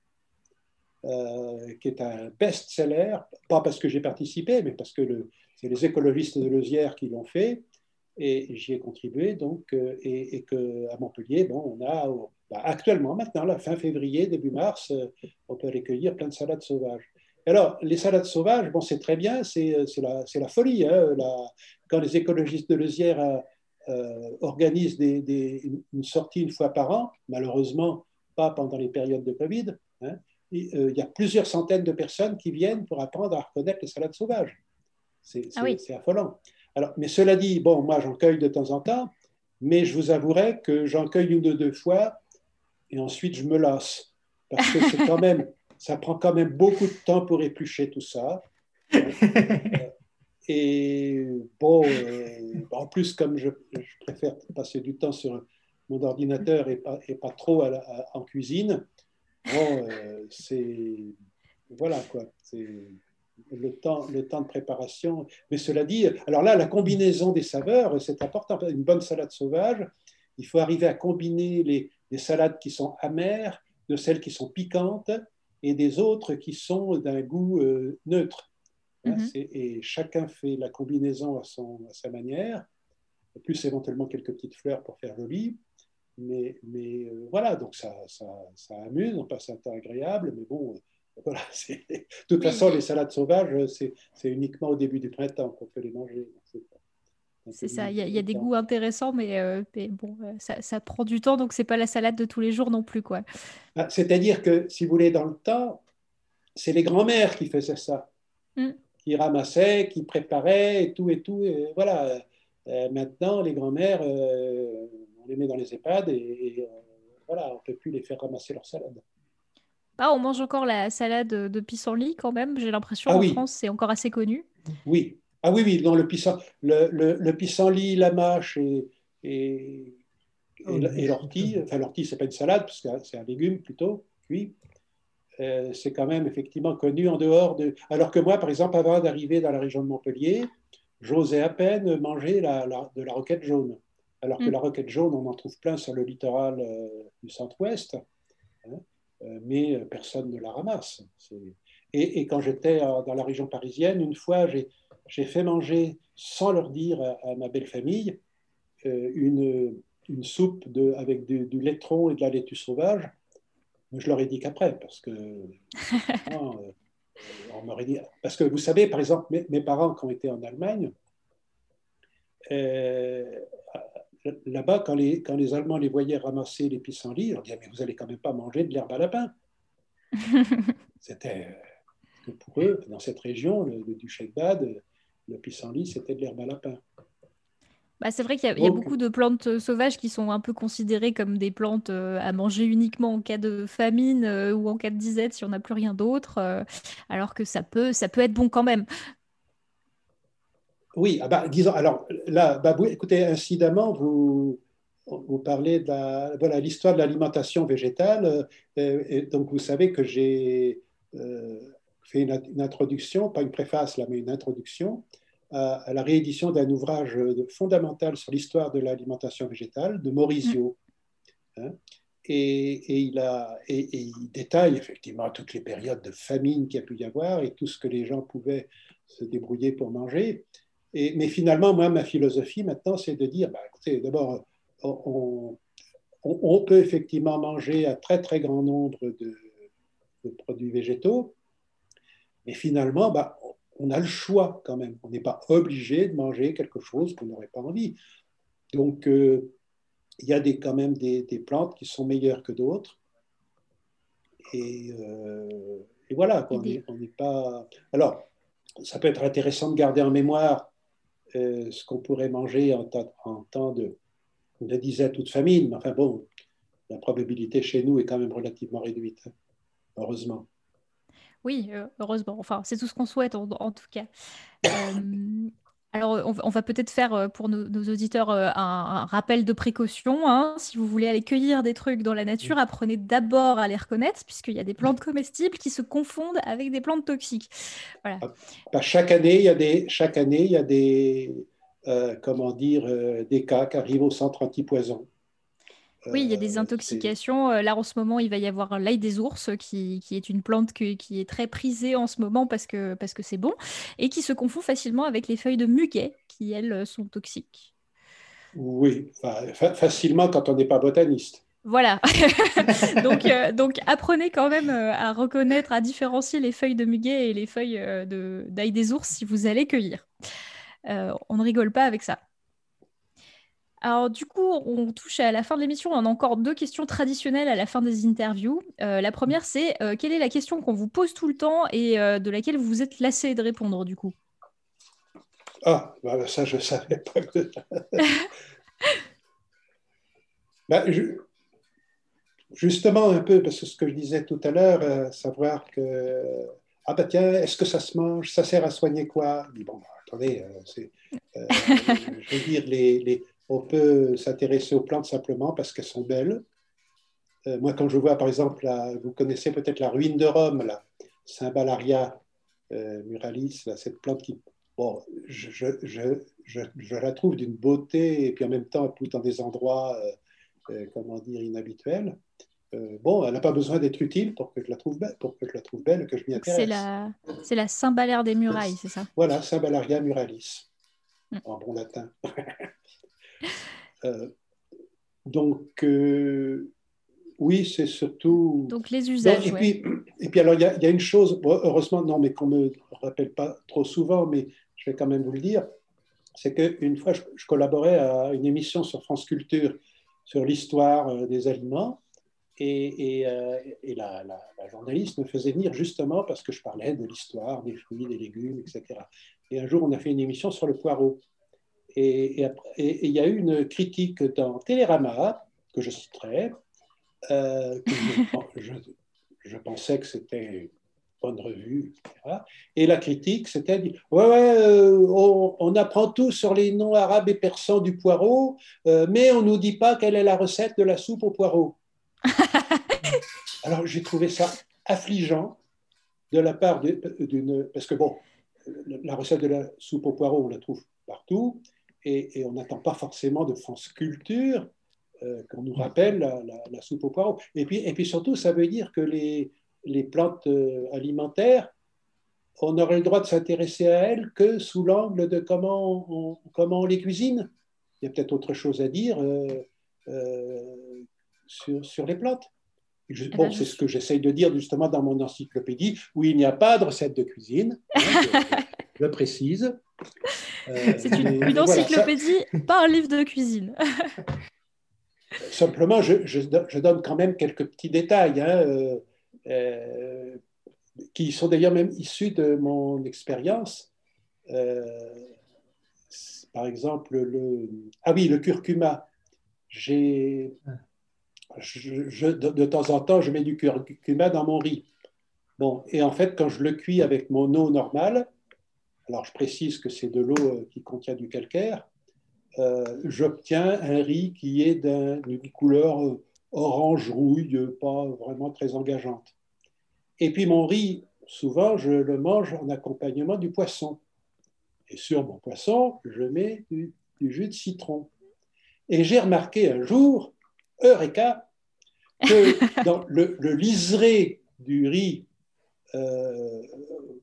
Speaker 6: euh, qui est un best-seller, pas parce que j'ai participé, mais parce que c'est les écologistes de Lezière qui l'ont fait, et j'y ai contribué, donc, euh, et, et qu'à Montpellier, bon, on a bah, actuellement, maintenant, la fin février, début mars, euh, on peut recueillir plein de salades sauvages. Alors, les salades sauvages, bon, c'est très bien, c'est la, la, folie. Hein, quand les écologistes de Lezière euh, organisent des, une sortie une fois par an, malheureusement pas pendant les périodes de Covid. Hein, euh, il y a plusieurs centaines de personnes qui viennent pour apprendre à reconnaître les salades sauvages. C'est ah affolant. Alors, mais cela dit, bon, moi j'en cueille de temps en temps, mais je vous avouerai que j'en cueille une ou deux fois et ensuite je me lasse. Parce que c'est quand même, ça prend quand même beaucoup de temps pour éplucher tout ça. (laughs) Et bon, euh, en plus, comme je, préfère passer du temps sur mon ordinateur et pas, et pas trop en cuisine, bon, euh, c'est. Voilà quoi. C'est le temps, le temps de préparation. Mais cela dit, alors là, la combinaison des saveurs, c'est important. Une bonne salade sauvage, il faut arriver à combiner les, les salades qui sont amères de celles qui sont piquantes et des autres qui sont d'un goût euh, neutre. Mhm. Et chacun fait la combinaison à, son, à sa manière, plus éventuellement quelques petites fleurs pour faire joli. Mais, mais euh, voilà, donc ça, ça, ça, amuse, on passe un temps agréable, mais bon, voilà. (laughs) De toute façon, les salades sauvages, c'est uniquement au début du printemps qu'on peut les manger.
Speaker 1: C'est ça, il y, a des goûts intéressants, mais, euh, bon, ça, ça, prend du temps, donc c'est pas la salade de tous les jours non plus. quoi.
Speaker 6: Ah, c'est-à-dire que, si vous voulez, dans le temps, c'est les grands-mères qui faisaient ça. Mm qui ramassaient, qui préparaient et tout et tout. Et voilà. Euh, maintenant, les grands-mères, euh, on les met dans les EHPAD et, euh, voilà, on ne peut plus les faire ramasser leur salade.
Speaker 1: Ah, on mange encore la salade de pissenlit quand même. J'ai l'impression ah en France, c'est encore assez connu.
Speaker 6: Oui. Ah oui, oui, non, le, pissenlit, le, le, pissenlit, la mâche et, et, et, l'ortie. Enfin, l'ortie, ce n'est pas une salade, parce que c'est un légume plutôt, oui. Euh, c'est quand même effectivement connu en dehors de... Alors que moi, par exemple, avant d'arriver dans la région de Montpellier, j'osais à peine manger la, de la roquette jaune. Alors que mm. la roquette jaune, on en trouve plein sur le littoral euh, du centre-ouest, hein, mais personne ne la ramasse. Et, et, quand j'étais dans la région parisienne, une fois, j'ai fait manger, sans leur dire à, ma belle famille, une, une soupe de, avec du, du laitron et de la laitue sauvage je leur ai dit qu'après, parce que. (laughs) Euh, on dit, parce que vous savez, par exemple, mes, parents qui ont été en Allemagne, euh, là-bas, quand les, quand les Allemands les voyaient ramasser les pissenlits, ils leur disaient Mais vous allez quand même pas manger de l'herbe à lapin. (laughs) C'était. Pour eux, dans cette région, le, le duché de Bade, le pissenlit, c'était de l'herbe à lapin.
Speaker 1: Bah, c'est vrai qu'il y, a beaucoup de plantes euh, sauvages qui sont un peu considérées comme des plantes euh, à manger uniquement en cas de famine euh, ou en cas de disette si on n'a plus rien d'autre, alors que ça peut, ça peut être bon quand même.
Speaker 6: Oui, ah bah, disons, alors là, bah, écoutez, incidemment, vous, vous parlez de voilà, l'histoire de l'alimentation végétale. et donc, vous savez que j'ai fait une, introduction, pas une préface là, mais une introduction à, la réédition d'un ouvrage fondamental sur l'histoire de l'alimentation végétale de Maurizio. Hein. et, il a, et, il détaille effectivement toutes les périodes de famine qu'il y a pu y avoir et tout ce que les gens pouvaient se débrouiller pour manger. Et, mais finalement, moi, ma philosophie maintenant, c'est de dire, bah, écoutez, d'abord, on, on, peut effectivement manger un très très grand nombre de, produits végétaux, mais finalement, bah, on a le choix quand même. On n'est pas obligé de manger quelque chose qu'on n'aurait pas envie. Donc, euh, il y a des, quand même des, plantes qui sont meilleures que d'autres. Et, euh, voilà, on n'est pas. Alors, ça peut être intéressant de garder en mémoire euh, ce qu'on pourrait manger en, temps de, disette ou de famine. Mais enfin bon, la probabilité chez nous est quand même relativement réduite, hein, heureusement.
Speaker 1: Oui, euh, heureusement. Enfin, c'est tout ce qu'on souhaite en, tout cas. Euh, alors, on, va peut-être faire euh, pour nos, auditeurs un, rappel de précaution. Hein. Si vous voulez aller cueillir des trucs dans la nature, apprenez d'abord à les reconnaître, puisqu'il y a des plantes comestibles qui se confondent avec des plantes toxiques. Voilà.
Speaker 6: Ah, bah, chaque année, il y a des, chaque année, il y a des, comment dire, des cas qui arrivent au centre antipoison.
Speaker 1: Oui, il y a des euh, intoxications. Euh, là, en ce moment, il va y avoir l'ail des ours, qui, est une plante qui est très prisée en ce moment parce que c'est parce que bon, et qui se confond facilement avec les feuilles de muguet, qui, elles, sont toxiques.
Speaker 6: Oui, facilement quand on n'est pas botaniste.
Speaker 1: Voilà. (laughs) (laughs) donc, euh, donc, apprenez quand même à reconnaître, à différencier les feuilles de muguet et les feuilles d'ail des ours si vous allez cueillir. on ne rigole pas avec ça. Alors du coup, on touche à la fin de l'émission. On a encore deux questions traditionnelles à la fin des interviews. Euh, la première, c'est euh, quelle est la question qu'on vous pose tout le temps et euh, de laquelle vous êtes lassé de répondre du coup?
Speaker 6: Ah, bah, ça je ne savais pas. (laughs) bah, Justement un peu, parce que ce que je disais tout à l'heure, savoir que... Ah bah tiens, est-ce que ça se mange? Ça sert à soigner quoi? Bon, bah, attendez, (laughs) je veux dire, les on peut s'intéresser aux plantes simplement parce qu'elles sont belles. Euh, moi, quand je vois, par exemple, vous connaissez peut-être la ruine de Rome, la Symballaria euh, muralis, cette plante qui, bon, je, la trouve d'une beauté et puis en même temps, elle pousse dans des endroits, euh, comment dire, inhabituels. bon, elle n'a pas besoin d'être utile pour que je la trouve belle, pour que je la trouve belle, que je m'y intéresse.
Speaker 1: C'est la, c'est la Cymballaire des murailles, c'est ça?
Speaker 6: Voilà, Symballaria muralis, mm. en bon latin. (laughs) Euh, donc, euh, oui, c'est surtout.
Speaker 1: Donc, les usages.
Speaker 6: et, puis, et puis, alors, il y, a une chose, heureusement, non, mais qu'on ne me rappelle pas trop souvent, mais je vais quand même vous le dire c'est qu'une fois, je, collaborais à une émission sur France Culture sur l'histoire euh, des aliments. Et, et, la, la, journaliste me faisait venir justement parce que je parlais de l'histoire des fruits, des légumes, etc. Et un jour, on a fait une émission sur le poireau. Et il y a eu une critique dans Télérama, que je citerai, euh, (laughs) je, pensais que c'était une bonne revue, etc. Et la critique, c'était dit Ouais, ouais, euh, on, apprend tout sur les noms arabes et persans du poireau, euh, mais on ne nous dit pas quelle est la recette de la soupe au poireau. (laughs) Alors j'ai trouvé ça affligeant de la part d'une. Parce que, bon, la recette de la soupe au poireau, on la trouve partout et, on n'attend pas forcément de France Culture euh, qu'on nous rappelle la, soupe au poireau. Et puis, et puis surtout, ça veut dire que les, les plantes euh, alimentaires, on aurait le droit de s'intéresser à elles que sous l'angle de comment on, comment on les cuisine. Il y a peut-être autre chose à dire euh, sur, sur, les plantes. Eh bon, ben, c'est ce que j'essaye de dire justement dans mon encyclopédie, où il n'y a pas de recette de cuisine, hein, (laughs) je, précise.
Speaker 1: Euh, (laughs) c'est une, encyclopédie, pas un livre de cuisine. (laughs)
Speaker 6: Simplement, je, donne quand même quelques petits détails hein, euh, euh, qui sont d'ailleurs même issus de mon expérience. par exemple, le, ah oui, le curcuma. J'ai, je, de, temps en temps, je mets du curcuma dans mon riz. Bon, et en fait, quand je le cuis avec mon eau normale, alors je précise que c'est de l'eau euh, qui contient du calcaire, euh, j'obtiens un riz qui est d'une couleur euh, orange-rouille, pas vraiment très engageante. Et puis mon riz, souvent, je le mange en accompagnement du poisson. Et sur mon poisson, je mets du, jus de citron. Et j'ai remarqué un jour, Eureka, que (laughs) dans le, liseré du riz euh,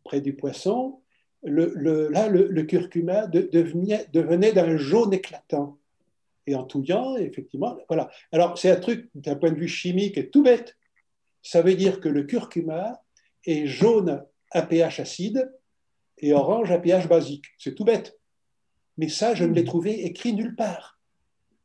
Speaker 6: près du poisson, le, là, le, curcuma devenait, d'un jaune éclatant. Et en touillant, effectivement, voilà. Alors, c'est un truc d'un point de vue chimique tout bête. Ça veut dire que le curcuma est jaune à pH acide et orange à pH basique. C'est tout bête. Mais ça, je ne l'ai trouvé écrit nulle part.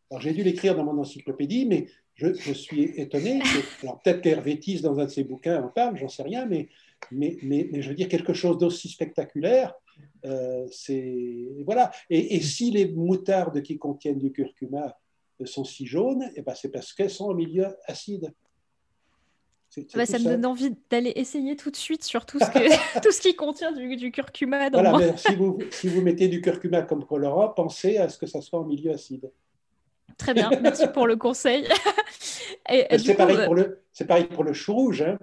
Speaker 6: Alors, j'ai dû l'écrire dans mon encyclopédie, mais je, suis étonné. alors, peut-être qu'Hervétis, dans un de ses bouquins, en parle, j'en sais rien, mais, mais, mais, je veux dire quelque chose d'aussi spectaculaire. Euh, c'est voilà. Et, si les moutardes qui contiennent du curcuma sont si jaunes, et eh ben c'est parce qu'elles sont au milieu acide.
Speaker 1: Bah, ça me donne envie d'aller essayer tout de suite sur tout ce, que, (laughs) (laughs) tout ce qui contient du, curcuma. Dans
Speaker 6: voilà, mais si, vous, si vous mettez du curcuma comme colorant, pensez à ce que ça soit en milieu acide.
Speaker 1: Très bien, (laughs) merci pour le conseil.
Speaker 6: c'est pareil, pour le, pareil pour le chou rouge. Hein.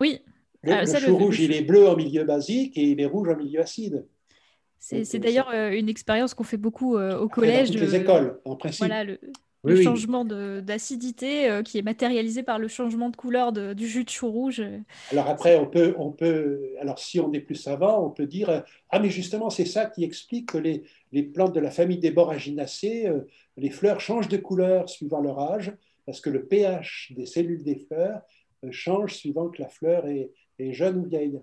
Speaker 1: Oui.
Speaker 6: Le, ah, chou rouge, il est bleu en milieu basique et il est rouge en milieu acide.
Speaker 1: C'est d'ailleurs euh, une expérience qu'on fait beaucoup euh, au collège.
Speaker 6: Dans toutes les écoles, en principe.
Speaker 1: Voilà, le, le changement d'acidité euh, qui est matérialisé par le changement de couleur du jus de chou rouge.
Speaker 6: Alors après, on peut, on peut, alors si on est plus savant, on peut dire ah mais justement c'est ça qui explique que les, les, plantes de la famille des Borraginacées, euh, les fleurs changent de couleur suivant leur âge parce que le pH des cellules des fleurs euh, change suivant que la fleur est, est jeune ou vieille.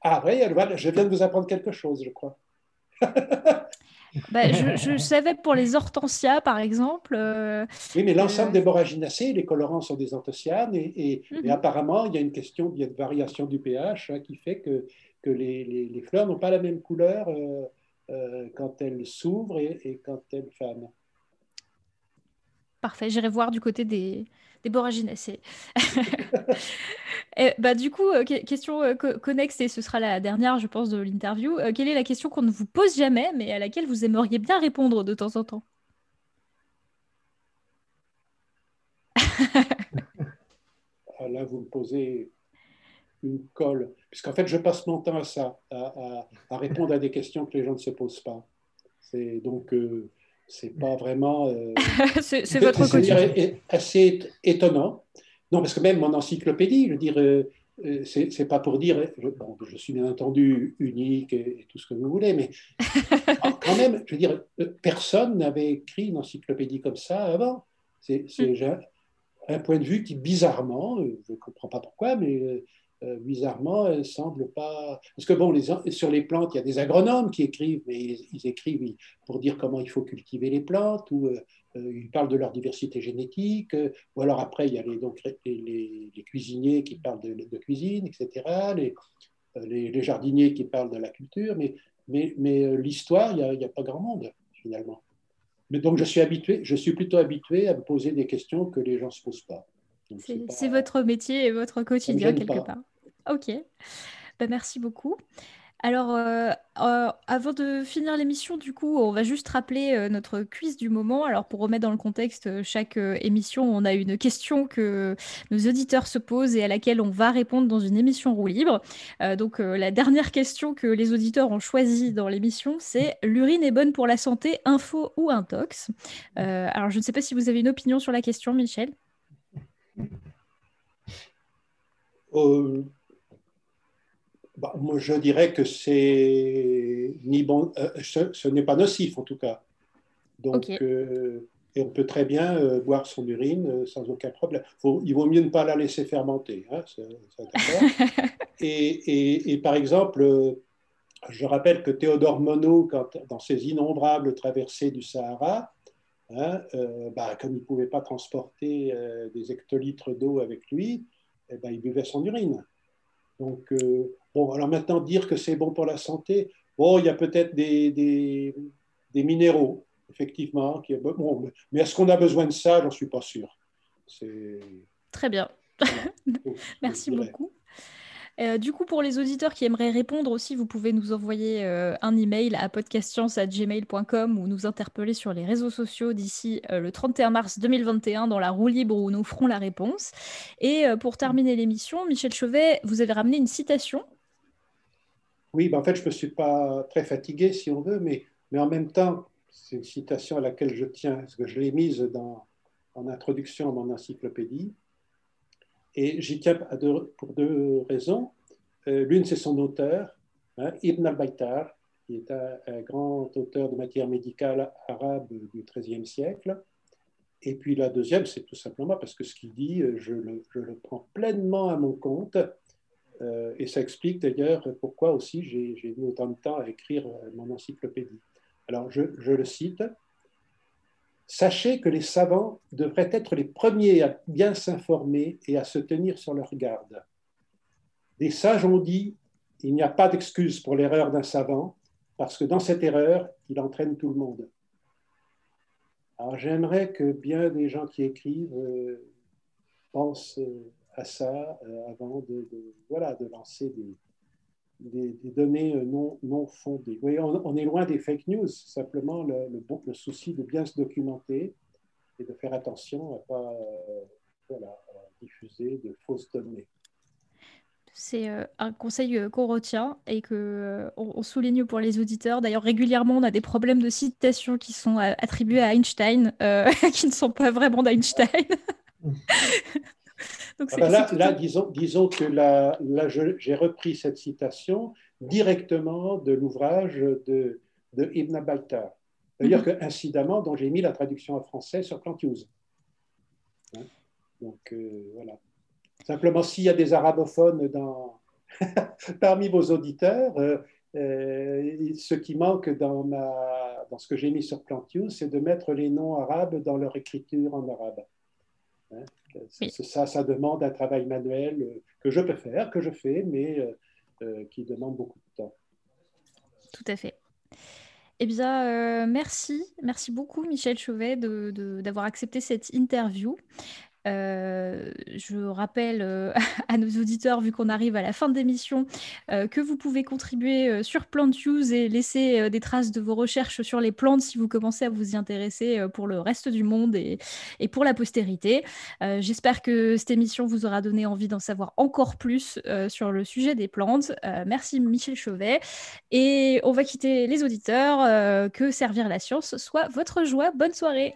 Speaker 6: Ah oui, je viens de vous apprendre quelque chose, je crois. (laughs)
Speaker 1: Bah, je, savais pour les hortensias, par exemple. Euh,
Speaker 6: oui, mais l'ensemble des borraginacées, les colorants sont des anthocyanes, et, mhm. apparemment, il y a une question, il y a une variation du pH hein, qui fait que, que les, les, fleurs n'ont pas la même couleur euh, euh, quand elles s'ouvrent et, et, quand elles fanent.
Speaker 1: Parfait, j'irai voir du côté des, des borraginacées. (laughs) Bah, du coup, euh, question euh, connexe, et ce sera la dernière, je pense, de l'interview. Euh, quelle est la question qu'on ne vous pose jamais, mais à laquelle vous aimeriez bien répondre de temps en temps?
Speaker 6: Ah, Là, vous me posez une colle, puisqu'en fait, je passe mon temps à ça, à, répondre à des questions que les gens ne se posent pas. C'est donc c'est pas vraiment. (laughs)
Speaker 1: c'est votre quotidien.
Speaker 6: assez étonnant. Non, parce que même mon encyclopédie, je veux dire, euh, euh, c'est pas pour dire, je, bon, je suis bien entendu unique et, tout ce que vous voulez, mais (laughs) quand même, je veux dire, euh, personne n'avait écrit une encyclopédie comme ça avant. C'est mm. un point de vue qui, bizarrement, je ne comprends pas pourquoi, mais bizarrement, semble pas. Parce que bon, les, sur les plantes, il y a des agronomes qui écrivent, mais ils, écrivent pour dire comment il faut cultiver les plantes ou euh, ils parlent de leur diversité génétique, euh, ou alors après, il y a les, donc, les, cuisiniers qui parlent de, cuisine, etc., euh, les, jardiniers qui parlent de la culture, mais, l'histoire, il n'y a, a, pas grand monde, finalement. Mais donc, je suis, habitué, je suis plutôt habitué à me poser des questions que les gens ne se posent pas.
Speaker 1: C'est votre métier et votre quotidien, quelque part. Ok. Ben, merci beaucoup. Alors, euh, euh, avant de finir l'émission, du coup, on va juste rappeler euh, notre quiz du moment. Alors, pour remettre dans le contexte, chaque émission, on a une question que nos auditeurs se posent et à laquelle on va répondre dans une émission roue libre. donc, la dernière question que les auditeurs ont choisie dans l'émission, c'est l'urine est bonne pour la santé, info ou intox? Alors, je ne sais pas si vous avez une opinion sur la question, Michel.
Speaker 6: Bah, moi, je dirais que c'est ni bon, euh, ce, n'est pas nocif en tout cas. Donc, euh, et on peut très bien euh, boire son urine sans aucun problème. il vaut mieux ne pas la laisser fermenter. Hein, (laughs) et, et, par exemple, je rappelle que Théodore Monod, quand, dans ses innombrables traversées du Sahara, hein, bah, comme il ne pouvait pas transporter des hectolitres d'eau avec lui, eh ben, il buvait son urine. Donc, Bon, alors maintenant, dire que c'est bon pour la santé, bon, il y a peut-être des, des, minéraux, effectivement. Qui, bon, mais est-ce qu'on a besoin de ça? J'en suis pas sûr.
Speaker 1: Très bien. (laughs) Merci beaucoup. Euh, du coup, pour les auditeurs qui aimeraient répondre aussi, vous pouvez nous envoyer euh, un email à podcastscience.gmail.com ou nous interpeller sur les réseaux sociaux d'ici euh, le 31 mars 2021 dans la roue libre où nous ferons la réponse. Et pour terminer l'émission, Michel Chevet, vous avez ramené une citation
Speaker 6: Oui, ben en fait, je ne me suis pas très fatigué, si on veut, mais, mais en même temps, c'est une citation à laquelle je tiens, parce que je l'ai mise dans, en introduction à mon encyclopédie. Et j'y tiens pour deux raisons. Euh, l'une, c'est son auteur, hein, Ibn al-Baytar, qui est un, grand auteur de matière médicale arabe du XIIIe siècle. Et puis la deuxième, c'est tout simplement parce que ce qu'il dit, euh, je le, prends pleinement à mon compte. Euh, et ça explique d'ailleurs pourquoi aussi j'ai mis autant de temps à écrire mon encyclopédie. Alors je le cite. Sachez que les savants devraient être les premiers à bien s'informer et à se tenir sur leur garde. Des sages ont dit il n'y a pas d'excuse pour l'erreur d'un savant, parce que dans cette erreur, il entraîne tout le monde. Alors j'aimerais que bien des gens qui écrivent euh, pensent à ça euh, avant de, voilà, de lancer des, des, données euh, non, non fondées. Oui, on, est loin des fake news, simplement le, le, souci de bien se documenter et de faire attention à ne pas euh, voilà, diffuser de fausses données.
Speaker 1: C'est euh, un conseil qu'on retient et que on, souligne pour les auditeurs. D'ailleurs, régulièrement, on a des problèmes de citation qui sont attribués à Einstein, (laughs) qui ne sont pas vraiment d'Einstein. (laughs)
Speaker 6: Donc, ah bah là, disons, disons, que là, là j'ai repris cette citation directement de l'ouvrage de, de, Ibn Baltar. D'ailleurs, mm incidemment, dont j'ai mis la traduction en français sur Plantius. Hein? Donc, euh, voilà. Simplement, s'il y a des arabophones dans, (laughs) parmi vos auditeurs, euh, euh, ce qui manque dans, ma, dans ce que j'ai mis sur Plantius, c'est de mettre les noms arabes dans leur écriture en arabe. Hein? Ça, ça demande un travail manuel euh, que je peux faire, que je fais, mais euh, euh, qui demande beaucoup de temps.
Speaker 1: Tout à fait. Eh bien, merci. Merci beaucoup, Michel Chauvet, d'avoir accepté cette interview. Euh, je rappelle euh, (laughs) à nos auditeurs, vu qu'on arrive à la fin de l'émission, euh, que vous pouvez contribuer sur PlantUse et laisser des traces de vos recherches sur les plantes si vous commencez à vous y intéresser pour le reste du monde et pour la postérité. J'espère que cette émission vous aura donné envie d'en savoir encore plus sur le sujet des plantes. merci Michel Chauvet. Et on va quitter les auditeurs. que servir la science soit votre joie. Bonne soirée.